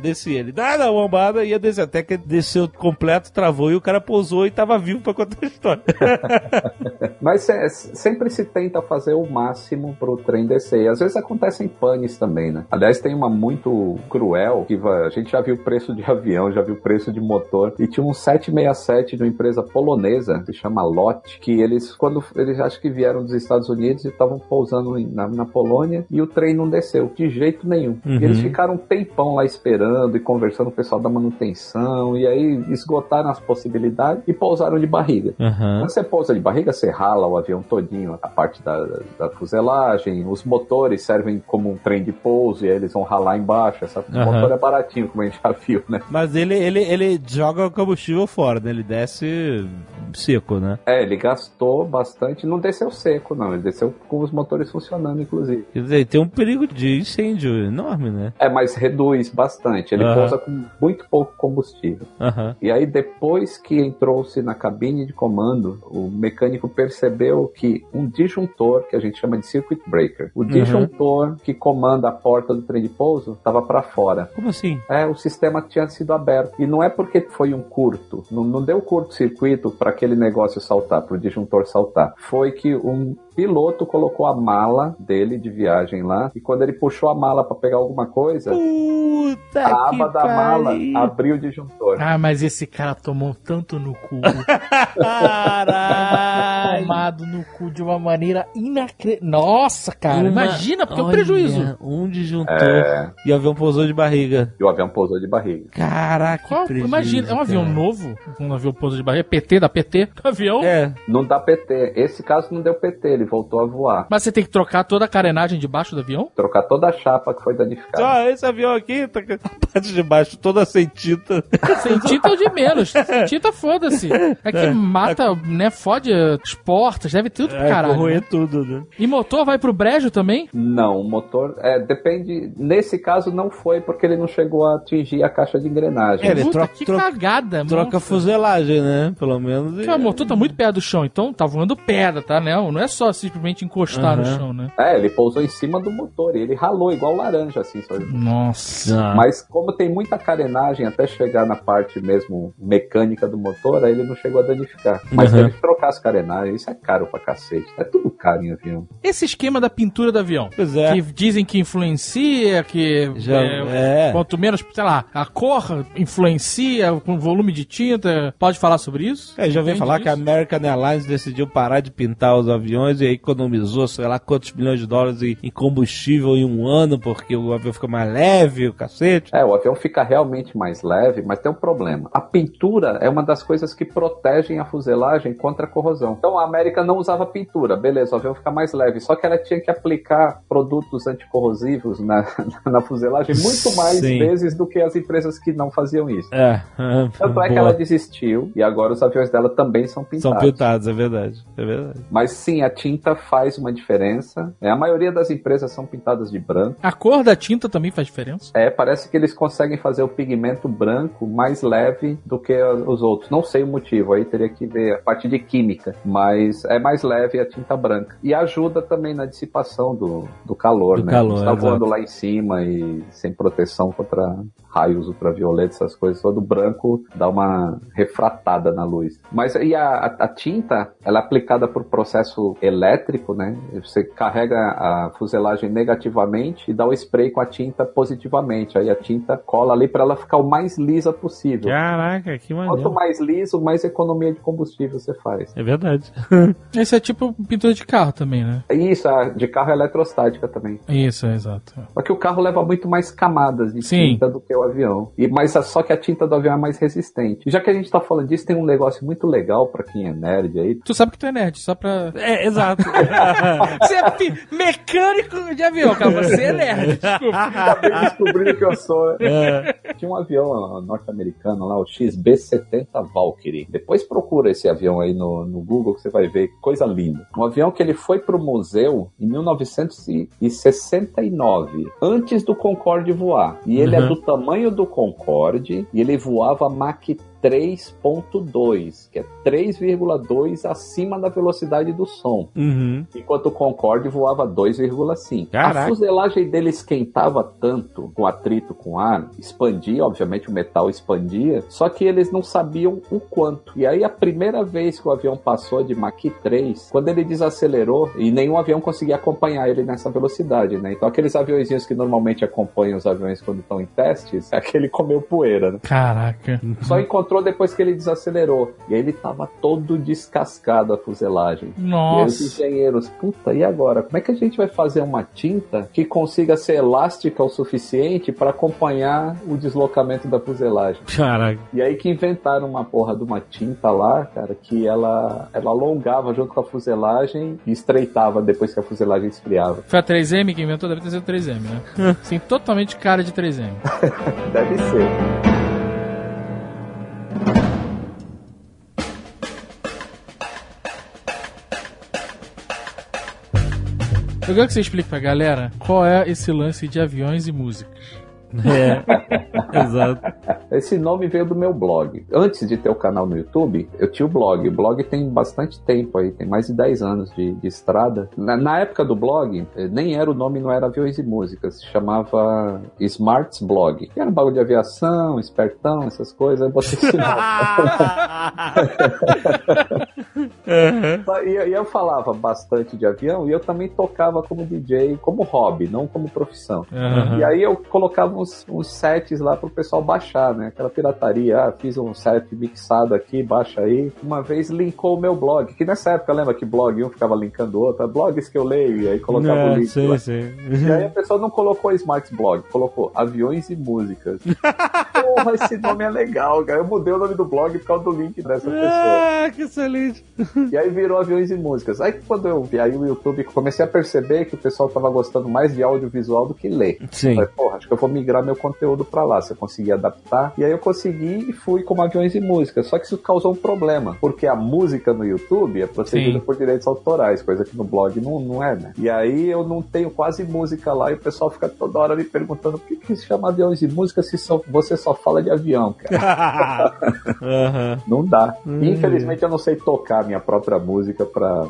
descia. Ele dá a bombada e ia descer. Até que desceu completo, travou e o cara pousou e tava vivo pra contar a história. Mas se- sempre se tenta fazer o máximo pro trem descer. E às vezes acontecem panes também, né? Aliás, tem uma muito cruel, que a gente já viu o preço de avião, já viu o preço de motor. E tinha um 767 de uma empresa polonesa, que chama LOT, que eles, quando eles acho que vieram dos Estados Unidos e estavam pousando na, na Polônia, e o trem não desceu, de jeito nenhum. Uhum. E eles ficaram um tempão lá esperando e conversando com o pessoal da manutenção, e aí esgotaram as possibilidades e pousaram de barriga. Aham. Quando você pousa de barriga, você rala o avião todinho, a parte da, da fuselagem, os motores servem como um trem de pouso e aí eles vão ralar embaixo. Essa, O Aham. motor é baratinho, como a gente já viu, né? Mas ele, ele, ele joga o combustível fora, né? Ele desce seco, né? É, ele gastou bastante, não desceu seco, não, ele desceu com os motores funcionando, inclusive. Quer dizer, tem um perigo de incêndio enorme, né? É, mas reduz bastante, ele Aham. pousa com muito pouco combustível. Aham. E aí, depois que entrou-se na cabine de comando, o mecânico percebeu que um disjuntor, que a gente chama de circuit breaker, o disjuntor que comanda a porta do trem de pouso, estava para fora. Como assim? É, o sistema tinha sido aberto. E não é porque foi um curto, não, não deu curto-circuito para aquele negócio saltar, para o disjuntor saltar. Foi que um piloto colocou a mala dele de viagem lá, e quando ele puxou a mala para pegar alguma coisa, Puta a aba da mala abriu o disjuntor. Ah, mas esse cara tomou tanto no cu. Caralho! Tomado no cu de uma maneira inacreditável. Nossa, cara, Uma- imagina, porque é um Olha, prejuízo. Um disjuntor. É, E o avião pousou de barriga. e o avião pousou de barriga. Caraca, que Qual- prejuízo, imagina, é um avião cara. novo, um avião pouso de barriga, PT da PT, avião. É, Não dá PT. Esse caso não deu PT, ele voltou a voar. Mas você tem que trocar toda a carenagem debaixo do avião? Trocar toda a chapa que foi danificada. Só esse avião aqui, tá com a parte de baixo toda sem tinta. Sem tinta ou de menos. Sem tinta, foda-se. É que mata, né? Fode as portas, deve tudo pro É, caralho. corroer né? tudo, né? E motor vai pro brejo também? Não, o motor. É, depende. Nesse caso não foi porque ele não chegou a atingir a caixa de engrenagem. É, ele Puta, troca- que troca- cagada, Troca a nossa. fuselagem, né? Pelo menos. Porque o motor tá muito perto do chão, então tá voando pedra, tá, né? Não é só simplesmente encostar no Aham. chão, né? É, ele pousou em cima do motor e ele ralou igual laranja, assim. Só... Nossa. Ah. Mas como tem muita carenagem até chegar na parte mesmo mecânica do motor, aí ele não chegou a danificar. Mas Uhum. teve que trocar as carenagens, isso é caro pra cacete. É tudo caro em avião. Esse esquema da pintura do avião. Pois é. Que dizem que influencia, que Já- é, é. quanto menos, sei lá, a cor influencia com o volume de tinta. Pode falar sobre isso? É, já ouvi falar que a? American Airlines decidiu parar de pintar os aviões e aí economizou, sei lá, quantos milhões de dólares em, em combustível em um ano, porque o avião fica mais leve, o cacete. É, o avião fica realmente mais leve, mas tem um problema. A pintura é uma das coisas que protegem a fuselagem contra a corrosão. Então a América não usava pintura, beleza, o avião fica mais leve, só que ela tinha que aplicar produtos anticorrosivos na, na fuselagem muito mais Sim. vezes do que as empresas que não faziam isso. É, Tanto é que ela desistiu e agora os aviões dela também são pintados. São pintados, é verdade. É verdade. Mas sim, a tinta faz uma diferença. É, a maioria das empresas são pintadas de branco. A cor da tinta também faz diferença? É, parece que eles conseguem fazer o pigmento branco mais leve do que os outros. Não sei o motivo, aí teria que ver a parte de química. Mas é mais leve a tinta branca. E ajuda também na dissipação do, do calor, Do né? calor, Você tá voando exato. lá em cima e sem proteção contra raios ultravioletos, essas coisas. Todo branco dá uma refratada na luz. Mas e a, a- tinta, ela é aplicada por processo elétrico, né? Você carrega a fuselagem negativamente e dá o spray com a tinta positivamente. Aí a tinta cola ali para ela ficar o mais lisa possível. Caraca, que Quanto maneiro. mais liso, mais economia de combustível você faz. É verdade. Esse é tipo pintura de carro também, né? Isso, de carro é eletrostática também. Isso, é exato. Só que o carro leva muito mais camadas de Sim. tinta do que o avião. E, mas a- só que a tinta do avião é mais resistente. E já que a gente tá falando disso, tem um negócio muito legal pra quem é nerd aí. Tu sabe que tu é nerd, só pra. É, exato. Você é mecânico de avião, cara. Você é nerd, desculpa. Acabei descobrindo que eu sou. Tinha um avião norte-americano lá, o XB-70 Valkyrie. Depois procura esse avião aí no, no Google que você vai ver coisa linda. Um avião que ele foi pro museu em 1969, antes do Concorde voar. E ele é Uhum. do tamanho do Concorde e ele voava Mach 3.2, que é 3,2 acima da velocidade do som. Uhum. Enquanto o Concorde voava 2,5. A fuselagem dele esquentava tanto com atrito com ar, expandia, obviamente o metal expandia, só que eles não sabiam o quanto. E aí a primeira vez que o avião passou de Mach 3, quando ele desacelerou, e nenhum avião conseguia acompanhar ele nessa velocidade, né? Então aqueles aviõezinhos que normalmente acompanham os aviões quando estão em testes, aquele comeu poeira, né? Caraca. Só encontrou depois que ele desacelerou. E aí ele tava todo descascado a fuselagem. E aí os Nossa. engenheiros, puta, e agora? Como é que a gente vai fazer uma tinta que consiga ser elástica o suficiente para acompanhar o deslocamento da fuselagem? Caraca. E aí que inventaram uma porra de uma tinta lá, cara, que ela, ela alongava junto com a fuselagem e estreitava depois que a fuselagem esfriava. Foi a 3M que inventou, deve ter sido 3M, né? Sim, totalmente cara de 3M. Deve ser. Eu quero que você explique pra galera qual é esse lance de aviões e músicas. É. Exato. Esse nome veio do meu blog. Antes de ter o canal no YouTube, eu tinha o blog. O blog tem bastante tempo aí, tem mais de 10 anos de, de estrada. Na, na época do blog, eh, nem era o nome, não era Aviões e Músicas, se chamava Smarts Blog. Era um bagulho de aviação, espertão, essas coisas. Aí eu botei esse nome. E, e eu falava bastante de avião e eu também tocava como DJ, como hobby, não como profissão. Aham. E aí eu colocava uns, uns sets lá pro pessoal baixar, né? Aquela pirataria, ah, fiz um set mixado aqui, baixa aí. Uma vez linkou o meu blog, que nessa época lembra que blog um ficava linkando o outro, ah, blogs que eu leio, e aí colocava o É, link sim, lá. sim. E aí a pessoa não colocou Smart Blog, colocou aviões e músicas. Porra, esse nome é legal, cara. Eu mudei o nome do blog por causa do link dessa pessoa. Ah, que excelente. E aí virou aviões e músicas. Aí quando eu vi aí o YouTube, comecei a perceber que o pessoal tava gostando mais de audiovisual do que ler. Sim. Falei, porra, acho que eu vou migrar meu conteúdo pra lá, se eu conseguir adaptar. E aí eu consegui e fui como aviões e músicas. Só que isso causou um problema, porque a música no YouTube é protegida Sim. por direitos autorais, coisa que no blog não, não é, né? E aí eu não tenho quase música lá e o pessoal fica toda hora me perguntando por que, que se chama aviões e músicas se só- você só fala de avião, cara. Aham. Não dá. Hum. Infelizmente eu não sei tocar minha própria música pra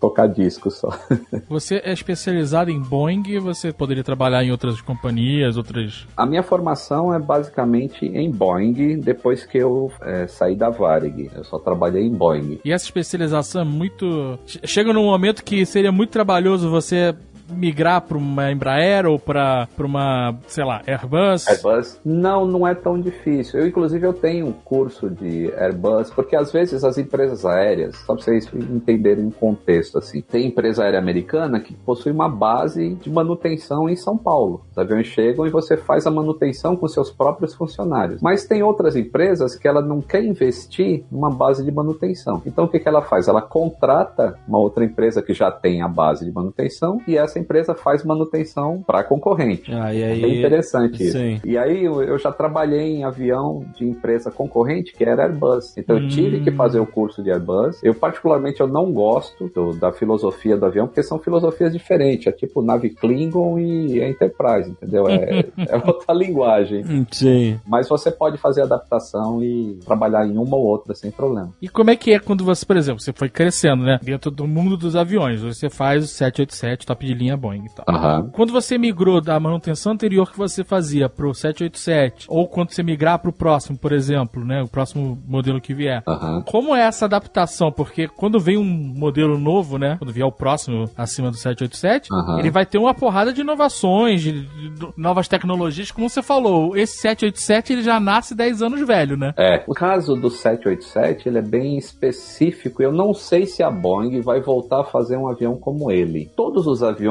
tocar disco só. Você é especializado em Boeing, você poderia trabalhar em outras companhias, outras. A minha formação é basicamente em Boeing, depois que eu é, saí da Varig. Eu só trabalhei em Boeing. E essa especialização é muito. che- Chega num momento que seria muito trabalhoso você migrar pra uma Embraer ou pra, pra uma, sei lá, Airbus? Airbus? Não, não é tão difícil. Eu, inclusive, eu tenho um curso de Airbus, porque às vezes as empresas aéreas, só pra vocês entenderem o contexto, assim, tem empresa aérea americana que possui uma base de manutenção em São Paulo. Os aviões chegam e você faz a manutenção com seus próprios funcionários. Mas tem outras empresas que ela não quer investir numa base de manutenção. Então o que, que ela faz? Ela contrata uma outra empresa que já tem a base de manutenção e essa empresa faz manutenção para concorrente. Ah, e aí... É interessante isso. Sim. E aí eu já trabalhei em avião de empresa concorrente que era Airbus. Então eu tive que fazer o curso de Airbus. Eu particularmente eu não gosto do- da filosofia do avião porque são filosofias diferentes. É tipo nave Klingon e Enterprise, entendeu? É, é outra linguagem. Sim. Mas você pode fazer adaptação e trabalhar em uma ou outra sem problema. E como é que é quando você, por exemplo, você foi crescendo, né? Dentro do mundo dos aviões. Você faz o 787, top de linha Boeing e tal. Aham. Quando você migrou da manutenção anterior que você fazia pro 787, ou quando você migrar pro próximo, por exemplo, né? O próximo modelo que vier. Aham. Como é essa adaptação? Porque quando vem um modelo novo, né? Quando vier o próximo acima do 787, Aham. ele vai ter uma porrada de inovações, de, de novas tecnologias, como você falou. Esse 787 ele já nasce 10 anos velho, né? É. O caso do 787, ele é bem específico. Eu não sei se a Boeing vai voltar a fazer um avião como ele. Todos os aviões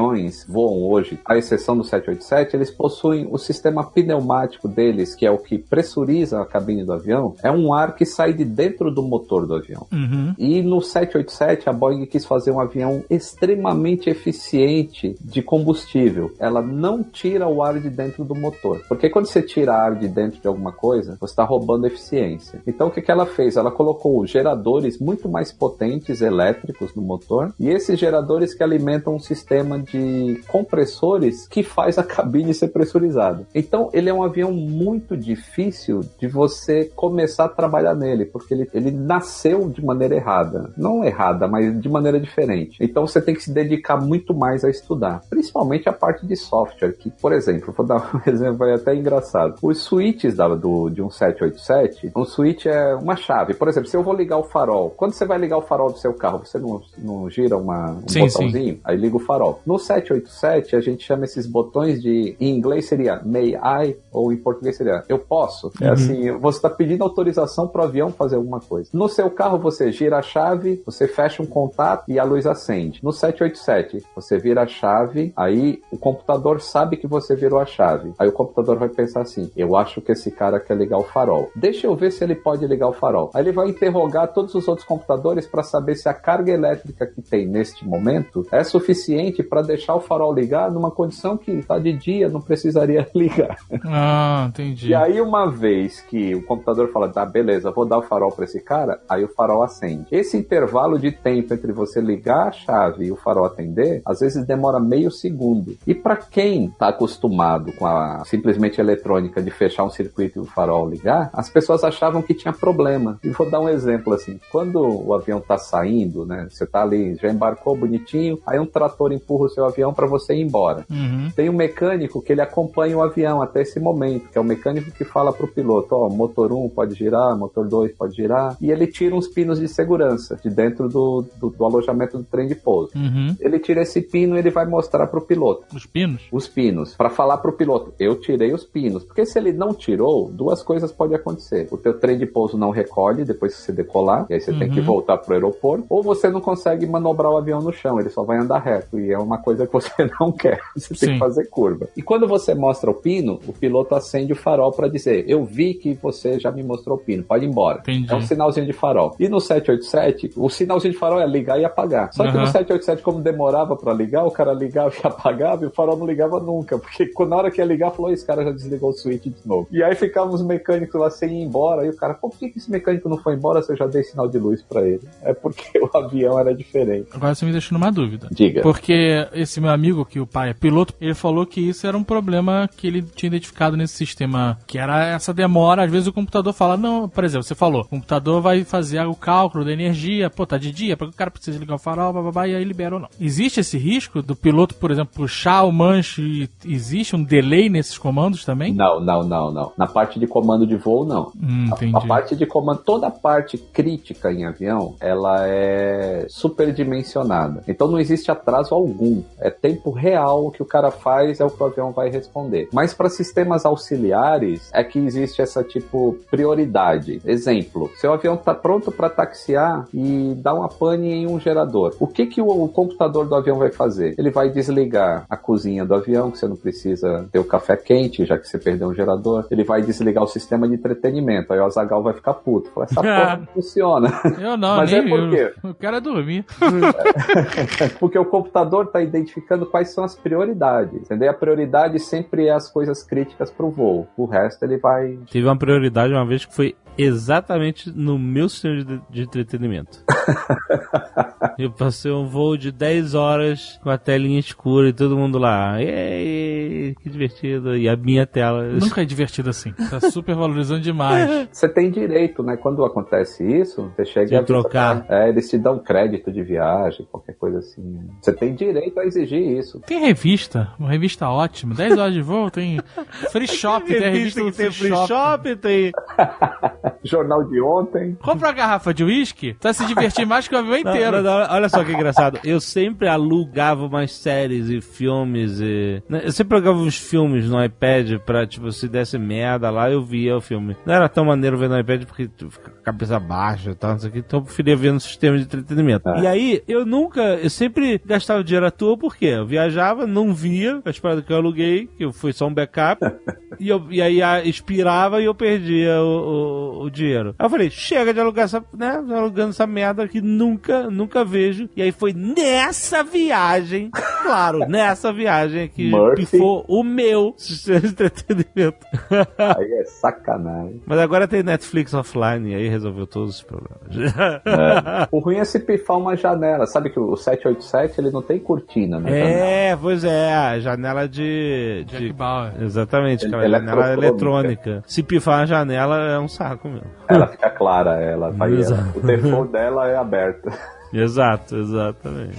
voam hoje, à exceção do 787, eles possuem o sistema pneumático deles, que é o que pressuriza a cabine do avião, é um ar que sai de dentro do motor do avião. Uhum. E no 787, a Boeing quis fazer um avião extremamente eficiente de combustível. Ela não tira o ar de dentro do motor. Porque quando você tira ar de dentro de alguma coisa, você está roubando eficiência. Então o que, que ela fez? Ela colocou geradores muito mais potentes elétricos no motor e esses geradores que alimentam um sistema de compressores que faz a cabine ser pressurizada. Então ele é um avião muito difícil de você começar a trabalhar nele, porque ele, ele nasceu de maneira errada. Não errada, mas de maneira diferente. Então você tem que se dedicar muito mais a estudar. Principalmente a parte de software, que, por exemplo, vou dar um exemplo aí até engraçado. Os switches da, do, de um 787, um switch é uma chave. Por exemplo, se eu vou ligar o farol, quando você vai ligar o farol do seu carro, você não, não gira uma, um Sim, botãozinho? Aí liga o farol. No 787, a gente chama esses botões de. Em inglês seria may I, ou em português seria eu posso. É assim, você está pedindo autorização para o avião fazer alguma coisa. No seu carro, você gira a chave, você fecha um contato e a luz acende. No 787, você vira a chave, aí o computador sabe que você virou a chave. Aí o computador vai pensar assim: eu acho que esse cara quer ligar o farol. Deixa eu ver se ele pode ligar o farol. Aí ele vai interrogar todos os outros computadores para saber se a carga elétrica que tem neste momento é suficiente para deixar o farol ligar numa condição que está de dia, não precisaria ligar. Ah, entendi. E aí, uma vez que o computador fala, tá, beleza, vou dar o farol para esse cara, aí o farol acende. Esse intervalo de tempo entre você ligar a chave e o farol atender, às vezes demora meio segundo. E para quem tá acostumado com a simplesmente eletrônica de fechar um circuito e o farol ligar, as pessoas achavam que tinha problema. E vou dar um exemplo assim: quando o avião tá saindo, né, você tá ali, já embarcou bonitinho, aí um trator empurra o seu avião para você ir embora. Uhum. Tem um mecânico que ele acompanha o avião até esse momento, que é o mecânico que fala pro piloto, ó, motor 1 pode girar, motor 2 pode girar, e ele tira uns pinos de segurança de dentro do, do, do alojamento do trem de pouso. Uhum. Ele tira esse pino e ele vai mostrar pro piloto Os pinos? os pinos, para falar pro piloto, eu tirei os pinos, porque se ele não tirou, duas coisas podem acontecer. O teu trem de pouso não recolhe depois que você decolar, e aí você tem que voltar pro aeroporto, ou você não consegue manobrar o avião no chão, ele só vai andar reto, e é uma coisa que você não quer, você tem Sim. que fazer curva. E quando você mostra o pino, o piloto acende o farol para dizer, eu vi que você já me mostrou o pino, pode ir embora. Entendi. É um sinalzinho de farol. E no 787, o sinalzinho de farol é ligar e apagar. Só que Aham. no 787, como demorava pra ligar, o cara ligava e apagava e o farol não ligava nunca. Porque quando- na hora que ia ligar, falou: esse cara já desligou o switch de novo. E aí ficavam os mecânicos lá sem ir embora. E o cara, por que que esse mecânico não foi embora se eu já dei sinal de luz pra ele? É porque o avião era diferente. Agora você me deixou numa dúvida. Diga. Porque esse meu amigo, que o pai é piloto, ele falou que isso era um problema que ele tinha identificado nesse sistema, que era essa demora. Às vezes o computador fala, não, por exemplo, você falou, o computador vai fazer o cálculo da energia, pô, tá de dia, porque o cara precisa ligar o farol, bababá, e aí libera ou não. Existe esse risco do piloto, por exemplo, puxar o manche e existe um delay nesses comandos também? Não, não, não, não. Na parte de comando de voo, não. Hum, A-. A, parte de comando, toda a parte crítica em avião, ela é superdimensionada. Então não existe atraso algum. É tempo real o que o cara faz, é o que o avião vai responder. Mas para sistemas auxiliares é que existe essa tipo prioridade. Exemplo, seu avião está pronto para taxiar e dá uma pane em um gerador. O que que o, o computador do avião vai fazer? Ele vai desligar a cozinha do avião, que você não precisa ter o café quente, já que você perdeu um gerador. Ele vai desligar o sistema de entretenimento. Aí o Azagal vai ficar puto. Fala, essa porra não funciona. Eu não, Mas nem é por quê? eu. Quero é dormir. Porque o computador está identificando quais são as prioridades. Entendeu? A prioridade sempre é as coisas críticas para o voo. O resto ele vai. Teve uma prioridade uma vez que foi exatamente no meu sistema de, de entretenimento. Eu passei um voo de 10 horas com a telinha escura e todo mundo lá. Ei, que divertido. E a minha tela. Nunca é divertido assim. Tá super valorizando demais. Você tem direito, né? Quando acontece isso, você chega De e avisa, trocar. É, eles te dão crédito de viagem, qualquer coisa assim. Você tem direito a exigir isso. Tem revista, uma revista ótima. 10 horas de voo, tem free shop, tem a revista tem free, free shop. shop, tem. Jornal de ontem. Compra uma garrafa de uísque, tu vai se divertir mais que o avião inteiro. não, não, olha só que engraçado. Eu sempre alugava umas séries e filmes e. né, Eu sempre alugava uns filmes no iPad pra, tipo, se desse merda lá, eu via o filme. Não era tão maneiro ver no iPad porque tu fica com a cabeça baixa e tal, não sei o que. Então eu preferia ver no sistema de entretenimento. É. E aí, eu nunca. Eu sempre gastava dinheiro à toa porque eu viajava, não via as paradas que eu aluguei, que foi só um backup. e, eu, e aí a- expirava e eu perdia o, o- o dinheiro. Aí eu falei, chega de alugar essa, né? Alugando essa merda que nunca, nunca vejo. E aí foi nessa viagem, claro, nessa viagem que pifou o meu sistema de entretenimento. Aí é sacanagem. Mas agora tem Netflix offline, e aí resolveu todos os problemas. É. O ruim é se pifar uma janela. Sabe que o 787 ele não tem cortina, né? É, pois é, a janela de. Jack de... Bauer. Exatamente, aquela Ele- janela eletrônica. eletrônica. Se pifar a janela é um saco mesmo. Ela fica clara, ela vai. Ela, o default dela é aberto. Exato, exatamente.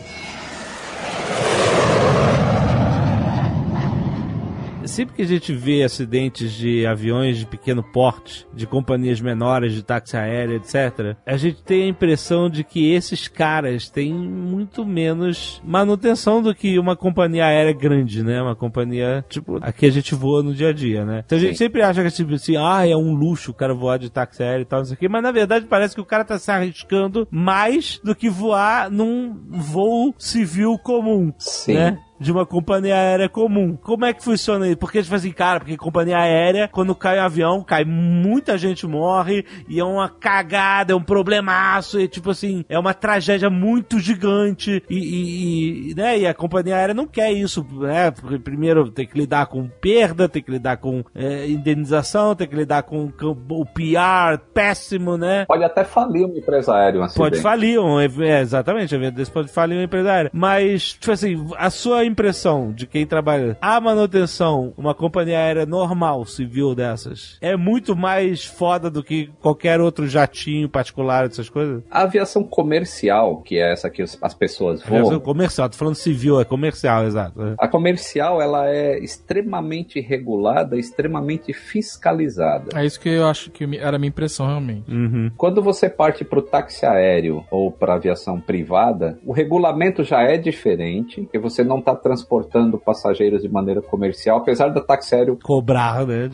Sempre que a gente vê acidentes de aviões de pequeno porte, de companhias menores, de táxi aéreo, etc., a gente tem a impressão de que esses caras têm muito menos manutenção do que uma companhia aérea grande, né? Uma companhia, tipo, a que a gente voa no dia a dia, né? Então a gente Sim. sempre acha que, tipo assim, ah, é um luxo o cara voar de táxi aéreo e tal, não sei o quê, mas na verdade parece que o cara tá se arriscando mais do que voar num voo civil comum, Sim. né? De uma companhia aérea comum. Como é que funciona isso? Porque, tipo assim, cara, porque companhia aérea, quando cai um avião, cai muita gente morre, e é uma cagada, é um problemaço, e tipo assim, é uma tragédia muito gigante, e, e- e, né, e a companhia aérea não quer isso, né? Porque primeiro tem que lidar com perda, tem que lidar com é, indenização, tem que lidar com, com o PR péssimo, né? Pode até falir uma empresa aérea, um. Pode falir, um, é, exatamente, um evento desse pode falir uma empresa aérea. Mas, tipo assim, a sua impressão de quem trabalha a manutenção, uma companhia aérea normal, civil dessas, é muito mais foda do que qualquer outro jatinho particular, essas coisas? A aviação comercial, que é essa que as pessoas Aviação voam, comercial, tô falando civil, é comercial, exato. é. a comercial ela é extremamente regulada, extremamente fiscalizada. É isso que eu acho que era a minha impressão, realmente. Uhum. Quando você parte para o táxi aéreo ou para aviação privada, o regulamento já é diferente, porque você não está transportando passageiros de maneira comercial, apesar do táxi aéreo Cobrar, né,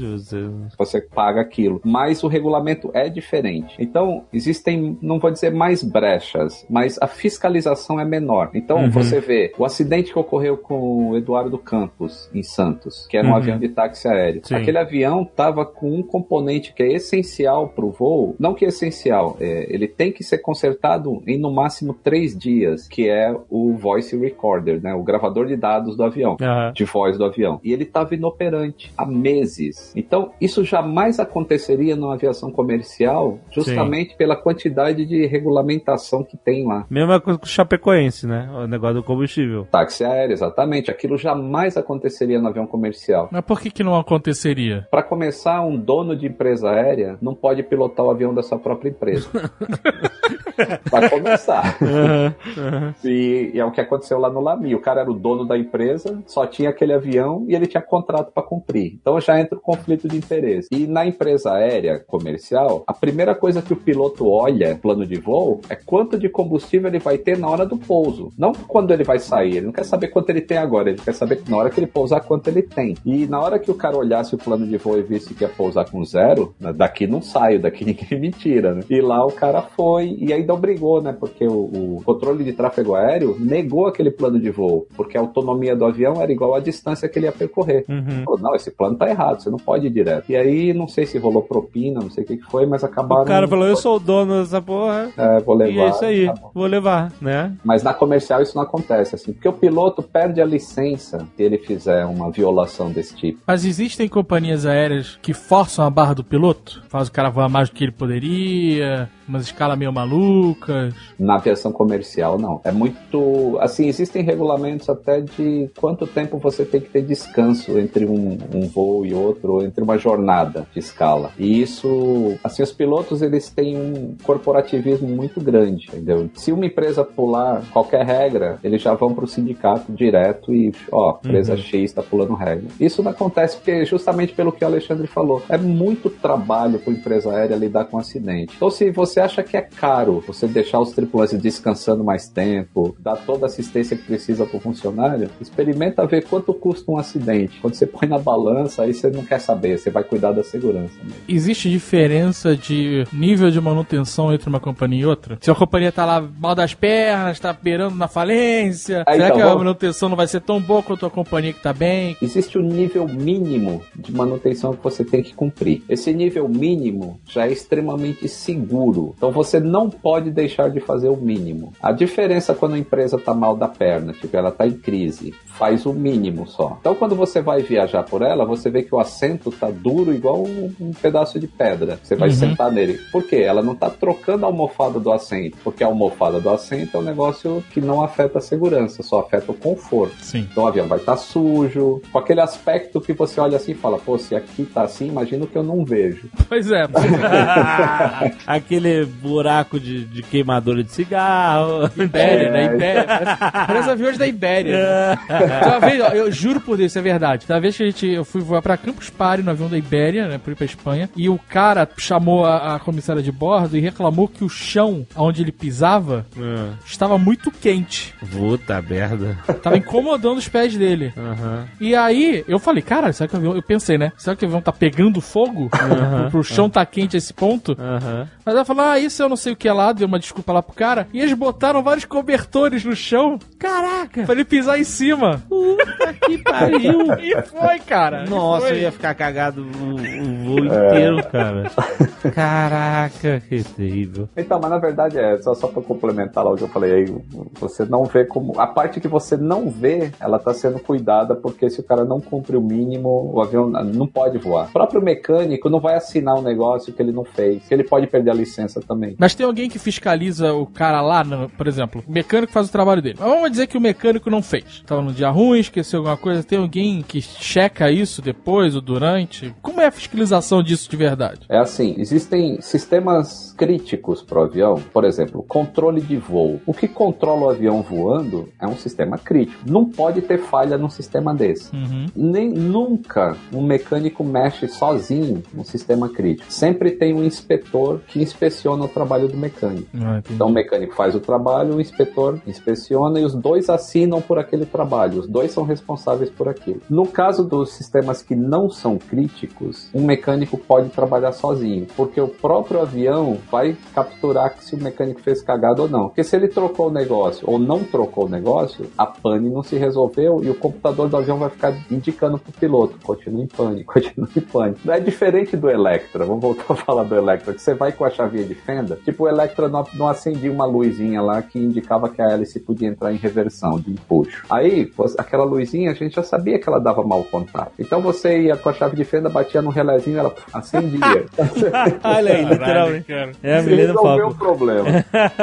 você paga aquilo, mas o regulamento é diferente. Então, existem, não vou dizer mais brechas, mas a fiscalização é menor. Então, Uhum. você vê o acidente que ocorreu com o Eduardo Campos em Santos, que era um Uhum. avião de táxi aéreo. Sim. Aquele avião estava com um componente que é essencial para o voo, não que é essencial, é, ele tem que ser consertado em no máximo três dias, que é o voice recorder, né, o gravador de dados do avião Aham. de voz do avião. E ele estava inoperante há meses. Então, isso jamais aconteceria numa aviação comercial, justamente pela quantidade de regulamentação que tem lá. Mesma coisa com o Chapecoense, né? O negócio do combustível. Táxi aéreo, exatamente. Aquilo jamais aconteceria no avião comercial. Mas por que que não aconteceria? Para começar, um dono de empresa aérea não pode pilotar o avião da sua própria empresa. Vai começar. E, e é o que aconteceu lá no Lami. O cara era o dono da empresa, só tinha aquele avião e ele tinha contrato para cumprir. Então já entra o conflito de interesse. E na empresa aérea comercial, a primeira coisa que o piloto olha, plano de voo, é quanto de combustível ele vai ter na hora do pouso. Não quando ele vai sair. Ele não quer saber quanto ele tem agora. Ele quer saber na hora que ele pousar quanto ele tem. E na hora que o cara olhasse o plano de voo e visse que ia pousar com zero, né, daqui não saio, daqui ninguém me tira, né? E lá o cara foi e ainda obrigou, né? Porque o, o controle de tráfego aéreo negou aquele plano de voo, porque a autonomia do avião era igual à distância que ele ia percorrer. Falou, não, esse plano tá errado, você não pode ir direto. E aí, não sei se rolou propina, não sei o que que foi, mas acabaram... O cara falou, eu sou o dono dessa porra. É, vou levar. E é isso aí, tá vou levar, né? Mas na comercial isso não acontece, assim, porque o piloto perde a licença se ele fizer uma violação desse tipo. Mas existem companhias aéreas que forçam a barra do piloto? Faz o cara voar mais do que ele poderia, umas escalas meio malucas. Na aviação comercial, não. É muito. Assim, existem regulamentos até de quanto tempo você tem que ter descanso entre um, um voo e outro, ou entre uma jornada de escala. E isso. Assim, os pilotos eles têm um corporativismo muito grande, entendeu? Se uma empresa pular qualquer regra, eles já vão para o sindicato direto e, ó, empresa X está pulando regra. Isso não acontece porque, justamente pelo que o Alexandre falou, é muito trabalho para empresa aérea lidar com acidente. Então, se você acha que é caro você deixar os tripulantes descansando mais tempo, dar toda a assistência que precisa para o funcionário, experimenta ver quanto custa um acidente. Quando você põe na balança, aí você não quer saber, você vai cuidar da segurança. mesmo. Existe diferença de nível de manutenção entre uma companhia e outra? Se a companhia tá lá mal das pernas, tá beirando na falência, Ah, será então, que a manutenção não vai ser tão boa quanto a companhia que tá bem? Existe o nível mínimo de manutenção que você tem que cumprir. Esse nível mínimo já é extremamente seguro. Então você não pode deixar de fazer o mínimo. A diferença quando a empresa está mal da perna, tipo, ela está em crise, faz o mínimo só. Então quando você vai viajar por ela, você vê que o assento tá duro igual um, um pedaço de pedra. Você vai sentar nele. Por quê? Ela não tá trocando a almofada do assento, porque a almofada do assento é um negócio que não afeta a segurança, só afeta o conforto. Sim. Então o avião vai estar sujo, com aquele aspecto que você olha assim e fala, pô, se aqui tá assim, imagina o que eu não vejo. Pois é. Aquele buraco de, de queimadora de cigarro. Ibéria, É. né? Ibéria. Parece, parece aviões da Ibéria. né? Uma vez, ó, eu juro por Deus, isso é verdade. Uma vez que a gente, eu fui voar pra Campus Party no avião da Ibéria, né? Pra ir pra Espanha. E o cara chamou a, a comissária de bordo e reclamou que o chão onde ele pisava Ah, estava muito quente. Puta merda. Tava incomodando os pés dele. Aham. E aí, eu falei, cara, será que o avião. Eu pensei, né? Será que o avião tá pegando fogo? pro, pro chão tá quente a esse ponto? Aham. Mas ela falou, ah, isso eu não sei o que é lá, deu uma desculpa lá pro cara. E eles botaram vários cobertores no chão. Caraca! Pra ele pisar em cima. Puta que pariu. E foi, cara. Nossa, Foi. eu ia ficar cagado o, o voo inteiro, cara. Caraca, que terrível. Então, mas na verdade é, só, só pra complementar lá o que eu falei aí, você não vê como. A parte que você não vê, ela tá sendo cuidada, porque se o cara não cumpre o mínimo, o avião não pode voar. O próprio mecânico não vai assinar um negócio que ele não fez, que ele pode perder a licença também. Mas tem alguém que fiscaliza o cara lá, no- por exemplo, o mecânico faz o trabalho dele. Mas vamos dizer que o mecânico não fez. Tava no dia ruim, esqueceu alguma coisa. Tem alguém que checa isso depois ou durante? Como é a fiscalização disso de verdade? É assim, existem sistemas críticos para o avião, por exemplo, controle de voo. O que controla o avião voando é um sistema crítico. Não pode ter falha num sistema desse. Uhum. Nem nunca um mecânico mexe sozinho no sistema crítico. Sempre tem um inspetor que inspeciona o trabalho do mecânico. Ah, entendi. Então o mecânico faz o trabalho, o inspetor inspeciona e os dois assinam por aquele trabalho. Os dois são responsáveis por aquilo. No caso dos sistemas que não são críticos, um mecânico pode trabalhar sozinho, porque o próprio avião vai capturar se o mecânico fez cagada ou não. Porque se ele trocou o negócio ou não trocou o negócio, a pane não se resolveu e o computador do avião vai ficar indicando pro piloto, continua em pane, continua em pane. Não é diferente do Electra, vamos voltar a falar do Electra, que você vai com a chavinha de fenda, tipo o Electra não, não acendia uma luzinha lá que indicava que a hélice podia entrar em reversão de empuxo. Aí, aquela luzinha, a gente já sabia que ela dava mau contato. Então você ia com a chave de fenda, batia no relézinho, ela acendia. Olha aí, literalmente. É a Você resolveu o problema.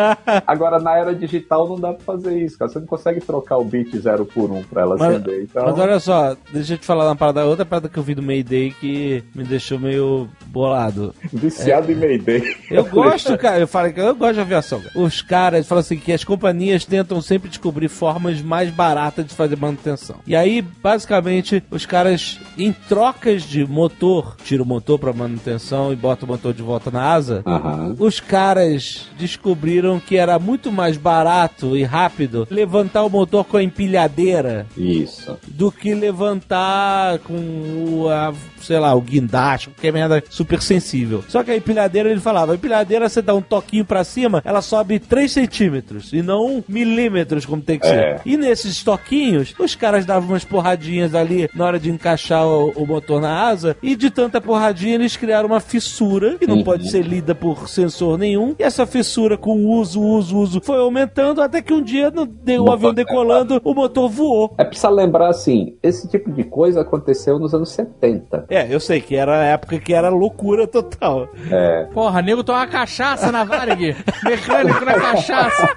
Agora, na era digital, não dá pra fazer isso, cara. Você não consegue trocar o bit zero por um pra ela Mas- acender. Então, Mas olha só, deixa eu te falar uma parada, outra parada que eu vi do Mayday que me deixou meio bolado. Viciado em Mayday. Eu gosto, cara, eu falei que eu gosto de aviação. cara. Os caras falam assim que as companhias tentam sempre descobrir formas mais baratas de fazer manutenção. E aí, basicamente, os caras, em trocas de motor, tiram o motor pra manutenção e botam o motor de volta na asa. Aham. Os caras descobriram que era muito mais barato e rápido levantar o motor com a empilhadeira Isso. do que levantar com o, a, sei lá, o guindaste, que é merda super sensível. Só que a empilhadeira, ele falava, a empilhadeira você dá um toquinho pra cima, ela sobe 3 centímetros e não milímetros como tem que É. ser. E nesses toquinhos, os caras davam umas porradinhas ali na hora de encaixar o, o motor na asa e de tanta porradinha eles criaram uma fissura que não Uhum. pode ser lida por sensor nenhum. E essa fissura com uso, uso, uso foi aumentando até que um dia no, o Uma avião panela. decolando, o motor voou. É preciso lembrar assim, esse tipo de coisa aconteceu nos anos 70. É, eu sei que era a época que era loucura total. É. Porra, nego toma cachaça na Varig. Mecânico na cachaça.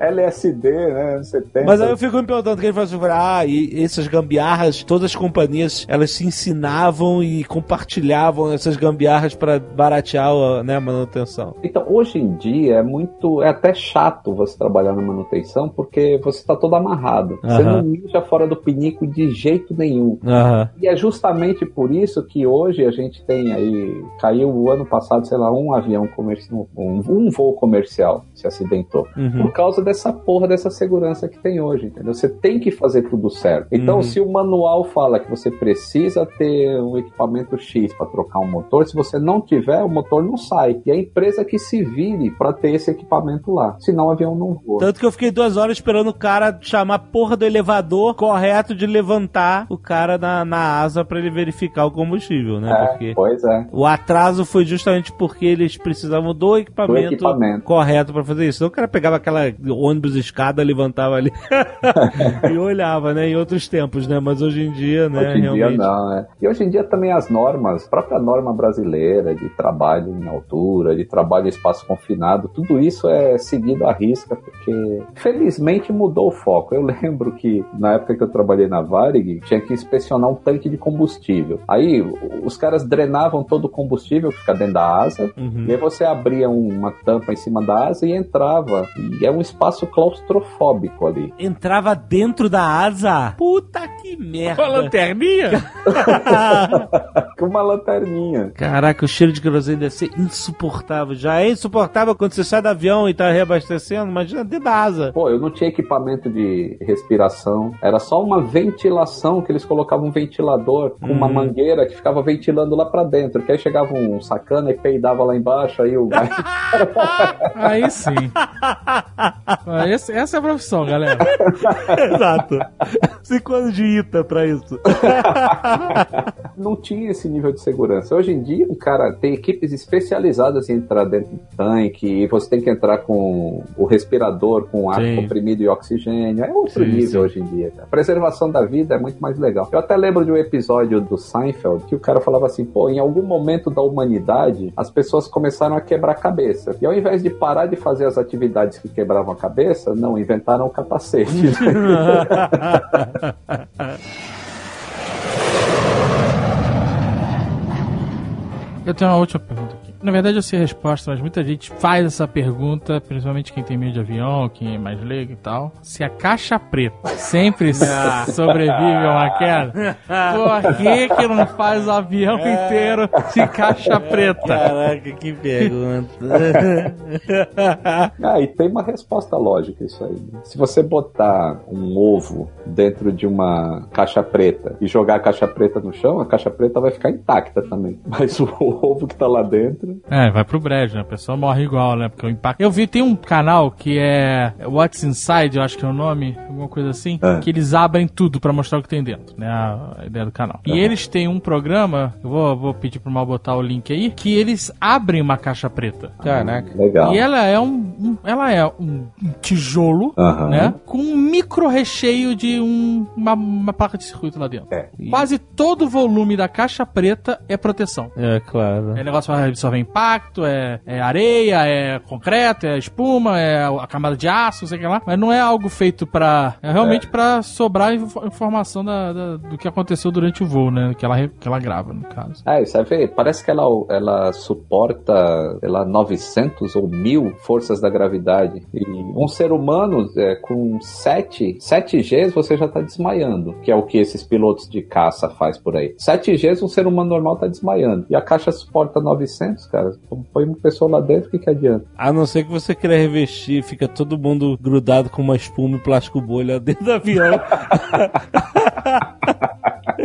LSD, né? Anos 70. Mas aí eu fico me perguntando, que ele fala assim, ah, e essas gambiarras, todas as companhias, elas se ensinavam e compartilhavam essas gambiarras para baratear a, né, a manutenção. Então, hoje em dia é muito. É até chato você trabalhar na manutenção porque você está todo amarrado. Você não mija fora do pinico de jeito nenhum. E é justamente por isso que hoje a gente tem aí. Caiu o ano passado, sei lá, um avião comercial. Um, um voo comercial se acidentou. Uhum. Por causa dessa porra dessa segurança que tem hoje, entendeu? Você tem que fazer tudo certo. Então, Uhum. se o manual fala que você precisa ter um equipamento X para trocar um motor, se você não tiver, o motor não sai. E a empresa que se vire para ter esse equipamento lá. Senão o avião não voa. Tanto que eu fiquei duas horas esperando o cara chamar a porra do elevador correto de levantar o cara na, na asa para ele verificar o combustível, né? É, Porque Pois é. o atraso foi justamente porque eles precisavam do equipamento, Do equipamento. correto para fazer isso. Então o cara pegava aquela ônibus escada, levantava ali e olhava, né? Em outros tempos, né? Mas hoje em dia, né? Hoje em dia realmente. não, né? E hoje em dia também as normas, a própria norma brasileira de trabalho em altura, de trabalho em espaço confinado, tudo isso é seguido à risca, porque felizmente mudou o foco. Eu lembro que na época que eu trabalhei na Varig, tinha que inspecionar um tanque de combustível. Aí o- os caras drenavam todo o combustível que fica dentro da asa, Uhum. e aí você abria uma tampa em cima da asa e entrava. E é um espaço claustrofóbico ali. Entrava dentro da asa. Puta que merda. Com a lanterninha? Com uma lanterninha. Caraca, o cheiro de querosene deve ser insuportável. Já é insuportável quando você sai do avião e tá reabastecendo. Imagina dentro da asa. Pô, eu não tinha equipamento de respiração. Era só uma ventilação que eles colocavam um ventilador com uma mangueira que ficava ventilando lá pra dentro. Que aí chegava um sacana e peidava lá embaixo, aí o. Aí sim. Esse- essa é a profissão, galera. Exato. Cinco anos de ITA pra isso. não tinha esse nível de segurança. Hoje em dia, o cara tem equipes especializadas em entrar dentro do tanque, e você tem que entrar com o respirador, com ar Sim. comprimido e oxigênio. É outro Sim, nível sim. hoje em dia. cara. A preservação da vida é muito mais legal. Eu até lembro de um episódio do Seinfeld que o cara falava assim: pô, em algum momento da humanidade, as pessoas começaram a quebrar a cabeça. E ao invés de parar de fazer as atividades que quebravam a cabeça, não, inventaram o capacete. Eu tenho uma última pergunta. Na verdade, eu sei a resposta, mas muita gente faz essa pergunta, principalmente quem tem medo de avião, quem é mais leigo e tal. Se a caixa preta sempre sobrevive a uma queda, por que que não faz o avião inteiro de caixa preta? Caraca, que pergunta. Ah, e tem uma resposta lógica isso aí. né? Se você botar um ovo dentro de uma caixa preta e jogar a caixa preta no chão, a caixa preta vai ficar intacta também. Mas o ovo que tá lá dentro. É, vai pro brejo, né? A pessoa morre igual, né? Porque o impacto. Eu vi, tem um canal que é What's Inside, eu acho que é o nome, alguma coisa assim, É. que eles abrem tudo pra mostrar o que tem dentro, né? A, ideia do canal. E Aham. eles têm um programa, eu vou, vou pedir pro Mal botar o link aí, que eles abrem uma caixa preta. Caraca. Legal. E ela é um, um- ela é um, tijolo, Aham. né? Com um micro recheio de um- uma, uma placa de circuito lá dentro. É. Quase todo o volume da caixa preta é proteção. É, claro. É negócio absorver impacto, é, é areia, é concreto, é espuma, é a camada de aço, sei lá. Mas não é algo feito pra. É realmente pra sobrar info- informação da- da- do que aconteceu durante o voo, né? Que ela, que ela grava, no caso. É, você vê, parece que ela, ela suporta, lá, 900 ou 1000 forças da gravidade. E um ser humano é, com 7, 7 Gs você já tá desmaiando, que é o que esses pilotos de caça faz por aí. 7 Gs um ser humano normal tá desmaiando. E a caixa suporta 900, cara. Põe uma pessoa lá dentro, o que que adianta? A não ser que você queira revestir, fica todo mundo grudado com uma espuma e plástico bolha dentro do avião.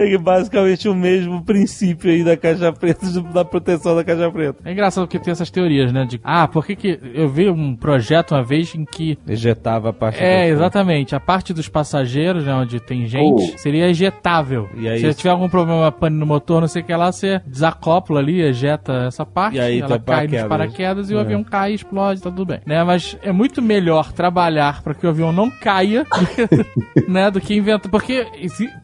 É basicamente o mesmo princípio aí da caixa preta, da proteção da caixa preta. É engraçado porque tem essas teorias, né? De, ah, por que que... Eu vi um projeto uma vez em que... Ejetava a parte É, exatamente. A parte dos passageiros, né, onde tem gente, Oh. seria ejetável. E aí Se isso- tiver algum problema pane no motor, não sei o que lá, você desacopla ali, ejeta essa parte, E aí ela tem cai nos paraquedas. paraquedas e o É. avião cai, explode, tá tudo bem. Né? Mas é muito melhor trabalhar para que o avião não caia, né, do que inventar. Porque,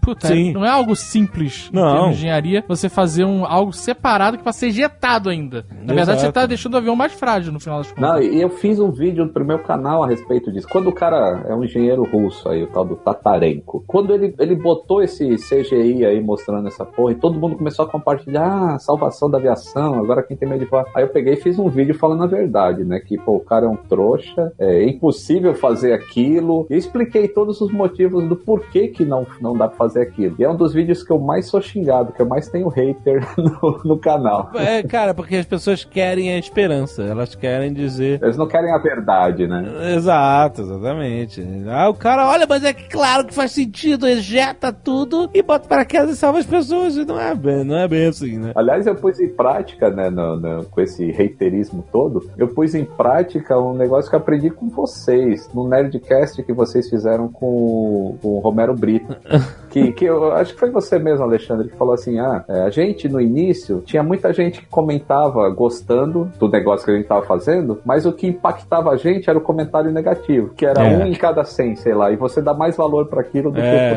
puta, Sim. não é algo simples em Não. termos de engenharia você fazer um, algo separado que vai ser ejetado ainda. Na verdade, Exato. você tá deixando o avião mais frágil no final das contas. Não, e eu fiz um vídeo pro meu canal a respeito disso. Quando o cara é um engenheiro russo aí, o tal do Tatarenko, quando ele, ele botou esse CGI aí mostrando essa porra, e todo mundo começou a compartilhar, ah, salvação da aviação, agora quem tem medo de voar. Aí eu peguei e fiz um vídeo falando a verdade, né? Que, pô, o cara é um trouxa, é impossível fazer aquilo. E eu expliquei todos os motivos do porquê que não, não dá pra fazer aquilo. E é um dos vídeos que eu mais sou xingado, que eu mais tenho hater no, no canal. É, cara, porque as pessoas querem a esperança. Elas querem dizer. Eles não querem a verdade, né? Exato, exatamente. Ah, o cara, olha, mas é claro que faz sentido, ejeta tudo e bota paraquedas e salva as pessoas. E não é bem, não é bem assim, né? Aliás, eu pus em prática, né, no- no- com esse reiterismo todo, eu pus em prática um negócio que eu aprendi com vocês, no Nerdcast que vocês fizeram com, o- com o Romero Brito. Que, que eu acho que foi você mesmo, Alexandre, que falou assim: ah, é, a gente no início tinha muita gente que comentava gostando do negócio que a gente estava fazendo, mas o que impactava a gente era o comentário negativo, que era É. um em cada 100, sei lá, e você dá mais valor para aquilo do É. que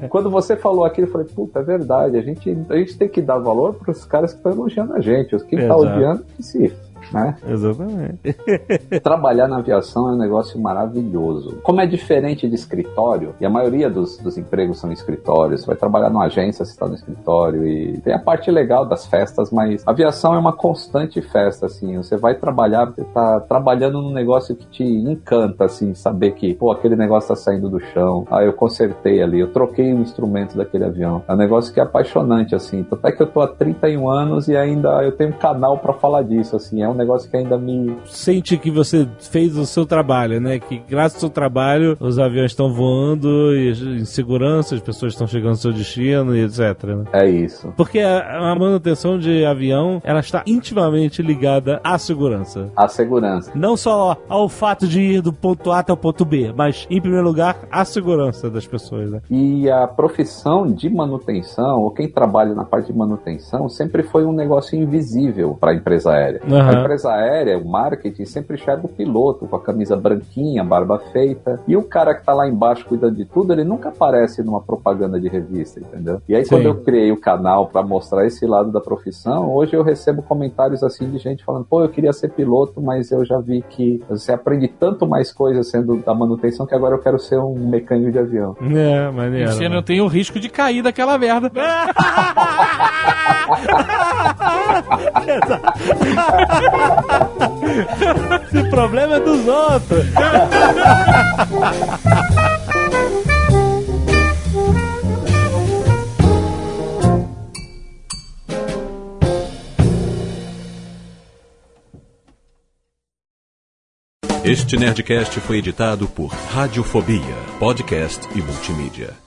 pro, quando você falou aquilo, eu falei, puta, é verdade. A gente, a gente tem que dar valor pros caras que estão elogiando a gente. Os que tá Exato. odiando, que se. Né? Exatamente. Trabalhar na aviação é um negócio maravilhoso. Como é diferente de escritório, e a maioria dos, dos empregos são escritórios, você vai trabalhar numa agência, você está no escritório, e tem a parte legal das festas, mas a aviação é uma constante festa, assim. Você vai trabalhar, você tá trabalhando num negócio que te encanta, assim, saber que, pô, aquele negócio tá saindo do chão, ah, eu consertei ali, eu troquei o instrumento daquele avião. É um negócio que é apaixonante, assim. Até que eu tô há 31 anos e ainda eu tenho um canal pra falar disso, assim. É um negócio que ainda me, Sente que você fez o seu trabalho, né? Que graças ao seu trabalho os aviões estão voando e em segurança, as pessoas estão chegando ao seu destino e etc. Né? É isso. Porque a, a manutenção de avião ela está intimamente ligada à segurança. A segurança. Não só ao fato de ir do ponto A até o ponto B, mas, em primeiro lugar, à segurança das pessoas, né? E a profissão de manutenção, ou quem trabalha na parte de manutenção, sempre foi um negócio invisível para a empresa aérea. A empresa aérea, o marketing, sempre enxerga o piloto com a camisa branquinha, barba feita. E o cara que tá lá embaixo cuidando de tudo, ele nunca aparece numa propaganda de revista, entendeu? E aí, Sim. quando eu criei o canal para mostrar esse lado da profissão, hoje eu recebo comentários assim de gente falando: pô, eu queria ser piloto, mas eu já vi que você aprende tanto mais coisas sendo da manutenção que agora eu quero ser um mecânico de avião. É, maneiro. Você não tem o risco de cair daquela merda. Esse problema é dos outros. Este Nerdcast foi editado por Radiofobia, podcast e multimídia.